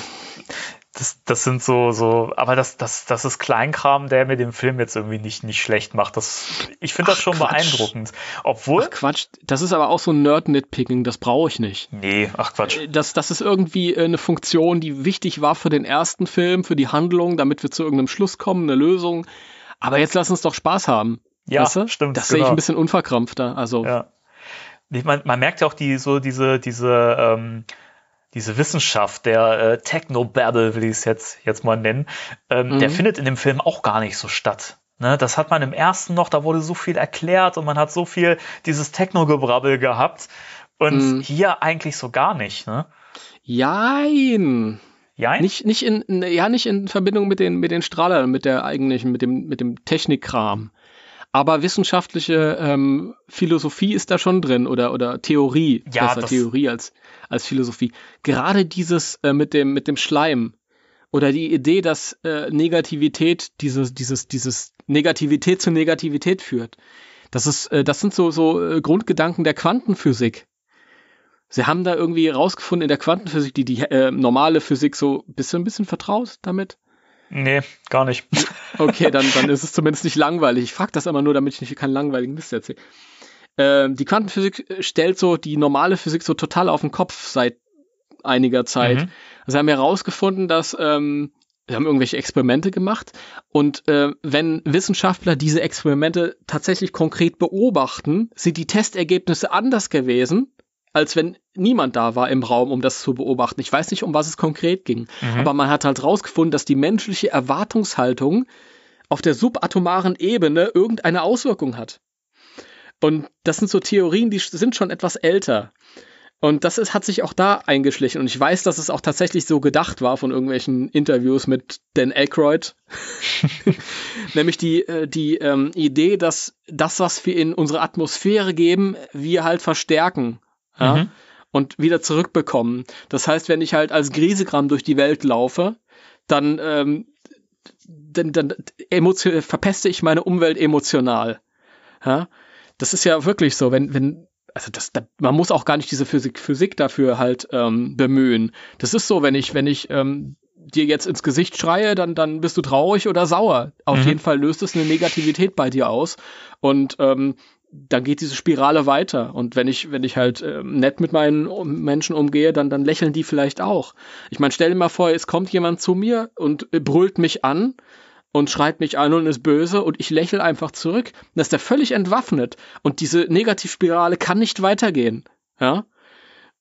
das, das sind so, so, aber das, das, das ist Kleinkram, der mir den Film jetzt irgendwie nicht, nicht schlecht macht. Das, ich finde das schon Quatsch. beeindruckend. Obwohl, Ach Quatsch, das ist aber auch so ein Nerd-Nitpicking, das brauche ich nicht. nee, ach Quatsch. Das, das ist irgendwie äh, eine Funktion, die wichtig war für den ersten Film, für die Handlung, damit wir zu irgendeinem Schluss kommen, eine Lösung. Aber jetzt lass uns doch Spaß haben. Ja, weißt du? stimmt, Das sehe ich genau. ein bisschen unverkrampfter. Also, Ja. Man, man merkt ja auch die, so diese, diese, ähm, diese Wissenschaft, der äh, Technobabble, will ich es jetzt, jetzt mal nennen, ähm, der Mhm. findet in dem Film auch gar nicht so statt. Ne, das hat man im ersten noch, da wurde so viel erklärt und man hat so viel dieses Techno-Gebrabbel gehabt. Und Mhm. hier eigentlich so gar nicht, ne? jein. Ja, Nicht, nicht in, ja, nicht in Verbindung mit den, mit den Strahlern, mit der eigentlichen, mit dem, mit dem Technikkram. Aber wissenschaftliche ähm, Philosophie ist da schon drin oder, oder Theorie. Ja, besser Theorie als, als Philosophie. Gerade dieses äh, mit dem, mit dem Schleim oder die Idee, dass äh, Negativität, dieses, dieses, dieses Negativität zu Negativität führt. Das ist, äh, das sind so, so äh, Grundgedanken der Quantenphysik. Sie haben da irgendwie rausgefunden in der Quantenphysik, die, die äh, normale Physik so, bist du ein bisschen vertraut damit? nee, gar nicht. Okay, dann, dann ist es zumindest nicht langweilig. Ich frage das immer nur, damit ich nicht keinen langweiligen Mist erzähle. Ähm, die Quantenphysik äh, stellt so die normale Physik so total auf den Kopf seit einiger Zeit. Mhm. Sie haben herausgefunden, dass ähm, wir haben irgendwelche Experimente gemacht und äh, wenn Wissenschaftler diese Experimente tatsächlich konkret beobachten, sind die Testergebnisse anders gewesen, als wenn niemand da war im Raum, um das zu beobachten. Ich weiß nicht, um was es konkret ging, Mhm. aber man hat halt herausgefunden, dass die menschliche Erwartungshaltung auf der subatomaren Ebene irgendeine Auswirkung hat. Und das sind so Theorien, die sind schon etwas älter. Und das ist, hat sich auch da eingeschlichen. Und ich weiß, dass es auch tatsächlich so gedacht war von irgendwelchen Interviews mit Dan Aykroyd. Nämlich die, äh, die ähm, Idee, dass das, was wir in unsere Atmosphäre geben, wir halt verstärken. Ja? Mhm. Und wieder zurückbekommen. Das heißt, wenn ich halt als Griesegramm durch die Welt laufe, dann, ähm, dann, dann emotion verpeste ich meine Umwelt emotional. Ja? Das ist ja wirklich so, wenn, wenn also das, da, man muss auch gar nicht diese Physik, Physik dafür halt ähm, bemühen. Das ist so, wenn ich, wenn ich ähm, dir jetzt ins Gesicht schreie, dann, dann bist du traurig oder sauer. Auf Mhm. jeden Fall löst es eine Negativität bei dir aus. Und ähm, dann geht diese Spirale weiter. Und wenn ich, wenn ich halt ähm, nett mit meinen Menschen umgehe, dann, dann lächeln die vielleicht auch. Ich meine, stell dir mal vor, es kommt jemand zu mir und äh, brüllt mich an und schreit mich an und ist böse und ich lächle einfach zurück. Dann ist der völlig entwaffnet und diese Negativspirale kann nicht weitergehen. Ja.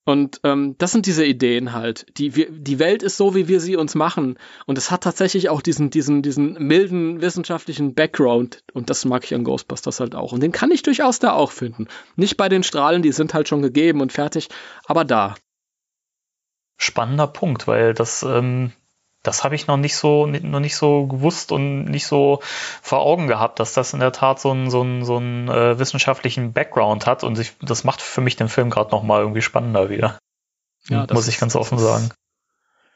Und ähm, das sind diese Ideen halt. Die, wir, die Welt ist so, wie wir sie uns machen. Und es hat tatsächlich auch diesen, diesen, diesen milden wissenschaftlichen Background. Und das mag ich an Ghostbusters halt auch. Und den kann ich durchaus da auch finden. Nicht bei den Strahlen, die sind halt schon gegeben und fertig, aber da. Spannender Punkt, weil das, ähm, das habe ich noch nicht so, noch nicht so gewusst und nicht so vor Augen gehabt, dass das in der Tat so einen so einen, so einen äh, wissenschaftlichen Background hat und ich, das macht für mich den Film gerade noch mal irgendwie spannender wieder. Ja, das muss ich ist- ganz offen sagen.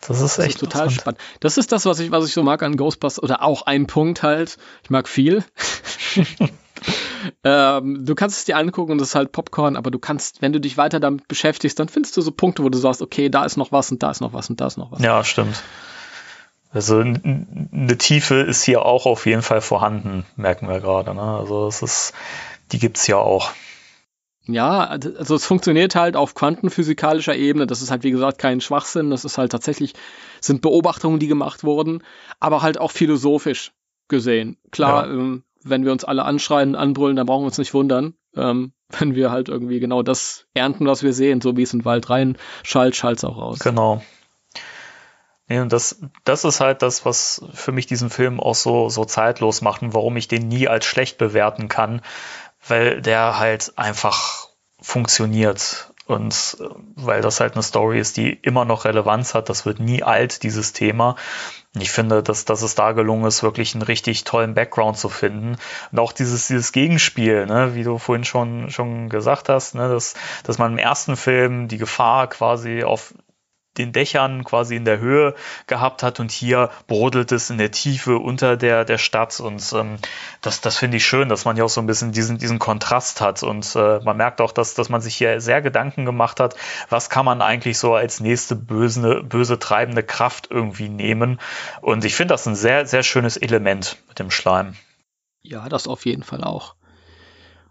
Das ist Das echt ist total spannend. Das ist das, was ich, was ich so mag an Ghostbusters oder auch ein Punkt halt. Ich mag viel. ähm, du kannst es dir angucken und das ist halt Popcorn, aber du kannst, wenn du dich weiter damit beschäftigst, dann findest du so Punkte, wo du sagst, okay, da ist noch was und da ist noch was und da ist noch was. Ja, stimmt. Also eine Tiefe ist hier auch auf jeden Fall vorhanden, merken wir gerade. Ne? Also es ist, die gibt's ja auch. Ja, also es funktioniert halt auf quantenphysikalischer Ebene. Das ist halt, wie gesagt, kein Schwachsinn. Das ist halt tatsächlich, sind Beobachtungen, die gemacht wurden, aber halt auch philosophisch gesehen. Klar, Ja. ähm, wenn wir uns alle anschreien, anbrüllen, dann brauchen wir uns nicht wundern, ähm, wenn wir halt irgendwie genau das ernten, was wir sehen, so wie es in den Wald rein schallt, schalt's auch raus. Genau. Nee, und das, das ist halt das, was für mich diesen Film auch so, so zeitlos macht und warum ich den nie als schlecht bewerten kann, weil der halt einfach funktioniert und äh, weil das halt eine Story ist, die immer noch Relevanz hat. Das wird nie alt, dieses Thema. Und Ich finde, dass, dass es da gelungen ist, wirklich einen richtig tollen Background zu finden. Und auch dieses, dieses Gegenspiel, ne, wie du vorhin schon, schon gesagt hast, ne, dass, dass man im ersten Film die Gefahr quasi auf den Dächern quasi in der Höhe gehabt hat und hier brodelt es in der Tiefe unter der, der Stadt und ähm, das, das finde ich schön, dass man ja auch so ein bisschen diesen, diesen Kontrast hat und äh, man merkt auch, dass, dass man sich hier sehr Gedanken gemacht hat, was kann man eigentlich so als nächste böse, böse treibende Kraft irgendwie nehmen und ich finde das ein sehr, sehr schönes Element mit dem Schleim. Ja, das auf jeden Fall auch.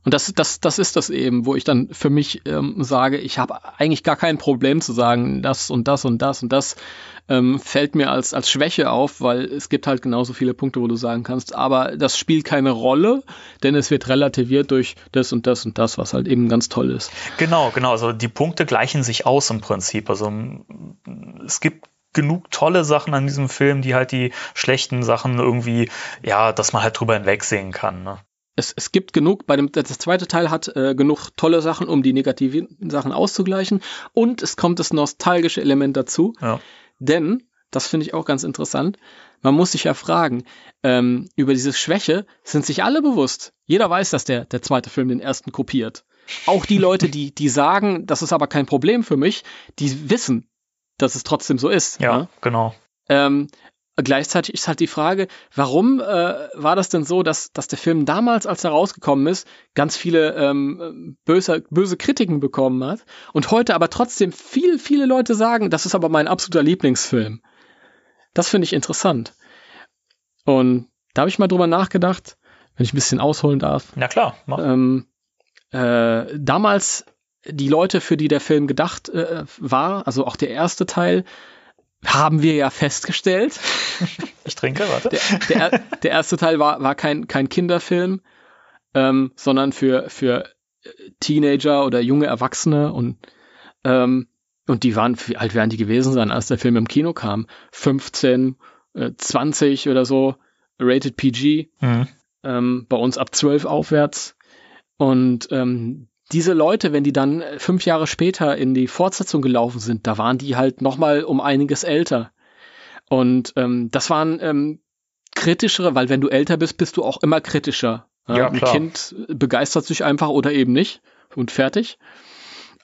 Und das, das, das ist das eben, wo ich dann für mich ähm, sage, ich habe eigentlich gar kein Problem zu sagen, das und das und das und das ähm, fällt mir als, als Schwäche auf, weil es gibt halt genauso viele Punkte, wo du sagen kannst, aber das spielt keine Rolle, denn es wird relativiert durch das und das und das, was halt eben ganz toll ist. Genau, genau. Also die Punkte gleichen sich aus im Prinzip. Also es gibt genug tolle Sachen an diesem Film, die halt die schlechten Sachen irgendwie, ja, dass man halt drüber hinwegsehen kann. Ne? Es, es gibt genug, bei dem, das zweite Teil hat äh, genug tolle Sachen, um die negativen Sachen auszugleichen. Und es kommt das nostalgische Element dazu. Ja. Denn, das finde ich auch ganz interessant, man muss sich ja fragen, ähm, über diese Schwäche sind sich alle bewusst. Jeder weiß, dass der, der zweite Film den ersten kopiert. Auch die Leute, die, die sagen, das ist aber kein Problem für mich, die wissen, dass es trotzdem so ist. Ja, ne? genau. Ähm, gleichzeitig ist halt die Frage, warum äh, war das denn so, dass, dass der Film damals, als er rausgekommen ist, ganz viele ähm, böse, böse Kritiken bekommen hat und heute aber trotzdem viel, viele Leute sagen, das ist aber mein absoluter Lieblingsfilm. Das finde ich interessant. Und da habe ich mal drüber nachgedacht, wenn ich ein bisschen ausholen darf. Na klar. Mach. Ähm, äh, damals die Leute, für die der Film gedacht äh, war, also auch der erste Teil, haben wir ja festgestellt. Ich trinke, warte. Der, der, der erste Teil war, war kein, kein Kinderfilm, ähm, sondern für, für Teenager oder junge Erwachsene und, ähm, und die waren, wie alt werden die gewesen sein, als der Film im Kino kam? 15, äh, 20 oder so, rated PG, Mhm. ähm, bei uns ab 12 aufwärts. Und ähm, diese Leute, wenn die dann äh, fünf Jahre später in die Fortsetzung gelaufen sind, da waren die halt noch mal um einiges älter. Und ähm, das waren ähm, kritischere, weil wenn du älter bist, bist du auch immer kritischer. Ja, Ein klar. Kind begeistert sich einfach oder eben nicht und fertig.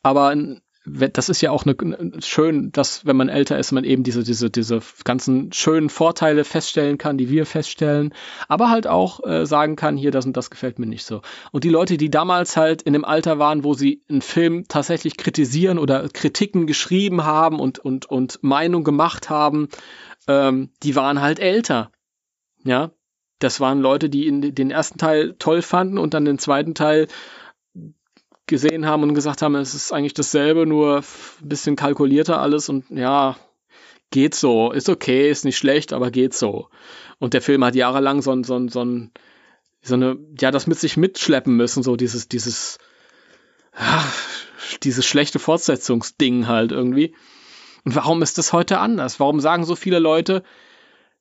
Aber n- we- das ist ja auch eine, schön, dass wenn man älter ist, man eben diese, diese, diese ganzen schönen Vorteile feststellen kann, die wir feststellen, aber halt auch äh, sagen kann, hier, das und das gefällt mir nicht so. Und die Leute, die damals halt in dem Alter waren, wo sie einen Film tatsächlich kritisieren oder Kritiken geschrieben haben und, und, und Meinung gemacht haben, ähm, die waren halt älter. Ja, das waren Leute, die in den ersten Teil toll fanden und dann den zweiten Teil gesehen haben und gesagt haben, es ist eigentlich dasselbe, nur ein bisschen kalkulierter alles und ja, geht so, ist okay, ist nicht schlecht, aber geht so. Und der Film hat jahrelang so ein, so so so eine, ja, das mit sich mitschleppen müssen, so dieses, dieses, ah, dieses schlechte Fortsetzungsding halt irgendwie. Und warum ist das heute anders? Warum sagen so viele Leute,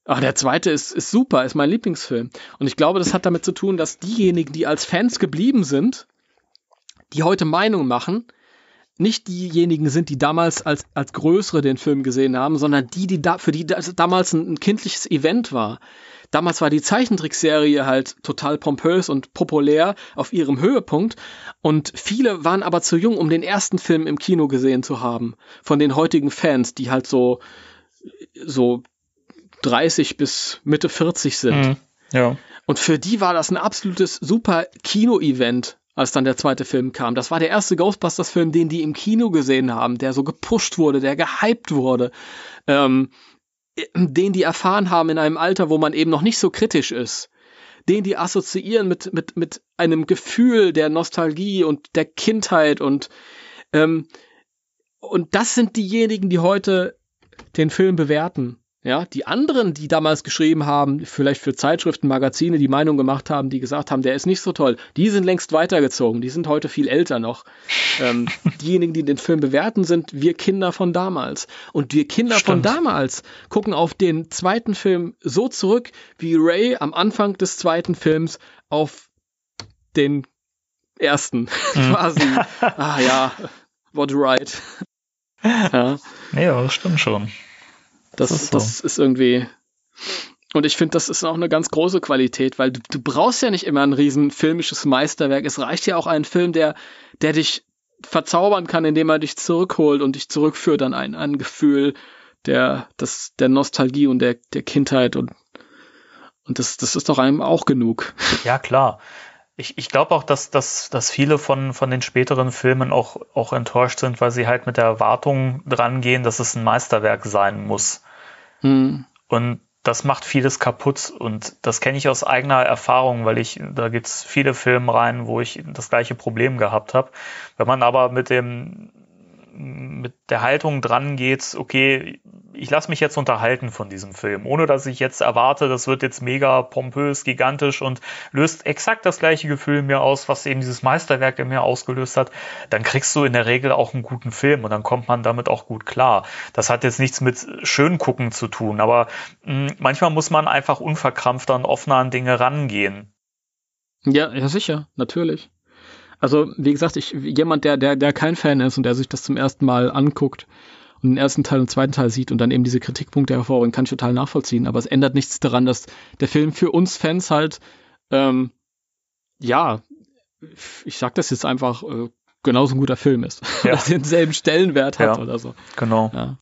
ach, der zweite ist, ist super, ist mein Lieblingsfilm? Und ich glaube, das hat damit zu tun, dass diejenigen, die als Fans geblieben sind, die heute Meinung machen, nicht diejenigen sind, die damals als, als Größere den Film gesehen haben, sondern die, die da, für die das damals ein, ein kindliches Event war. Damals war die Zeichentrickserie halt total pompös und populär auf ihrem Höhepunkt und viele waren aber zu jung, um den ersten Film im Kino gesehen zu haben. Von den heutigen Fans, die halt so, so 30 bis Mitte 40 sind. Mhm. Ja. Und für die war das ein absolutes super Kino-Event, als dann der zweite Film kam. Das war der erste Ghostbusters-Film, den die im Kino gesehen haben, der so gepusht wurde, der gehypt wurde, ähm, den die erfahren haben in einem Alter, wo man eben noch nicht so kritisch ist. Den die assoziieren mit, mit, mit einem Gefühl der Nostalgie und der Kindheit und, ähm, und das sind diejenigen, die heute den Film bewerten. Ja, die anderen, die damals geschrieben haben, vielleicht für Zeitschriften, Magazine, die Meinung gemacht haben, die gesagt haben, der ist nicht so toll, die sind längst weitergezogen, die sind heute viel älter noch. ähm, diejenigen, die den Film bewerten, sind wir Kinder von damals. Und wir Kinder von Stimmt. damals gucken auf den zweiten Film so zurück, wie Ray am Anfang des zweiten Films auf den ersten quasi. ah ja, what right. ja. Aber das stimmt schon. Das, Das das, ist so. irgendwie. Und ich finde, das ist auch eine ganz große Qualität, weil du, du brauchst ja nicht immer ein riesen filmisches Meisterwerk. Es reicht ja auch ein Film, der, der dich verzaubern kann, indem er dich zurückholt und dich zurückführt an ein, ein Gefühl der, das, der Nostalgie und der, der Kindheit und, und das, das ist doch einem auch genug. Ja, klar. Ich, ich glaube auch, dass, dass, dass viele von, von den späteren Filmen auch, auch enttäuscht sind, weil sie halt mit der Erwartung dran gehen, dass es ein Meisterwerk sein muss. Hm. Und das macht vieles kaputt. Und das kenne ich aus eigener Erfahrung, weil ich, da gibt's viele Filme rein, wo ich das gleiche Problem gehabt habe. Wenn man aber mit dem, mit der Haltung dran geht, okay, ich lasse mich jetzt unterhalten von diesem Film, ohne dass ich jetzt erwarte, das wird jetzt mega pompös, gigantisch und löst exakt das gleiche Gefühl in mir aus, was eben dieses Meisterwerk in mir ausgelöst hat, dann kriegst du in der Regel auch einen guten Film und dann kommt man damit auch gut klar. Das hat jetzt nichts mit Schöngucken zu tun, aber mh, manchmal muss man einfach unverkrampfter und offener an Dinge rangehen. Ja, ja, sicher, natürlich. Also, wie gesagt, ich, jemand, der, der, der kein Fan ist und der sich das zum ersten Mal anguckt und den ersten Teil und zweiten Teil sieht und dann eben diese Kritikpunkte hervorbringt, kann ich total nachvollziehen. Aber es ändert nichts daran, dass der Film für uns Fans halt, ähm, ja, ich sag das jetzt einfach, äh, genauso ein guter Film ist. Ja. Dass er denselben Stellenwert hat Ja. oder so. Genau. Ja.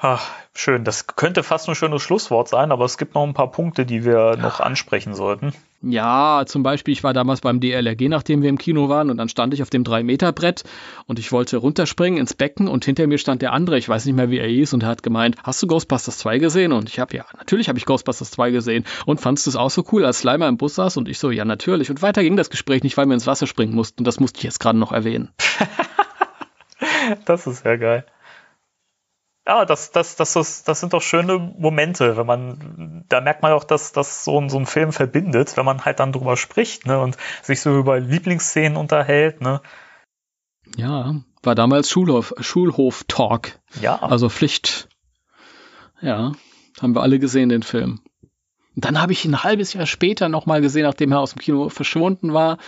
Ach, schön. Das könnte fast ein schönes Schlusswort sein, aber es gibt noch ein paar Punkte, die wir noch ansprechen sollten. Ja, zum Beispiel, ich war damals beim DLRG, nachdem wir im Kino waren, und dann stand ich auf dem 3-Meter-Brett und ich wollte runterspringen ins Becken und hinter mir stand der andere, ich weiß nicht mehr, wie er hieß, und er hat gemeint, hast du Ghostbusters 2 gesehen? Und ich habe, ja, natürlich habe ich Ghostbusters 2 gesehen. Und fandst du es auch so cool, als Slimer im Bus saß? Und ich so, ja, natürlich. Und weiter ging das Gespräch nicht, weil wir ins Wasser springen mussten. Das musste ich jetzt gerade noch erwähnen. Das ist ja geil. Ja, das, das, das, ist, das sind doch schöne Momente, wenn man, da merkt man auch, dass das so, ein- so ein Film verbindet, wenn man halt dann drüber spricht, ne, und sich so über Lieblingsszenen unterhält, ne. Ja, war damals Schulhof, Schulhof-Talk. Ja, Also Pflicht. Ja, haben wir alle gesehen, den Film. Und dann habe ich ihn ein halbes Jahr später nochmal gesehen, nachdem er aus dem Kino verschwunden war.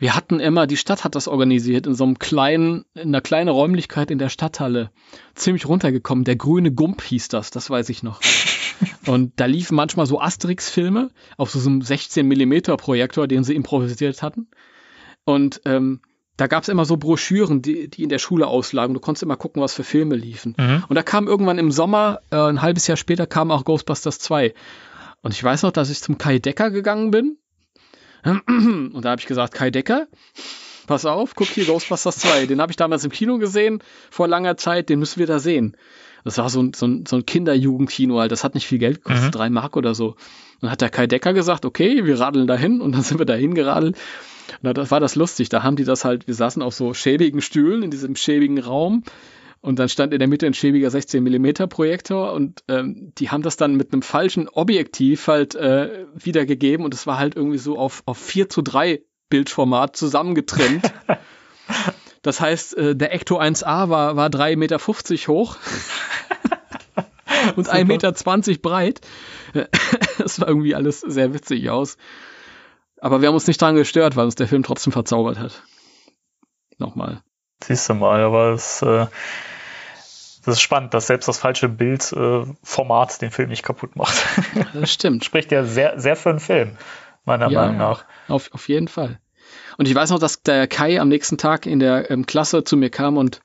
Wir hatten immer, die Stadt hat das organisiert, in so einem kleinen, in einer kleinen Räumlichkeit in der Stadthalle. Ziemlich runtergekommen. Der grüne Gump hieß das, das weiß ich noch. Und da liefen manchmal so Asterix-Filme auf so einem 16 Millimeter Projektor, den sie improvisiert hatten. Und ähm, da gab es immer so Broschüren, die, die in der Schule auslagen. Du konntest immer gucken, was für Filme liefen. Mhm. Und da kam irgendwann im Sommer, äh, ein halbes Jahr später, kam auch Ghostbusters 2. Und ich weiß noch, dass ich zum Kai Decker gegangen bin. Und da habe ich gesagt, Kai Decker, pass auf, guck hier Ghostbusters 2. Den habe ich damals im Kino gesehen, vor langer Zeit, den müssen wir da sehen. Das war so ein, so ein, so ein Kinderjugendkino halt, das hat nicht viel Geld gekostet, Mhm. drei Mark oder so. Und dann hat der Kai Decker gesagt, okay, wir radeln dahin und dann sind wir dahin geradelt. Und da war das lustig, da haben die das halt, wir saßen auf so schäbigen Stühlen in diesem schäbigen Raum und dann stand in der Mitte ein schäbiger 16 mm Projektor und ähm, die haben das dann mit einem falschen Objektiv halt äh, wiedergegeben und es war halt irgendwie so auf, auf 4 zu 3 Bildformat zusammengetrennt. Das heißt, äh, der Ecto 1A war, war 3,50 Meter hoch und 1,20 Meter breit. Das war irgendwie alles sehr witzig aus. Aber wir haben uns nicht dran gestört, weil uns der Film trotzdem verzaubert hat. Nochmal. Siehst du mal, aber es, äh, das ist spannend, dass selbst das falsche Bildformat äh, den Film nicht kaputt macht. Das stimmt. Spricht ja sehr, sehr für einen Film, meiner Ja, Meinung nach. Auf, auf jeden Fall. Und ich weiß noch, dass der Kai am nächsten Tag in der ähm, Klasse zu mir kam und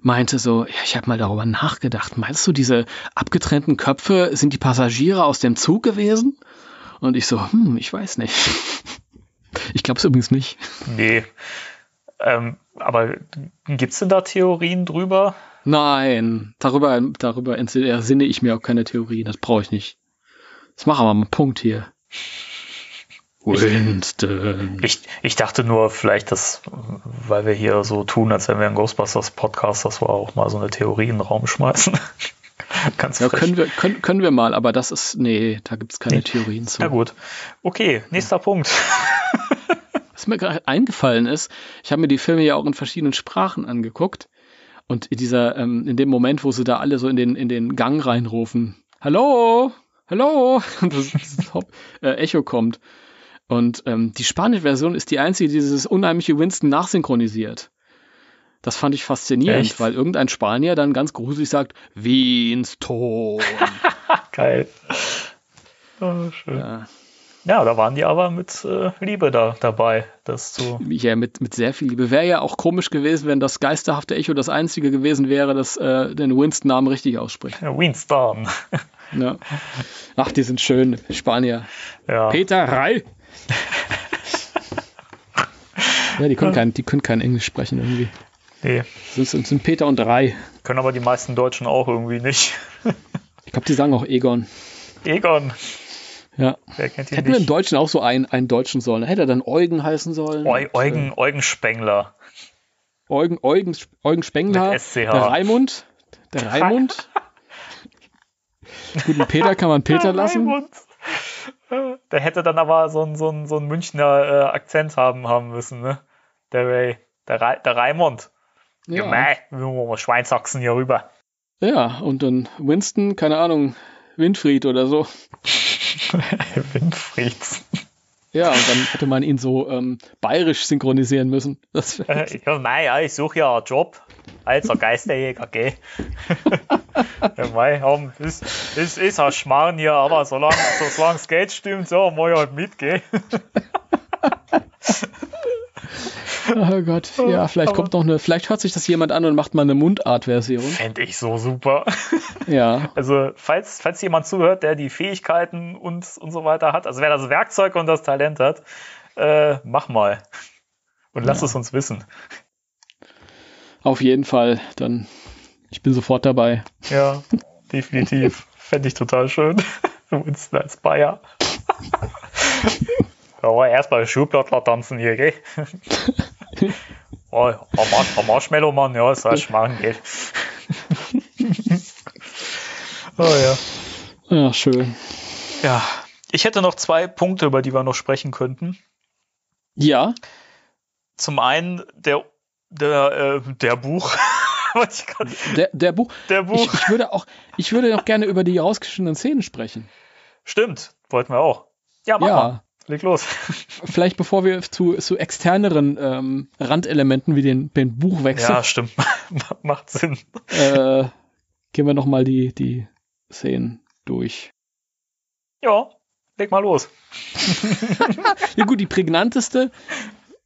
meinte so, ja, ich habe mal darüber nachgedacht. Meinst du, diese abgetrennten Köpfe sind die Passagiere aus dem Zug gewesen? Und ich so, hm, ich weiß nicht. Ich glaube es übrigens nicht. Nee. Ähm, aber gibt's denn da Theorien drüber? Nein, darüber, darüber ersinne ich mir auch keine Theorien. Das brauche ich nicht. Das machen wir mal einen Punkt hier. Winston. Ich, ich dachte nur, vielleicht, dass, weil wir hier so tun, als wären wir ein Ghostbusters-Podcast, dass wir auch mal so eine Theorie in den Raum schmeißen. Ganz Ja, frech. können wir, können, können wir mal, aber das ist, nee, da gibt's keine Theorien zu. Na gut. Okay, nächster Punkt. Was mir gerade eingefallen ist, ich habe mir die Filme ja auch in verschiedenen Sprachen angeguckt. Und in dieser, ähm, in dem Moment, wo sie da alle so in den, in den Gang reinrufen, Hallo, hallo, und das, das Hop- äh, Echo kommt. Und ähm, die spanische Version ist die einzige, die dieses unheimliche Winston nachsynchronisiert. Das fand ich faszinierend, Echt? weil irgendein Spanier dann ganz gruselig sagt, Winston. Geil. Oh, schön. ja, Ja, da waren die aber mit äh, Liebe da dabei, das zu. ja, mit, mit sehr viel Liebe. Wäre ja auch komisch gewesen, wenn das geisterhafte Echo das einzige gewesen wäre, das äh, den Winston-Namen richtig ausspricht. Ja, Winston. Ja. Ach, die sind schön, Spanier. Ja. Peter Rei. ja, die können, kein, die können kein Englisch sprechen irgendwie. Nee. Das sind, sind Peter und Rei. Können aber die meisten Deutschen auch irgendwie nicht. Ich glaube, die sagen auch Egon. Egon. Ja. Wer kennt ihn Hätten wir im nicht? Deutschen auch so einen, einen Deutschen sollen. Hätte er dann Eugen heißen sollen. Eu Eugen, Eugen Spengler. Äh, Eugen, Eugen, Eugen Spengler. Mit SCH. Der Raimund. Der Raimund. Guten Peter kann man Peter lassen. Der hätte dann aber so einen so einen- so einen Münchner äh, Akzent haben, haben müssen, ne? Der Ray. Der, Ra der Raimund. Ja. Ja. Mei, wir mal Schweinsachsen hier rüber. ja, und dann Winston, keine Ahnung, Winfried oder so. Winfried. Ja, und dann hätte man ihn so ähm, bayerisch synchronisieren müssen. Das Äh, ja, nein, ja, ich suche ja einen Job als ein Geisterjäger, gell? ja, mei, haben, ist, ist, ist ein Schmarrn hier, aber solange so, das Geld stimmt, so, mach ich halt mit, gell? Oh Gott, ja, vielleicht kommt noch eine, vielleicht hört sich das jemand an und macht mal eine Mundart-Version. Fände ich so super. Ja, Also, falls, falls jemand zuhört, der die Fähigkeiten und, und so weiter hat, also wer das Werkzeug und das Talent hat, äh, mach mal. Und lass es uns wissen. auf jeden Fall. Dann, ich bin sofort dabei. Ja, definitiv. Fände ich total schön. Winston als Bayer. Ja, erstmal Schulblattler tanzen hier, gell? Oh, ein Marsh- ein Marshmallow-Mann, ja, das heißt Schmarrn, gell? Oh ja. Ja, schön. Ja, ich hätte noch zwei Punkte, über die wir noch sprechen könnten. Ja, Zum einen der, der, äh, der Buch. Ich der, der Buch. der Ich, Buch. ich würde auch, ich würde noch gerne über die rausgeschnittenen Szenen sprechen. Stimmt, wollten wir auch. Ja, mach Ja. mal. Leg los. Vielleicht bevor wir zu, zu externeren ähm, Randelementen wie den, den Buchwechsel. Ja, stimmt. Macht Sinn. Äh, gehen wir nochmal die, die Szenen durch. Ja, leg mal los. ja gut, die prägnanteste,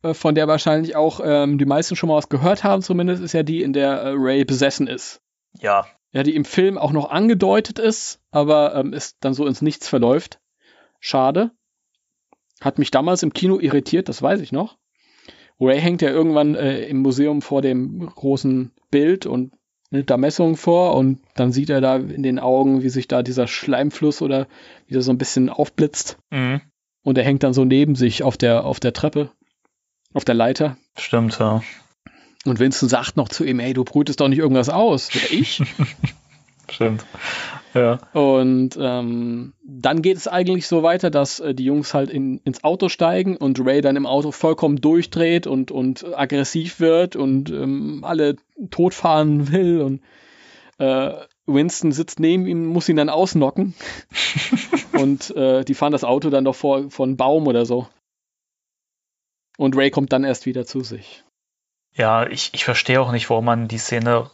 äh, von der wahrscheinlich auch ähm, die meisten schon mal was gehört haben zumindest, ist ja die, in der äh, Ray besessen ist. Ja. Ja, die im Film auch noch angedeutet ist, aber ähm, ist dann so ins Nichts verläuft. Schade. Hat mich damals im Kino irritiert, das weiß ich noch. Ray hängt ja irgendwann äh, im Museum vor dem großen Bild und nimmt da Messungen vor und dann sieht er da in den Augen, wie sich da dieser Schleimfluss oder wieder so ein bisschen aufblitzt. Mhm. Und er hängt dann so neben sich auf der, auf der Treppe, auf der Leiter. Stimmt, ja. Und Winston sagt noch zu ihm, ey, du brütest doch nicht irgendwas aus. Oder ich? Stimmt. Ja. Und ähm, dann geht es eigentlich so weiter, dass äh, die Jungs halt in, ins Auto steigen und Ray dann im Auto vollkommen durchdreht und, und aggressiv wird und ähm, alle totfahren will und äh, Winston sitzt neben ihm, muss ihn dann ausnocken und äh, die fahren das Auto dann doch vor, vor einen Baum oder so. Und Ray kommt dann erst wieder zu sich. Ja, ich, ich verstehe auch nicht, warum man die Szene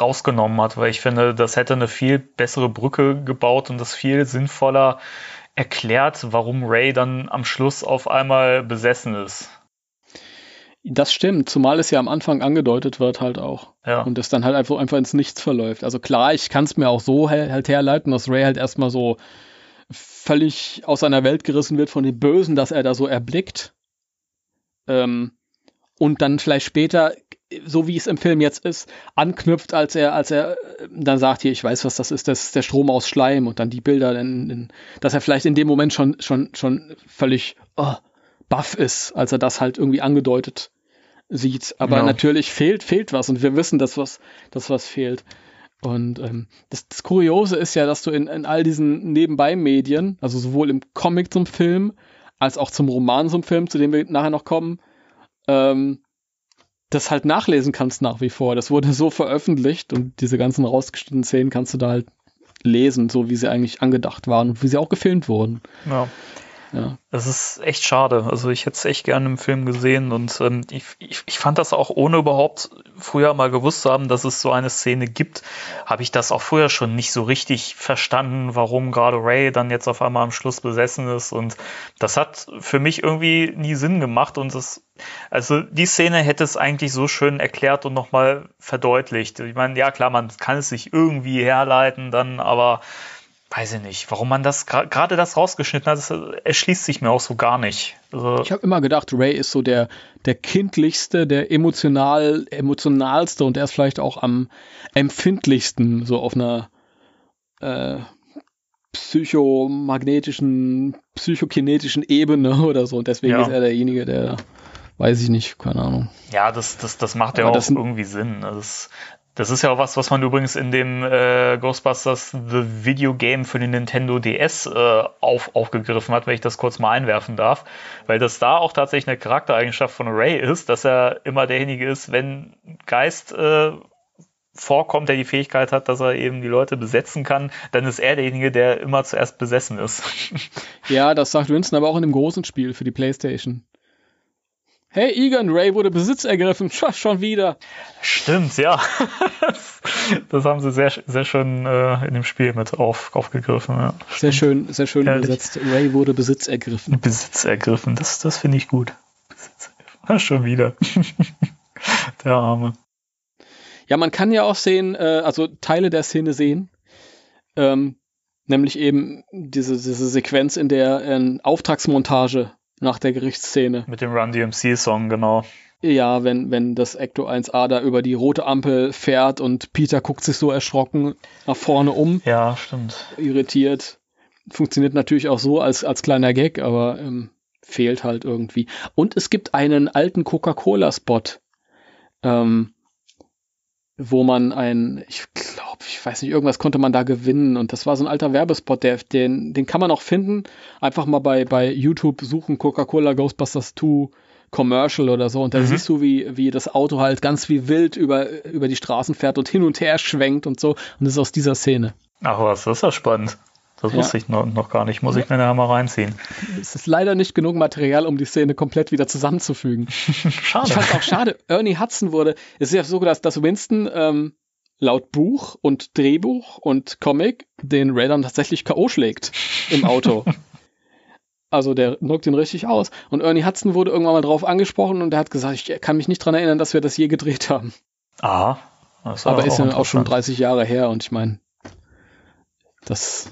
rausgenommen hat, weil ich finde, das hätte eine viel bessere Brücke gebaut und das viel sinnvoller erklärt, warum Ray dann am Schluss auf einmal besessen ist. Das stimmt, zumal es ja am Anfang angedeutet wird halt auch. Ja. Und es dann halt einfach, einfach ins Nichts verläuft. Also klar, ich kann es mir auch so halt herleiten, dass Ray halt erstmal so völlig aus seiner Welt gerissen wird von dem Bösen, dass er da so erblickt. Ähm, und dann vielleicht später, so wie es im Film jetzt ist, anknüpft, als er, als er dann sagt, hier, ich weiß, was das ist, das ist der Strom aus Schleim und dann die Bilder, in, in, dass er vielleicht in dem Moment schon, schon, schon völlig oh, baff ist, als er das halt irgendwie angedeutet sieht. Aber Ja. natürlich fehlt, fehlt was und wir wissen, dass was, dass was fehlt. Und ähm, das, das Kuriose ist ja, dass du in, in all diesen Nebenbei-Medien, also sowohl im Comic zum Film, als auch zum Roman zum Film, zu dem wir nachher noch kommen, ähm, das halt nachlesen kannst nach wie vor. Das wurde so veröffentlicht und diese ganzen rausgeschnittenen Szenen kannst du da halt lesen, so wie sie eigentlich angedacht waren und wie sie auch gefilmt wurden. Ja. Ja. Das ist echt schade. Also ich hätte es echt gerne im Film gesehen und ähm, ich, ich, ich fand das auch ohne überhaupt früher mal gewusst zu haben, dass es so eine Szene gibt, habe ich das auch früher schon nicht so richtig verstanden, warum gerade Ray dann jetzt auf einmal am Schluss besessen ist und das hat für mich irgendwie nie Sinn gemacht und das, also die Szene hätte es eigentlich so schön erklärt und nochmal verdeutlicht. Ich meine, ja klar, man kann es sich irgendwie herleiten dann, aber weiß ich nicht, warum man das gerade das rausgeschnitten hat, das erschließt sich mir auch so gar nicht. Also, Ich habe immer gedacht, Ray ist so der, der kindlichste, der emotional, emotionalste und er ist vielleicht auch am empfindlichsten, so auf einer äh, psychomagnetischen, psychokinetischen Ebene oder so. Und deswegen Ja. ist er derjenige, der, weiß ich nicht, keine Ahnung. ja, das, das, das macht ja Aber auch das irgendwie Sinn. Das, das ist ja auch was, was man übrigens in dem äh, Ghostbusters The Video Game für den Nintendo DS äh, auf, aufgegriffen hat, wenn ich das kurz mal einwerfen darf. Weil das da auch tatsächlich eine Charaktereigenschaft von Ray ist, dass er immer derjenige ist, wenn Geist äh, vorkommt, der die Fähigkeit hat, dass er eben die Leute besetzen kann, dann ist er derjenige, der immer zuerst besessen ist. Ja, das sagt Winston aber auch in dem großen Spiel für die Playstation. Hey Egan, Ray wurde Besitz ergriffen. Schon wieder. Stimmt, ja. Das haben sie sehr, sehr schön äh, in dem Spiel mit auf, aufgegriffen. Ja. Sehr schön, sehr schön Herrlich. übersetzt. Ray wurde Besitz ergriffen. Besitz ergriffen, das, das finde ich gut. Besitz ergriffen. Schon wieder. Der Arme. Ja, man kann ja auch sehen, äh, also Teile der Szene sehen. Ähm, nämlich eben diese, diese Sequenz in der äh, Auftragsmontage nach der Gerichtsszene. Mit dem Run DMC-Song, genau. Ja, wenn, wenn das Ecto 1A da über die rote Ampel fährt und Peter guckt sich so erschrocken nach vorne um, Ja, stimmt. irritiert. Funktioniert natürlich auch so als, als kleiner Gag, aber ähm, fehlt halt irgendwie. Und es gibt einen alten Coca-Cola-Spot, ähm, wo man ein, ich glaube, ich weiß nicht, irgendwas konnte man da gewinnen und das war so ein alter Werbespot, der, den, den kann man auch finden. Einfach mal bei, bei YouTube suchen, Coca-Cola Ghostbusters 2 Commercial oder so und da Mhm. siehst du, wie, wie das Auto halt ganz wie wild über, über die Straßen fährt und hin und her schwenkt und so und das ist aus dieser Szene. Ach was, das ist ja spannend. Das Ja. wusste ich noch, noch gar nicht. Muss ich mir nachher mal reinziehen. Es ist leider nicht genug Material, um die Szene komplett wieder zusammenzufügen. Schade. Ich fand auch schade. Ernie Hudson wurde, es ist ja so, dass, dass Winston ähm, laut Buch und Drehbuch und Comic den Raidern tatsächlich K.O. schlägt im Auto. also der knockt ihn richtig aus. Und Ernie Hudson wurde irgendwann mal drauf angesprochen und er hat gesagt, ich kann mich nicht dran erinnern, dass wir das je gedreht haben. Das Aber ist ja auch schon interessant. 30 Jahre her und ich meine, das.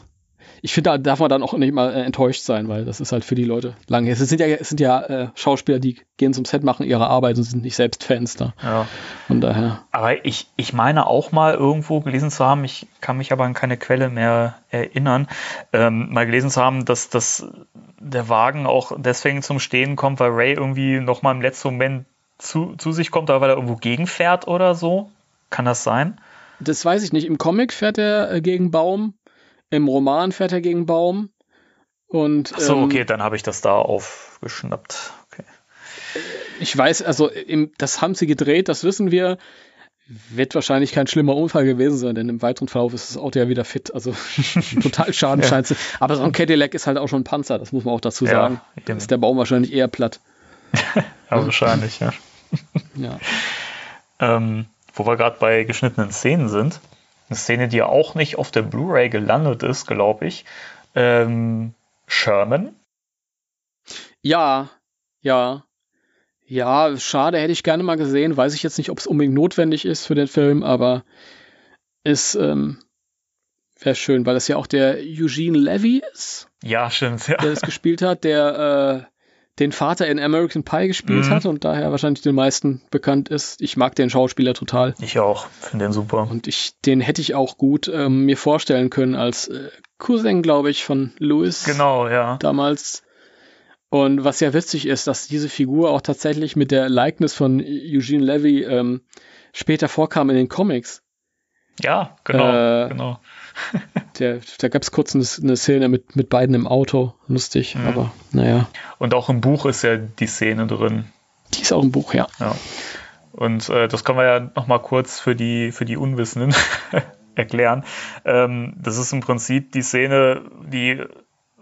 Ich finde, da darf man dann auch nicht mal äh, enttäuscht sein, weil das ist halt für die Leute lange. Es sind ja, es sind ja äh, Schauspieler, die gehen zum Set, machen ihre Arbeit und sind nicht selbst Fans da. Ja. Von daher. Aber ich, ich meine auch mal irgendwo gelesen zu haben, ich kann mich aber an keine Quelle mehr erinnern, ähm, mal gelesen zu haben, dass, dass der Wagen auch deswegen zum Stehen kommt, weil Ray irgendwie noch mal im letzten Moment zu, zu sich kommt, oder weil er irgendwo gegenfährt oder so. Kann das sein? Das weiß ich nicht. Im Comic fährt er äh, gegen Baum, im Roman fährt er gegen Baum. Und Ach so, ähm, okay, dann habe ich das da aufgeschnappt. Okay. ich weiß, also im, das haben sie gedreht, das wissen wir. Wird wahrscheinlich kein schlimmer Unfall gewesen sein, denn im weiteren Verlauf ist das Auto ja wieder fit. Also total schadenscheinend. Aber so ein Cadillac ist halt auch schon ein Panzer, das muss man auch dazu Ja, sagen. Da eben. ist der Baum wahrscheinlich eher platt. Ja, wahrscheinlich, ja. Ja. Ähm, wo wir gerade bei geschnittenen Szenen sind. Eine Szene, die ja auch nicht auf der Blu-ray gelandet ist, glaube ich. Ähm, Sherman. ja, ja. Ja, schade, hätte ich gerne mal gesehen. Weiß ich jetzt nicht, ob es unbedingt notwendig ist für den Film, aber ist, ähm, wäre schön, weil das ja auch der Eugene Levy ist. Ja, stimmt. Ja. der das gespielt hat, der äh, den Vater in American Pie gespielt Mhm. hat und daher wahrscheinlich den meisten bekannt ist. Ich mag den Schauspieler total Ich auch. Finde den super. und ich den hätte ich auch gut ähm, mir vorstellen können als äh, Cousin, glaube ich, von Louis Genau, ja. damals. Und was ja witzig ist, dass diese Figur auch tatsächlich mit der Likeness von Eugene Levy ähm, später vorkam in den Comics. Ja, genau. Äh, genau. Der, da gab es kurz eine, eine Szene mit, mit beiden im Auto. Lustig, Mhm. aber naja. Und auch im Buch ist ja die Szene drin. Die ist auch im Buch, ja. Ja. Und äh, das können wir ja noch mal kurz für die, für die Unwissenden erklären. Ähm, das ist im Prinzip die Szene, die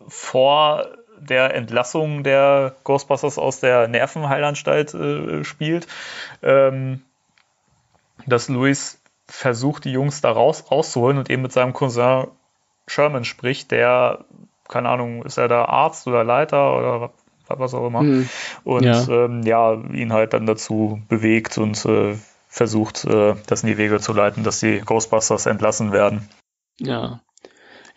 vor der Entlassung der Ghostbusters aus der Nervenheilanstalt äh, spielt. Ähm, dass Louis versucht, die Jungs da raus rauszuholen und eben mit seinem Cousin Sherman spricht, der, keine Ahnung, ist er da Arzt oder Leiter oder wa- was auch immer. Mhm. Und Ja. Ähm, ja, ihn halt dann dazu bewegt und äh, versucht, äh, das in die Wege zu leiten, dass die Ghostbusters entlassen werden. Ja.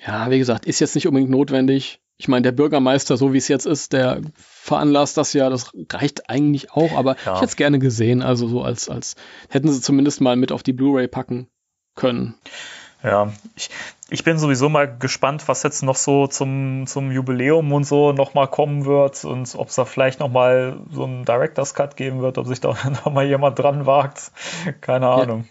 Ja, wie gesagt, ist jetzt nicht unbedingt notwendig. Ich meine, der Bürgermeister, so wie es jetzt ist, der veranlasst das ja, das reicht eigentlich auch, aber Ja. ich hätte es gerne gesehen, also so als, als hätten sie zumindest mal mit auf die Blu-ray packen können. Ja, ich, ich bin sowieso mal gespannt, was jetzt noch so zum, zum Jubiläum und so nochmal kommen wird und ob es da vielleicht nochmal so einen Director's Cut geben wird, ob sich da nochmal jemand dran wagt. Keine Ahnung.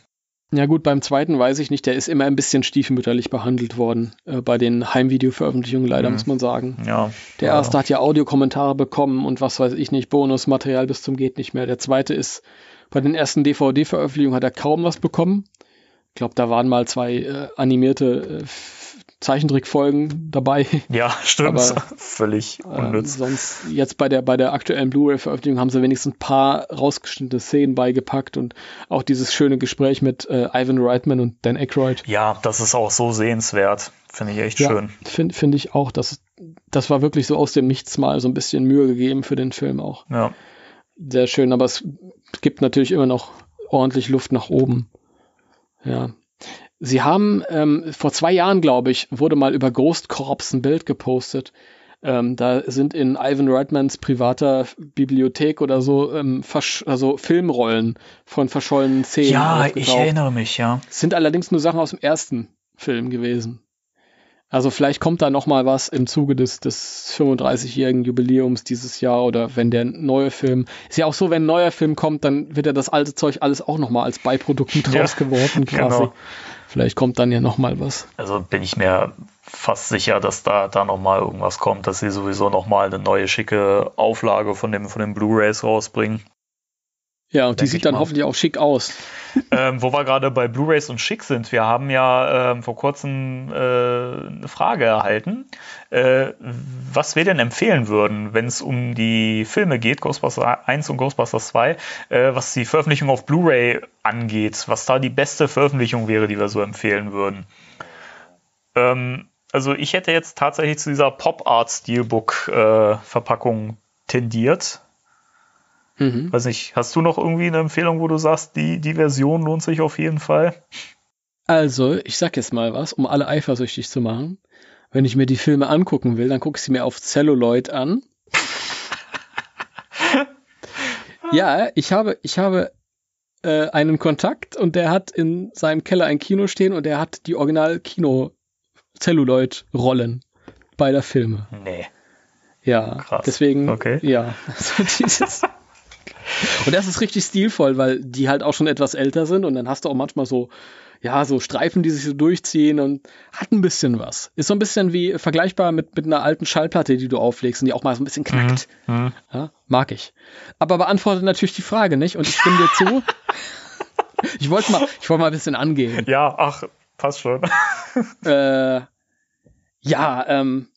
Ja gut, beim zweiten weiß ich nicht, der ist immer ein bisschen stiefmütterlich behandelt worden, äh, bei den Heimvideo-Veröffentlichungen leider, Mhm. muss man sagen. Ja. Der ja. erste hat ja Audiokommentare bekommen und was weiß ich nicht, Bonusmaterial bis zum geht nicht mehr. Der zweite ist, bei den ersten DVD-Veröffentlichungen hat er kaum was bekommen. Ich glaube, da waren mal zwei äh, animierte äh, Zeichentrickfolgen dabei. Ja, stimmt. Aber, Völlig Ähm, unnütz. sonst jetzt bei der bei der aktuellen Blu-ray-Veröffentlichung haben sie wenigstens ein paar rausgeschnittene Szenen beigepackt und auch dieses schöne Gespräch mit äh, Ivan Reitman und Dan Aykroyd. Ja, das ist auch so sehenswert. Finde ich echt schön. Finde find ich auch. Das, das war wirklich so aus dem Nichts mal so ein bisschen Mühe gegeben für den Film auch. Ja. Sehr schön, aber es gibt natürlich immer noch ordentlich Luft nach oben. Ja. Sie haben ähm, vor zwei Jahren, glaube ich, wurde mal über Ghost Corps ein Bild gepostet. Ähm, da sind in Ivan Reitmans privater Bibliothek oder so ähm, also Filmrollen von verschollenen Szenen. Ja, ich erinnere mich, ja. Es sind allerdings nur Sachen aus dem ersten Film gewesen. Also vielleicht kommt da noch mal was im Zuge des, des 35-jährigen Jubiläums dieses Jahr oder wenn der neue Film ist ja auch so, wenn ein neuer Film kommt, dann wird ja das alte Zeug alles auch noch mal als Beiprodukt mit Ja, rausgeworfen quasi. genau. Vielleicht kommt dann ja noch mal was. Also bin ich mir fast sicher, dass da, da nochmal irgendwas kommt, dass sie sowieso nochmal eine neue schicke Auflage von dem, von den Blu-Rays rausbringen. Ja, und die sieht dann mal. hoffentlich auch schick aus. Ähm, wo wir gerade bei Blu-rays und schick sind, wir haben ja ähm, vor kurzem äh, eine Frage erhalten, äh, was wir denn empfehlen würden, wenn es um die Filme geht, Ghostbusters 1 und Ghostbusters 2, äh, was die Veröffentlichung auf Blu-ray angeht, was da die beste Veröffentlichung wäre, die wir so empfehlen würden. Ähm, also ich hätte jetzt tatsächlich zu dieser Pop Art Steelbook äh, tendiert. Mhm. Weiß nicht, hast du noch irgendwie eine Empfehlung, wo du sagst, die, die Version lohnt sich auf jeden Fall? Also, ich sag jetzt mal was, um alle eifersüchtig zu machen. Wenn ich mir die Filme angucken will, dann gucke ich sie mir auf Celluloid an. ja, ich habe, ich habe äh, einen Kontakt und der hat in seinem Keller ein Kino stehen und der hat die Original-Kino-Celluloid-Rollen beider Filme. Nee. Ja, Krass. deswegen, Okay. ja. Also dieses und das ist richtig stilvoll, weil die halt auch schon etwas älter sind und dann hast du auch manchmal so, ja, so Streifen, die sich so durchziehen und hat ein bisschen was. Ist so ein bisschen wie vergleichbar mit, mit einer alten Schallplatte, die du auflegst und die auch mal so ein bisschen knackt. Mhm. Ja, mag ich. Aber beantwortet natürlich die Frage, nicht? Und ich stimme dir zu. ich wollte mal, ich wollte mal ein bisschen angehen. Ja, ach, passt schon. Äh, ja, ähm,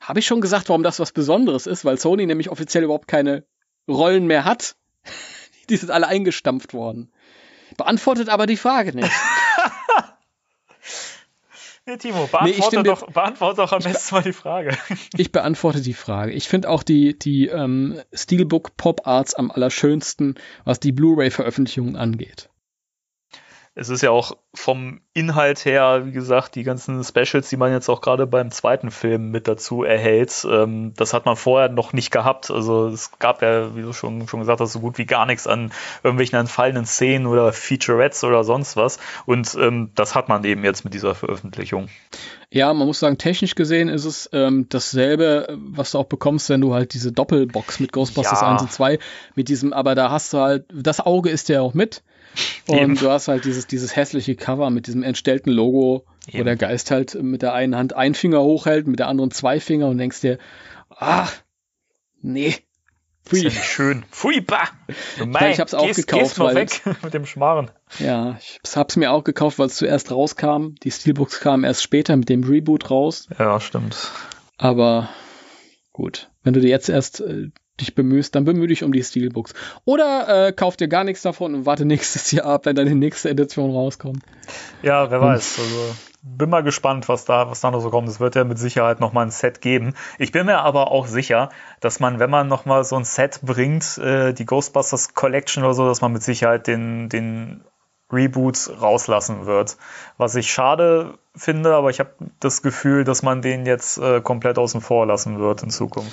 habe ich schon gesagt, warum das was Besonderes ist, weil Sony nämlich offiziell überhaupt keine Rollen mehr hat. Die sind alle eingestampft worden. Beantwortet aber die Frage nicht. Nee, Timo, Nee, ich beantworte, dir- doch, beantworte doch am besten mal die Frage. Ich beantworte die Frage. Ich finde auch die, die ähm, Steelbook Pop Arts am allerschönsten, was die Blu-ray-Veröffentlichungen angeht. Es ist ja auch vom Inhalt her, wie gesagt, die ganzen Specials, die man jetzt auch gerade beim zweiten Film mit dazu erhält, ähm, das hat man vorher noch nicht gehabt. Also es gab ja, wie du schon, schon gesagt hast, so gut wie gar nichts an irgendwelchen entfallenen Szenen oder Featurettes oder sonst was. Und ähm, das hat man eben jetzt mit dieser Veröffentlichung. Ja, man muss sagen, technisch gesehen ist es ähm, dasselbe, was du auch bekommst, wenn du halt diese Doppelbox mit Ghostbusters Ja. 1 und 2 mit diesem, aber da hast du halt, das Auge ist ja auch mit. Und Eben. du hast halt dieses, dieses hässliche Cover mit diesem entstellten Logo, wo Eben. der Geist halt mit der einen Hand einen Finger hochhält, mit der anderen zwei Finger und denkst dir, ah, nee. Pfui. ja schön. Pfui, bah! Du Ja, ich hab's auch gehst, gekauft, Gehst weil- weg mit dem Schmarren. Ja, ich hab's mir auch gekauft, weil es zuerst rauskam. Die Steelbooks kamen erst später mit dem Reboot raus. Ja, stimmt. Aber gut, wenn du dir jetzt erst äh, dich bemühst, dann bemühe dich um die Steelbooks. Oder äh, kauf dir gar nichts davon und warte nächstes Jahr ab, wenn deine nächste Edition rauskommt. Ja, wer weiß. Also bin mal gespannt, was da, was da noch so kommt. Es wird ja mit Sicherheit noch mal ein Set geben. Ich bin mir aber auch sicher, dass man, wenn man noch mal so ein Set bringt, äh, die Ghostbusters Collection oder so, dass man mit Sicherheit den, den Reboot rauslassen wird. Was ich schade finde, aber ich habe das Gefühl, dass man den jetzt äh, komplett außen vor lassen wird in Zukunft.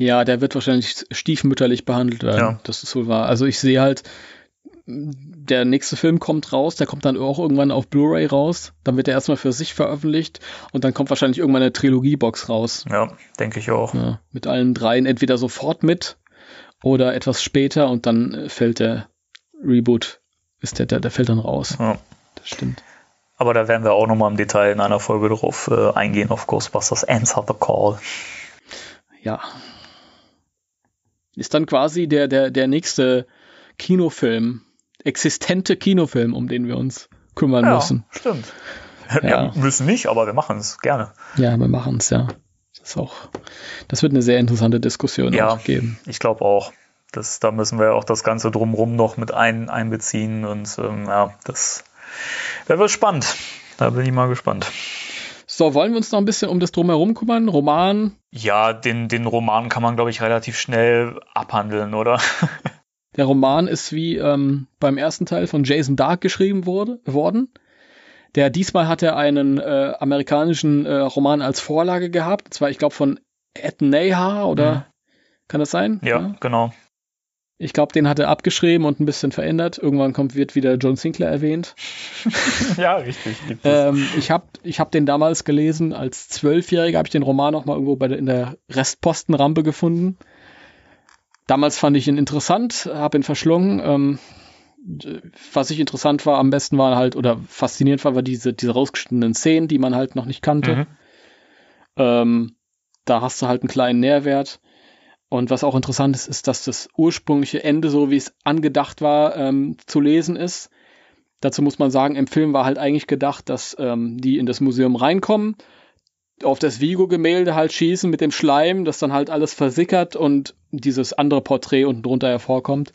Ja, der wird wahrscheinlich stiefmütterlich behandelt werden. Ja. Das ist wohl wahr. Also ich sehe halt, der nächste Film kommt raus, der kommt dann auch irgendwann auf Blu-ray raus. Dann wird er erstmal für sich veröffentlicht und dann kommt wahrscheinlich irgendwann eine Trilogiebox raus. Ja, denke ich auch. Ja, mit allen dreien entweder sofort mit oder etwas später und dann äh, fällt der Reboot, ist der, der, der fällt dann raus. Ja. Das stimmt. Aber da werden wir auch noch mal im Detail in einer Folge drauf äh, eingehen, auf Ghostbusters Answer the Call. Ja. Ist dann quasi der, der, der nächste Kinofilm, existente Kinofilm, um den wir uns kümmern müssen. stimmt. Ja. Wir müssen nicht, aber wir machen es gerne. Ja, wir machen es, ja. Das ist auch, das wird eine sehr interessante Diskussion Ja. auch geben. Ich glaube auch. Das, da müssen wir auch das Ganze drumrum noch mit ein, einbeziehen und ähm, ja, das, das wird spannend. Da bin ich mal gespannt. So, wollen wir uns noch ein bisschen um das Drumherum kümmern? Roman, Ja, den, den Roman kann man, glaube ich, relativ schnell abhandeln, oder? Der Roman ist wie ähm, beim ersten Teil von Jason Dark geschrieben wurde, worden. Der diesmal hat er einen äh, amerikanischen äh, Roman als Vorlage gehabt. Und zwar, ich glaube, von Ed Nahar oder Mhm. kann das sein? Ja, genau. Ich glaube, den hat er abgeschrieben und ein bisschen verändert. Irgendwann kommt, wird wieder John Sinclair erwähnt. ja, richtig. Ähm, ich habe ich hab den damals gelesen. Als Zwölfjähriger habe ich den Roman noch mal irgendwo bei der, in der Restpostenrampe gefunden. Damals fand ich ihn interessant, habe ihn verschlungen. Ähm, was ich interessant war, am besten war halt, oder faszinierend war, war diese, diese rausgeschnittenen Szenen, die man halt noch nicht kannte. Mhm. Ähm, da hast du halt einen kleinen Nährwert. Und was auch interessant ist, ist, dass das ursprüngliche Ende, so wie es angedacht war, ähm, zu lesen ist. Dazu muss man sagen, im Film war halt eigentlich gedacht, dass ähm, die in das Museum reinkommen, auf das Vigo-Gemälde halt schießen mit dem Schleim, das dann halt alles versickert und dieses andere Porträt unten drunter hervorkommt.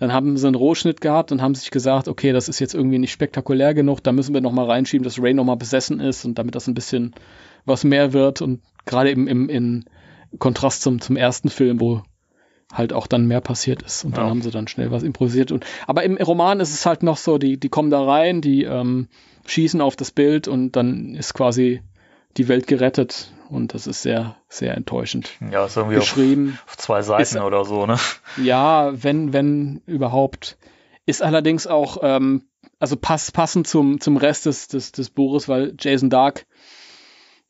Dann haben sie einen Rohschnitt gehabt und haben sich gesagt, okay, das ist jetzt irgendwie nicht spektakulär genug, da müssen wir nochmal reinschieben, dass Ray nochmal besessen ist und damit das ein bisschen was mehr wird und gerade eben im, in Kontrast zum, zum ersten Film, wo halt auch dann mehr passiert ist und dann Ja. haben sie dann schnell was improvisiert und aber im Roman ist es halt noch so, die, die kommen da rein, die ähm, schießen auf das Bild und dann ist quasi die Welt gerettet und das ist sehr, sehr enttäuschend Ja, ist irgendwie auf, geschrieben. auf zwei Seiten Ist- oder so, ne? Ja, wenn, wenn überhaupt. Ist allerdings auch, ähm, also pass, passend zum, zum Rest des, des, des Buches, weil Jason Dark,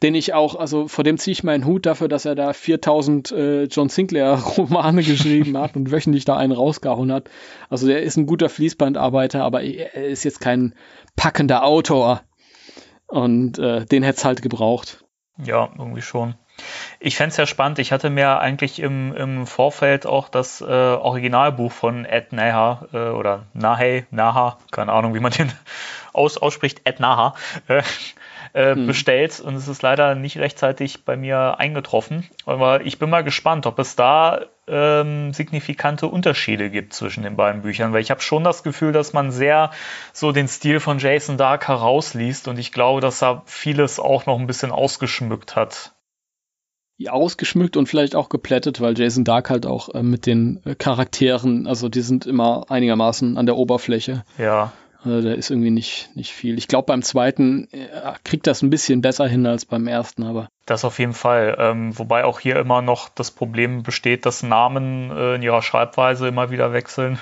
den ich auch, also vor dem ziehe ich meinen Hut dafür, dass er da 4000 äh, John Sinclair Romane geschrieben hat und wöchentlich da einen rausgehauen hat. Also der ist ein guter Fließbandarbeiter, aber er ist jetzt kein packender Autor. Und äh, den hätte es halt gebraucht. Ja, irgendwie schon. Ich fänd's ja spannend. Ich hatte mir eigentlich im, im Vorfeld auch das äh, Originalbuch von Ed Naha äh, oder Nahe, Naha, keine Ahnung, wie man den aus, ausspricht, Ed Naha, äh, äh, bestellt und es ist leider nicht rechtzeitig bei mir eingetroffen. Aber ich bin mal gespannt, ob es da ähm, signifikante Unterschiede gibt zwischen den beiden Büchern, weil ich habe schon das Gefühl, dass man sehr so den Stil von Jason Dark herausliest und ich glaube, dass er vieles auch noch ein bisschen ausgeschmückt hat. ausgeschmückt und vielleicht auch geplättet, weil Jason Dark halt auch äh, mit den äh, Charakteren, also die sind immer einigermaßen an der Oberfläche. Ja, Also da ist irgendwie nicht, nicht viel. Ich glaube, beim zweiten äh, kriegt das ein bisschen besser hin als beim ersten, aber das auf jeden Fall. Ähm, wobei auch hier immer noch das Problem besteht, dass Namen äh, in ihrer Schreibweise immer wieder wechseln.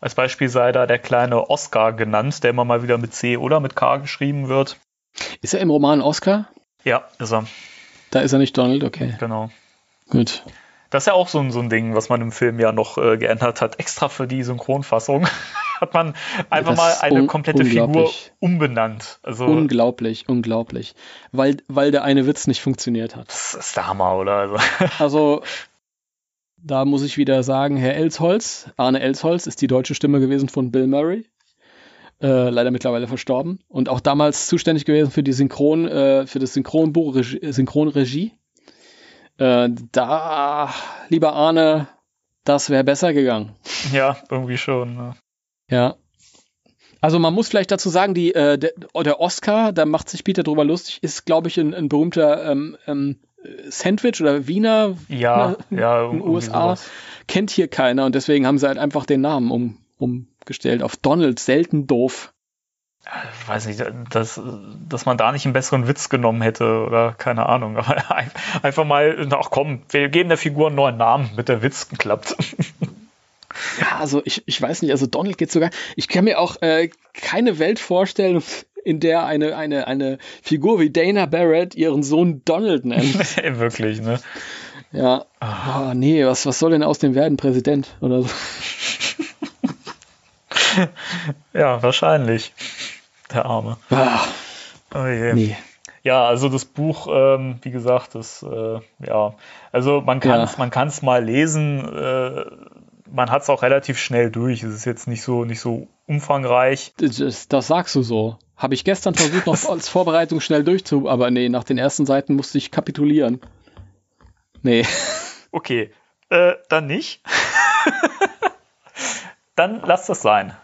Als Beispiel sei da der kleine Oscar genannt, der immer mal wieder mit C oder mit K geschrieben wird. ist er im Roman Oscar? Ja, ist er, Da ist er nicht Donald, okay. genau. Gut. Das ist ja auch so ein, so ein Ding, was man im Film ja noch äh, geändert hat. Extra für die Synchronfassung hat man einfach Das mal eine un- komplette Figur umbenannt. Also Unglaublich, unglaublich. Weil, weil der eine Witz nicht funktioniert hat. das ist der Hammer, oder? Also, Also, da muss ich wieder sagen, Herr Elsholz, Arne Elsholz ist die deutsche Stimme gewesen von Bill Murray. Äh, leider mittlerweile verstorben. Und auch damals zuständig gewesen für die Synchron, äh, für das Synchronbuch, Regie, Synchronregie. Äh, da, lieber Arne, das wäre besser gegangen. ja, irgendwie schon. Ne? Ja. Also man muss vielleicht dazu sagen, die, äh, der, der Oscar, da macht sich Peter drüber lustig, ist, glaube ich, ein, ein berühmter ähm, ähm, Sandwich oder Wiener Ja, ne, ja, in den USA. sowas. Kennt hier keiner und deswegen haben sie halt einfach den Namen um, umgestellt auf Donald, selten doof. Ich weiß nicht, dass, dass man da nicht einen besseren Witz genommen hätte oder keine Ahnung. Aber ein- einfach mal, ach komm, wir geben der Figur einen neuen Namen, mit der Witz klappt. Ja, also ich, ich weiß nicht, also Donald geht sogar. Ich kann mir auch äh, keine Welt vorstellen, in der eine, eine, eine Figur wie Dana Barrett ihren Sohn Donald nennt. Wirklich, ne? Ja. Oh, nee, was, was soll denn aus dem werden? Präsident oder so? Ja, wahrscheinlich. Der Arme. Ah, Oh je. nee. Ja, also das Buch, ähm, wie gesagt, das, äh, ja, also man kann es Ja. man kann's mal lesen, äh, man hat es auch relativ schnell durch. Es ist jetzt nicht so, nicht so umfangreich. Das, das sagst du so. Habe ich gestern versucht, noch als Vorbereitung schnell durchzu, aber nee, nach den ersten Seiten musste ich kapitulieren. Nee. Okay, äh, dann nicht. dann lass das sein.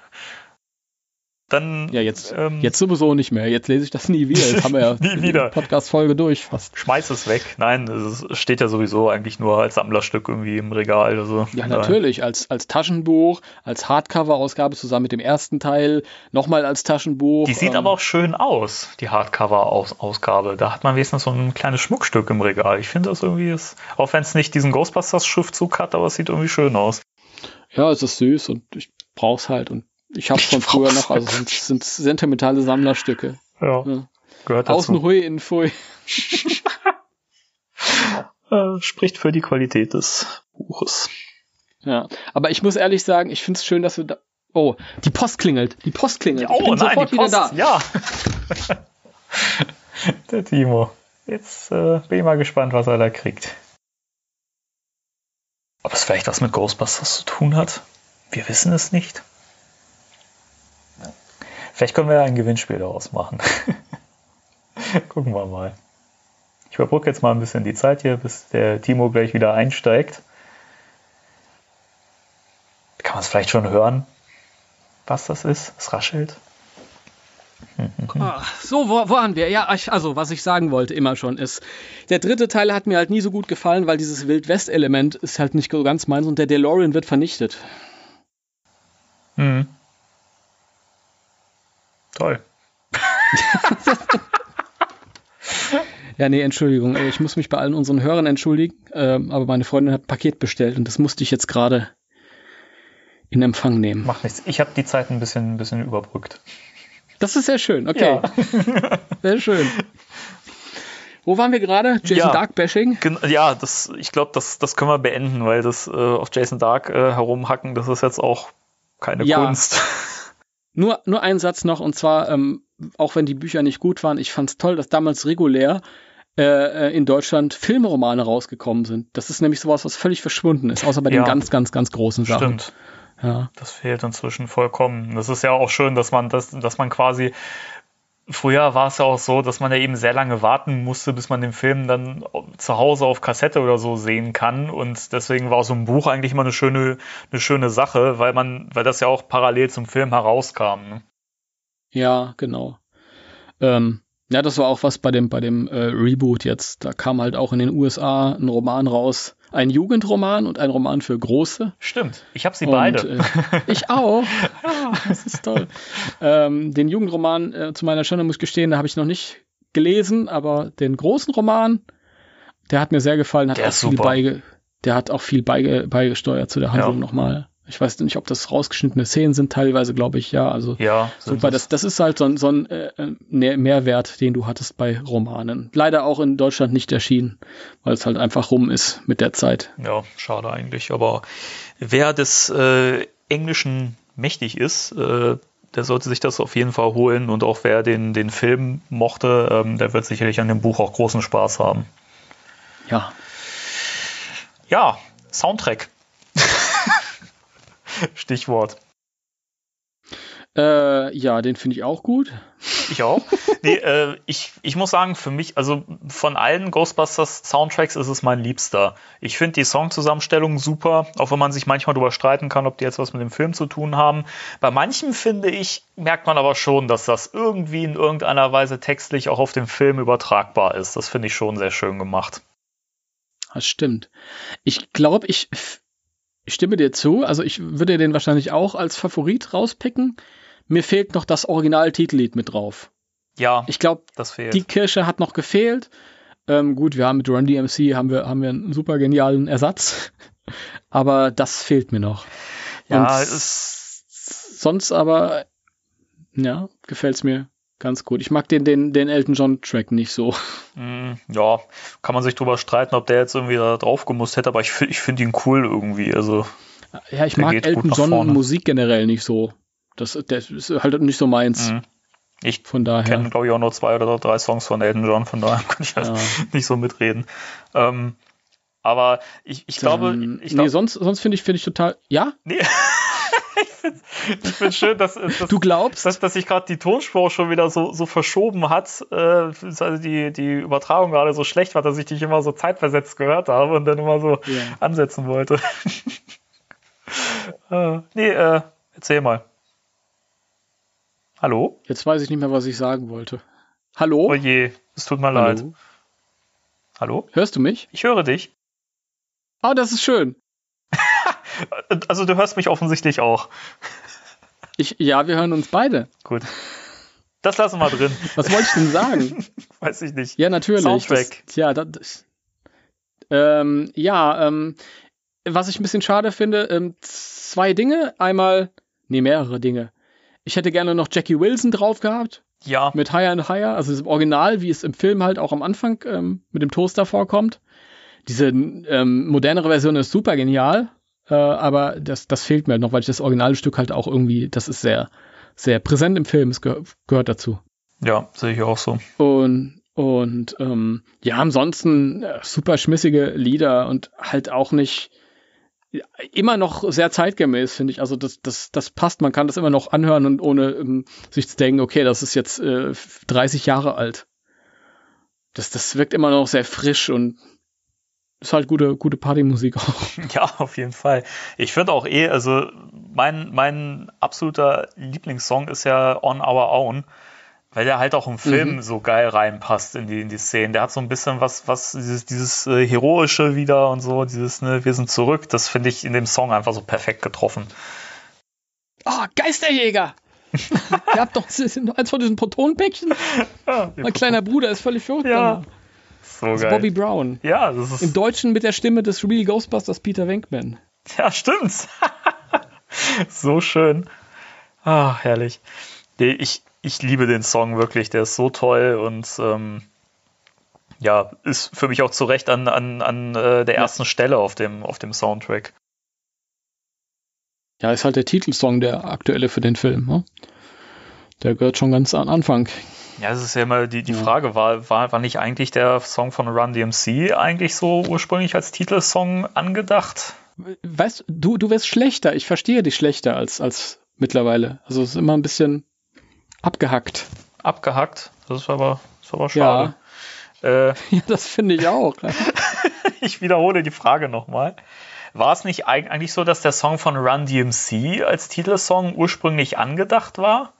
Dann Ja, jetzt, ähm, jetzt sowieso nicht mehr. Jetzt lese ich das nie wieder. Jetzt haben wir ja Nie wieder. die Podcast-Folge durch fast. schmeiß es weg. Nein, es steht ja sowieso eigentlich nur als Sammlerstück irgendwie im Regal. Also, Ja, natürlich. Als, als Taschenbuch, als Hardcover-Ausgabe zusammen mit dem ersten Teil, nochmal als Taschenbuch. Die sieht ähm, aber auch schön aus, die Hardcover-Ausgabe. Da hat man wenigstens so ein kleines Schmuckstück im Regal. Ich finde das irgendwie, ist, auch wenn es nicht diesen Ghostbusters-Schriftzug hat, aber es sieht irgendwie schön aus. Ja, es ist süß und ich brauch's halt. Und ich hab's von früher noch. Also sind, sind sentimentale Sammlerstücke. Ja, Ja. gehört Außen dazu. hui, innen pfui. Äh, spricht für die Qualität des Buches. Ja, aber ich muss ehrlich sagen, ich finde es schön, dass wir da. Oh, die Post klingelt. Die Post klingelt. ich bin sofort wieder da. Oh, Ja. Der Timo. Jetzt äh, bin ich mal gespannt, was er da kriegt. Ob es vielleicht was mit Ghostbusters zu tun hat? Wir wissen es nicht. Vielleicht können wir ja ein Gewinnspiel daraus machen. Gucken wir mal. Ich überbrücke jetzt mal ein bisschen die Zeit hier, bis der Timo gleich wieder einsteigt. Kann man es vielleicht schon hören, was das ist? Es raschelt. Ah, so, wo waren wir? Ja, also, was ich sagen wollte immer schon ist, der dritte Teil hat mir halt nie so gut gefallen, weil dieses Wild-West-Element ist halt nicht so ganz meins und der DeLorean wird vernichtet. Mhm. Toll. Ja, nee, Entschuldigung, äh, ich muss mich bei allen unseren Hörern entschuldigen, ähm, aber meine Freundin hat ein Paket bestellt und das musste ich jetzt gerade in Empfang nehmen. Macht nichts. Ich habe die Zeit ein bisschen, ein bisschen überbrückt. Das ist sehr schön, okay. Sehr schön. Wo waren wir gerade? Jason Ja. Dark Bashing? Ja, das, ich glaube, das, das können wir beenden, weil das äh, auf Jason Dark äh, herumhacken, das ist jetzt auch keine Ja. Kunst. Nur, nur ein Satz noch, und zwar, ähm, auch wenn die Bücher nicht gut waren, ich fand es toll, dass damals regulär äh, äh, in Deutschland Filmromane rausgekommen sind. Das ist nämlich sowas, was völlig verschwunden ist, außer bei Ja. den ganz, ganz, ganz großen Sachen. Stimmt. Ja. Das fehlt inzwischen vollkommen. Das ist ja auch schön, dass man das, dass man quasi früher war es ja auch so, dass man ja eben sehr lange warten musste, bis man den Film dann zu Hause auf Kassette oder so sehen kann. Und deswegen war so ein Buch eigentlich immer eine schöne, eine schöne Sache, weil man, weil das ja auch parallel zum Film herauskam. Ne? Ja, genau. Ähm, ja, das war auch was bei dem, bei dem äh, Reboot jetzt. Da kam halt auch in den USA ein Roman raus. Ein Jugendroman und ein Roman für Große. Stimmt. Ich habe sie Und, beide. Äh, ich auch. das ist toll. Ähm, den Jugendroman, äh, zu meiner Schande muss ich gestehen, da habe ich noch nicht gelesen, aber den großen Roman, der hat mir sehr gefallen, hat Der auch viel beige, der hat auch viel beige, beigesteuert zu der Handlung Ja. nochmal. Ich weiß nicht, ob das rausgeschnittene Szenen sind, teilweise glaube ich, ja. Also ja, super, das, das ist halt so ein, so ein äh, äh, Mehr- Mehrwert, den du hattest bei Romanen. Leider auch in Deutschland nicht erschienen, weil es halt einfach rum ist mit der Zeit. Ja, schade eigentlich. Aber wer des äh, Englischen mächtig ist, äh, der sollte sich das auf jeden Fall holen. Und auch wer den, den Film mochte, ähm, der wird sicherlich an dem Buch auch großen Spaß haben. Ja, Ja, Soundtrack. Stichwort. äh, ja, den finde ich auch gut. Ich auch. Nee, äh, ich, ich muss sagen, für mich, also von allen Ghostbusters Soundtracks ist es mein liebster. Ich finde die Songzusammenstellung super, auch wenn man sich manchmal darüber streiten kann, ob die jetzt was mit dem Film zu tun haben. Bei manchen, finde ich, merkt man aber schon, dass das irgendwie in irgendeiner Weise textlich auch auf den Film übertragbar ist. Das finde ich schon sehr schön gemacht. Das stimmt. Ich glaube, ich, ich stimme dir zu. Also ich würde den wahrscheinlich auch als Favorit rauspicken. Mir fehlt noch das Original-Titellied mit drauf. Ja, Ich glaube, das fehlt. die Kirsche hat noch gefehlt. Ähm, gut, wir haben mit Run DMC haben wir, haben wir einen super genialen Ersatz. Aber das fehlt mir noch. ja, Und es ist, sonst aber, ja, gefällt's mir ganz gut. Ich mag den, den, den Elton John Track nicht so. mh, ja, kann man sich drüber streiten, ob der jetzt irgendwie da drauf gemusst hätte, aber ich, find- ich finde ihn cool irgendwie. Also, Ja, ich mag Elton John vorne. Musik generell nicht so. Das, das ist halt nicht so meins. Mhm. ich Von daher. kenne, glaube ich, auch nur zwei oder drei Songs von Elton John, von daher kann ich halt Ja. nicht so mitreden. Ähm, aber ich, ich glaube, Dann- ich nee, glaub, sonst, sonst finde ich, finde ich total. Ja? nee. ich finde schön, dass, dass, Du glaubst? dass, dass sich gerade die Tonspur schon wieder so, so verschoben hat, äh, also die, die Übertragung gerade so schlecht war, dass ich dich immer so zeitversetzt gehört habe und dann immer so Ja. ansetzen wollte. äh, nee, äh, erzähl mal. Hallo? Jetzt weiß ich nicht mehr, was ich sagen wollte. Hallo? Oh je, es tut mir leid. Hallo? Hallo? Hörst du mich? Ich höre dich. Oh, das ist schön. Also du hörst mich offensichtlich auch. Ich, ja, wir hören uns beide. Gut. Das lassen wir drin. Was wollte ich denn sagen? Weiß ich nicht. Ja, natürlich. Soundtrack. Das, ja, das, ähm, ja, ähm, was ich ein bisschen schade finde, ähm, zwei Dinge. Einmal, nee, mehrere Dinge. Ich hätte gerne noch Jackie Wilson drauf gehabt. Ja, mit Higher and Higher, also das Original, wie es im Film halt auch am Anfang ähm, mit dem Toaster vorkommt. Diese ähm, modernere Version ist super genial, äh, aber das, das fehlt mir halt noch, weil ich das Originalstück halt auch irgendwie, das ist sehr, sehr präsent im Film, es geh gehört dazu. ja, sehe ich auch so. Und, und ähm, ja, ansonsten äh, super schmissige Lieder und halt auch nicht, immer noch sehr zeitgemäß, finde ich. Also das, das, das passt. Man kann das immer noch anhören und ohne ähm, sich zu denken, okay, das ist jetzt äh, 30 Jahre alt. Das, das wirkt immer noch sehr frisch und ist halt gute, gute Partymusik auch. Ja, auf jeden Fall. Ich finde auch eh, also mein, mein absoluter Lieblingssong ist ja On Our Own, weil der halt auch im Film Mhm. so geil reinpasst in die, in die Szenen. Der hat so ein bisschen was, was, dieses, dieses äh, Heroische wieder und so, dieses, ne, wir sind zurück, das finde ich in dem Song einfach so perfekt getroffen. Ah, Geisterjäger! Ihr habt doch eins von diesen Protonenpäckchen. Ja, Mein kleiner Bruder ist völlig verrückt. Ja. geworden. So Das ist geil. Bobby Brown. ja, das ist, Im Deutschen mit der Stimme des Real Ghostbusters Peter Venkman. Ja, stimmt. so schön. Ah, herrlich. Ich, ich liebe den Song wirklich, der ist so toll und ähm, ja, ist für mich auch zu Recht an, an, an äh, der ersten Stelle auf dem, auf dem Soundtrack. Ja, ist halt der Titelsong, der aktuelle für den Film. Ne? Der gehört schon ganz an Anfang. Ja, es ist ja immer die, die Ja. Frage, war, war, war nicht eigentlich der Song von Run DMC eigentlich so ursprünglich als Titelsong angedacht? Weißt du, du wirst schlechter. Ich verstehe dich schlechter als, als mittlerweile. Also es ist immer ein bisschen abgehackt. Abgehackt? Das ist aber, das ist aber schade. Äh, Ja, das finde ich auch. ich wiederhole die Frage nochmal. War es nicht eig- eigentlich so, dass der Song von Run DMC als Titelsong ursprünglich angedacht war?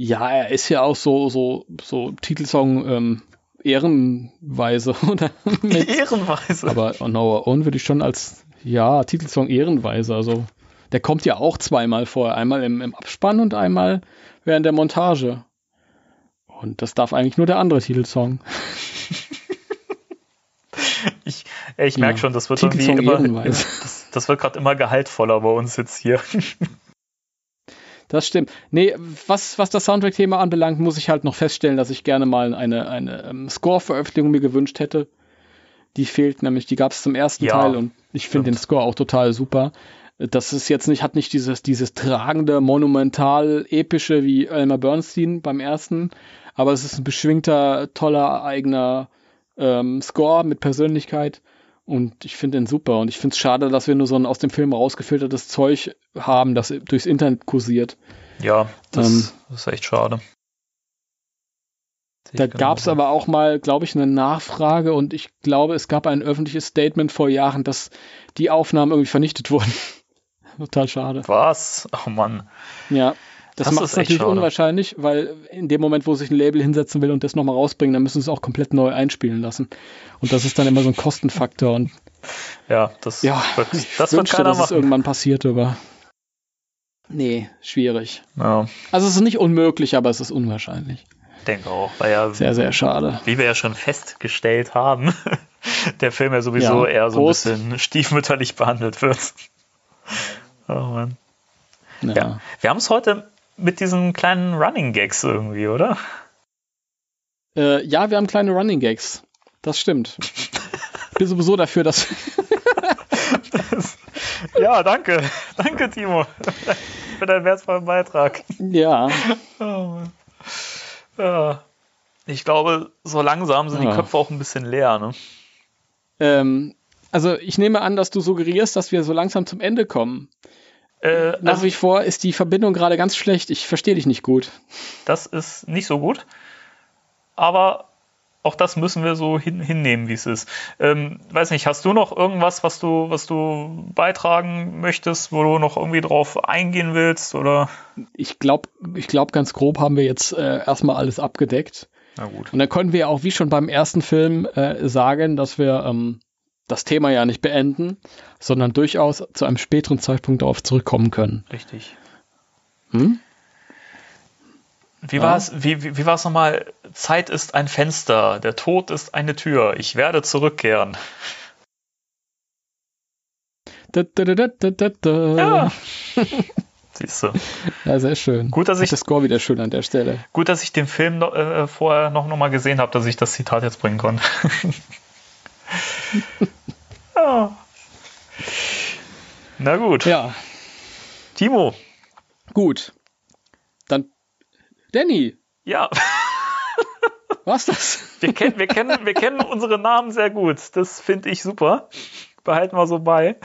Ja, er ist ja auch so, so, so Titelsong ähm, ehrenweise, oder? Ehrenweise. aber On Our Own würde ich schon als, ja, Titelsong ehrenweise. Also, der kommt ja auch zweimal vor. Einmal im, im Abspann und einmal während der Montage. Und das darf eigentlich nur der andere Titelsong. Ich, ich merke Ja. schon, das wird irgendwie immer, das, das wird gerade immer gehaltvoller bei uns jetzt hier. Das stimmt. Nee, was, was das Soundtrack-Thema anbelangt, muss ich halt noch feststellen, dass ich gerne mal eine, eine ähm, Score-Veröffentlichung mir gewünscht hätte. Die fehlt nämlich, die gab es zum ersten Ja, Teil und ich finde den. Score auch total super. Das ist jetzt nicht, hat nicht dieses, dieses tragende, monumental epische wie Elmer Bernstein beim ersten, aber es ist ein beschwingter, toller, eigener ähm, Score mit Persönlichkeit. Und ich finde den super. Und ich finde es schade, dass wir nur so ein aus dem Film rausgefiltertes Zeug haben, das durchs Internet kursiert. Ja, das, Ähm, ist echt schade. Da gab es aber auch mal, glaube ich, eine Nachfrage und ich glaube, es gab ein öffentliches Statement vor Jahren, dass die Aufnahmen irgendwie vernichtet wurden. Total schade. Was? Oh Mann. Ja. Das, Das macht ist es natürlich schade. unwahrscheinlich, weil in dem Moment, wo sich ein Label hinsetzen will und das nochmal rausbringen, dann müssen sie es auch komplett neu einspielen lassen. Und das ist dann immer so ein Kostenfaktor. Und Ja, das ja, wird, ich das wird keiner dass es machen. irgendwann passiert, aber nee, schwierig. Ja, Also es ist nicht unmöglich, aber es ist unwahrscheinlich. denke auch. Weil ja, Sehr, sehr schade. wie wir ja schon festgestellt haben, der Film ja sowieso Ja, eher so Prost. ein bisschen stiefmütterlich behandelt wird. Oh Mann. Ja. Ja. Wir haben es heute mit diesen kleinen Running Gags irgendwie, oder? Äh, ja, wir haben kleine Running Gags. Das stimmt. Ich bin sowieso dafür, dass. Ja, danke. Danke, Timo. Für deinen wertvollen Beitrag. ja, Oh. Ja. Ich glaube, so langsam sind Ja. die Köpfe auch ein bisschen leer, ne? ähm, also ich nehme an, dass du suggerierst, dass wir so langsam zum Ende kommen. Äh, Nach also, wie vor ist die Verbindung gerade ganz schlecht. Ich verstehe dich nicht gut. das ist nicht so gut. Aber auch das müssen wir so hin, hinnehmen, wie es ist. Ähm, weiß nicht, hast du noch irgendwas, was du, was du beitragen möchtest, wo du noch irgendwie drauf eingehen willst? Oder? Ich glaube, ich glaub, ganz grob haben wir jetzt äh, erstmal alles abgedeckt. Na gut. Und dann können wir auch wie schon beim ersten Film äh, sagen, dass wir ähm, das Thema ja nicht beenden, sondern durchaus zu einem späteren Zeitpunkt darauf zurückkommen können. Richtig. Hm? Wie war es wie, wie, wie war's nochmal? Zeit ist ein Fenster, der Tod ist eine Tür. Ich werde zurückkehren. Da, da, da. Ja. Siehst du. Ja, sehr schön. Gut, dass ich- der Score wieder schön an der Stelle. Gut, dass ich den Film äh, vorher noch, noch mal gesehen habe, dass ich das Zitat jetzt bringen konnte. ja. Na gut. Ja, Timo. gut. Dann, Danny, Ja, war's das? wir kennen, wir, kennen, wir kennen unsere Namen sehr gut. Das finde ich super. Behalten wir so bei.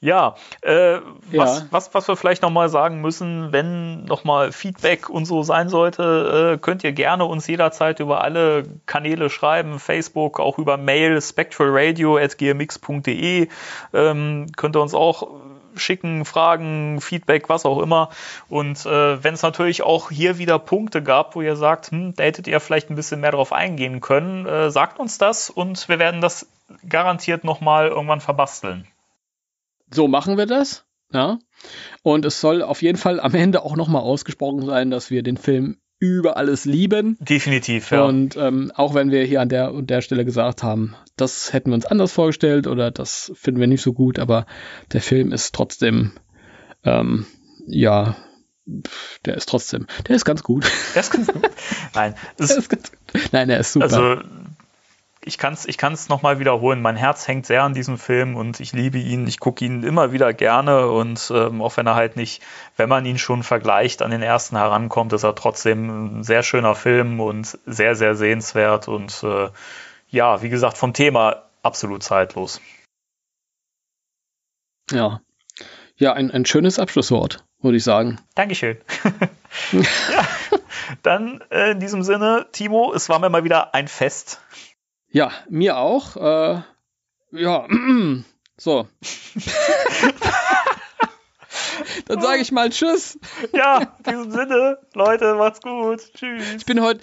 Ja, äh, was, Ja. Was, was wir vielleicht nochmal sagen müssen, wenn nochmal Feedback und so sein sollte, äh, könnt ihr gerne uns jederzeit über alle Kanäle schreiben, Facebook, auch über Mail, spectralradio.gmx.de, ähm, könnt ihr uns auch schicken, Fragen, Feedback, was auch immer. Und äh, wenn es natürlich auch hier wieder Punkte gab, wo ihr sagt, hm, da hättet ihr vielleicht ein bisschen mehr drauf eingehen können, äh, sagt uns das und wir werden das garantiert nochmal irgendwann verbasteln. So machen wir das. Ja. Und es soll auf jeden Fall am Ende auch nochmal ausgesprochen sein, dass wir den Film über alles lieben. Definitiv, ja. Und ähm, auch wenn wir hier an der und der Stelle gesagt haben, das hätten wir uns anders vorgestellt oder das finden wir nicht so gut, aber der Film ist trotzdem, ähm, ja, der ist trotzdem, der ist ganz gut. Das ist ganz gut. Nein, es Der ist ganz gut. Nein, er ist super. Also ich kann es ich kann's nochmal wiederholen. Mein Herz hängt sehr an diesem Film und ich liebe ihn. Ich gucke ihn immer wieder gerne und ähm, auch wenn er halt nicht, wenn man ihn schon vergleicht, an den ersten herankommt, ist er trotzdem ein sehr schöner Film und sehr, sehr sehenswert und äh, ja, wie gesagt, vom Thema absolut zeitlos. ja. Ja, ein, ein schönes Abschlusswort, würde ich sagen. Dankeschön. ja, dann äh, in diesem Sinne, Timo, es war mir mal wieder ein Fest. Ja, mir auch. Äh, ja, so. Dann sage ich mal Tschüss. Ja, in diesem Sinne, Leute, macht's gut. Tschüss. Ich bin heute,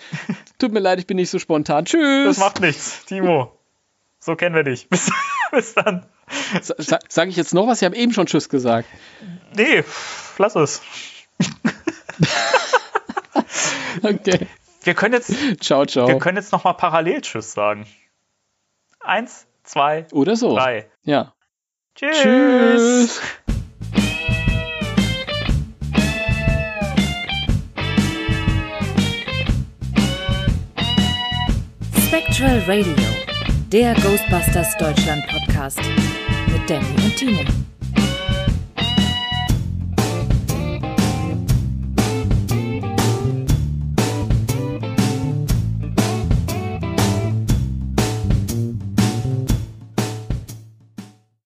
tut mir leid, ich bin nicht so spontan. Tschüss. Das macht nichts, Timo. So kennen wir dich. Bis, bis dann. Sa sa sage ich jetzt noch was? Ich habe eben schon Tschüss gesagt. Nee, lass es. Okay. Wir können jetzt, Ciao, ciao. wir können jetzt noch mal parallel Tschüss sagen. Eins, zwei, Oder so. drei. Ja. Tschüss. Tschüss. Spectral Radio, der Ghostbusters Deutschland Podcast mit Danny und Timo.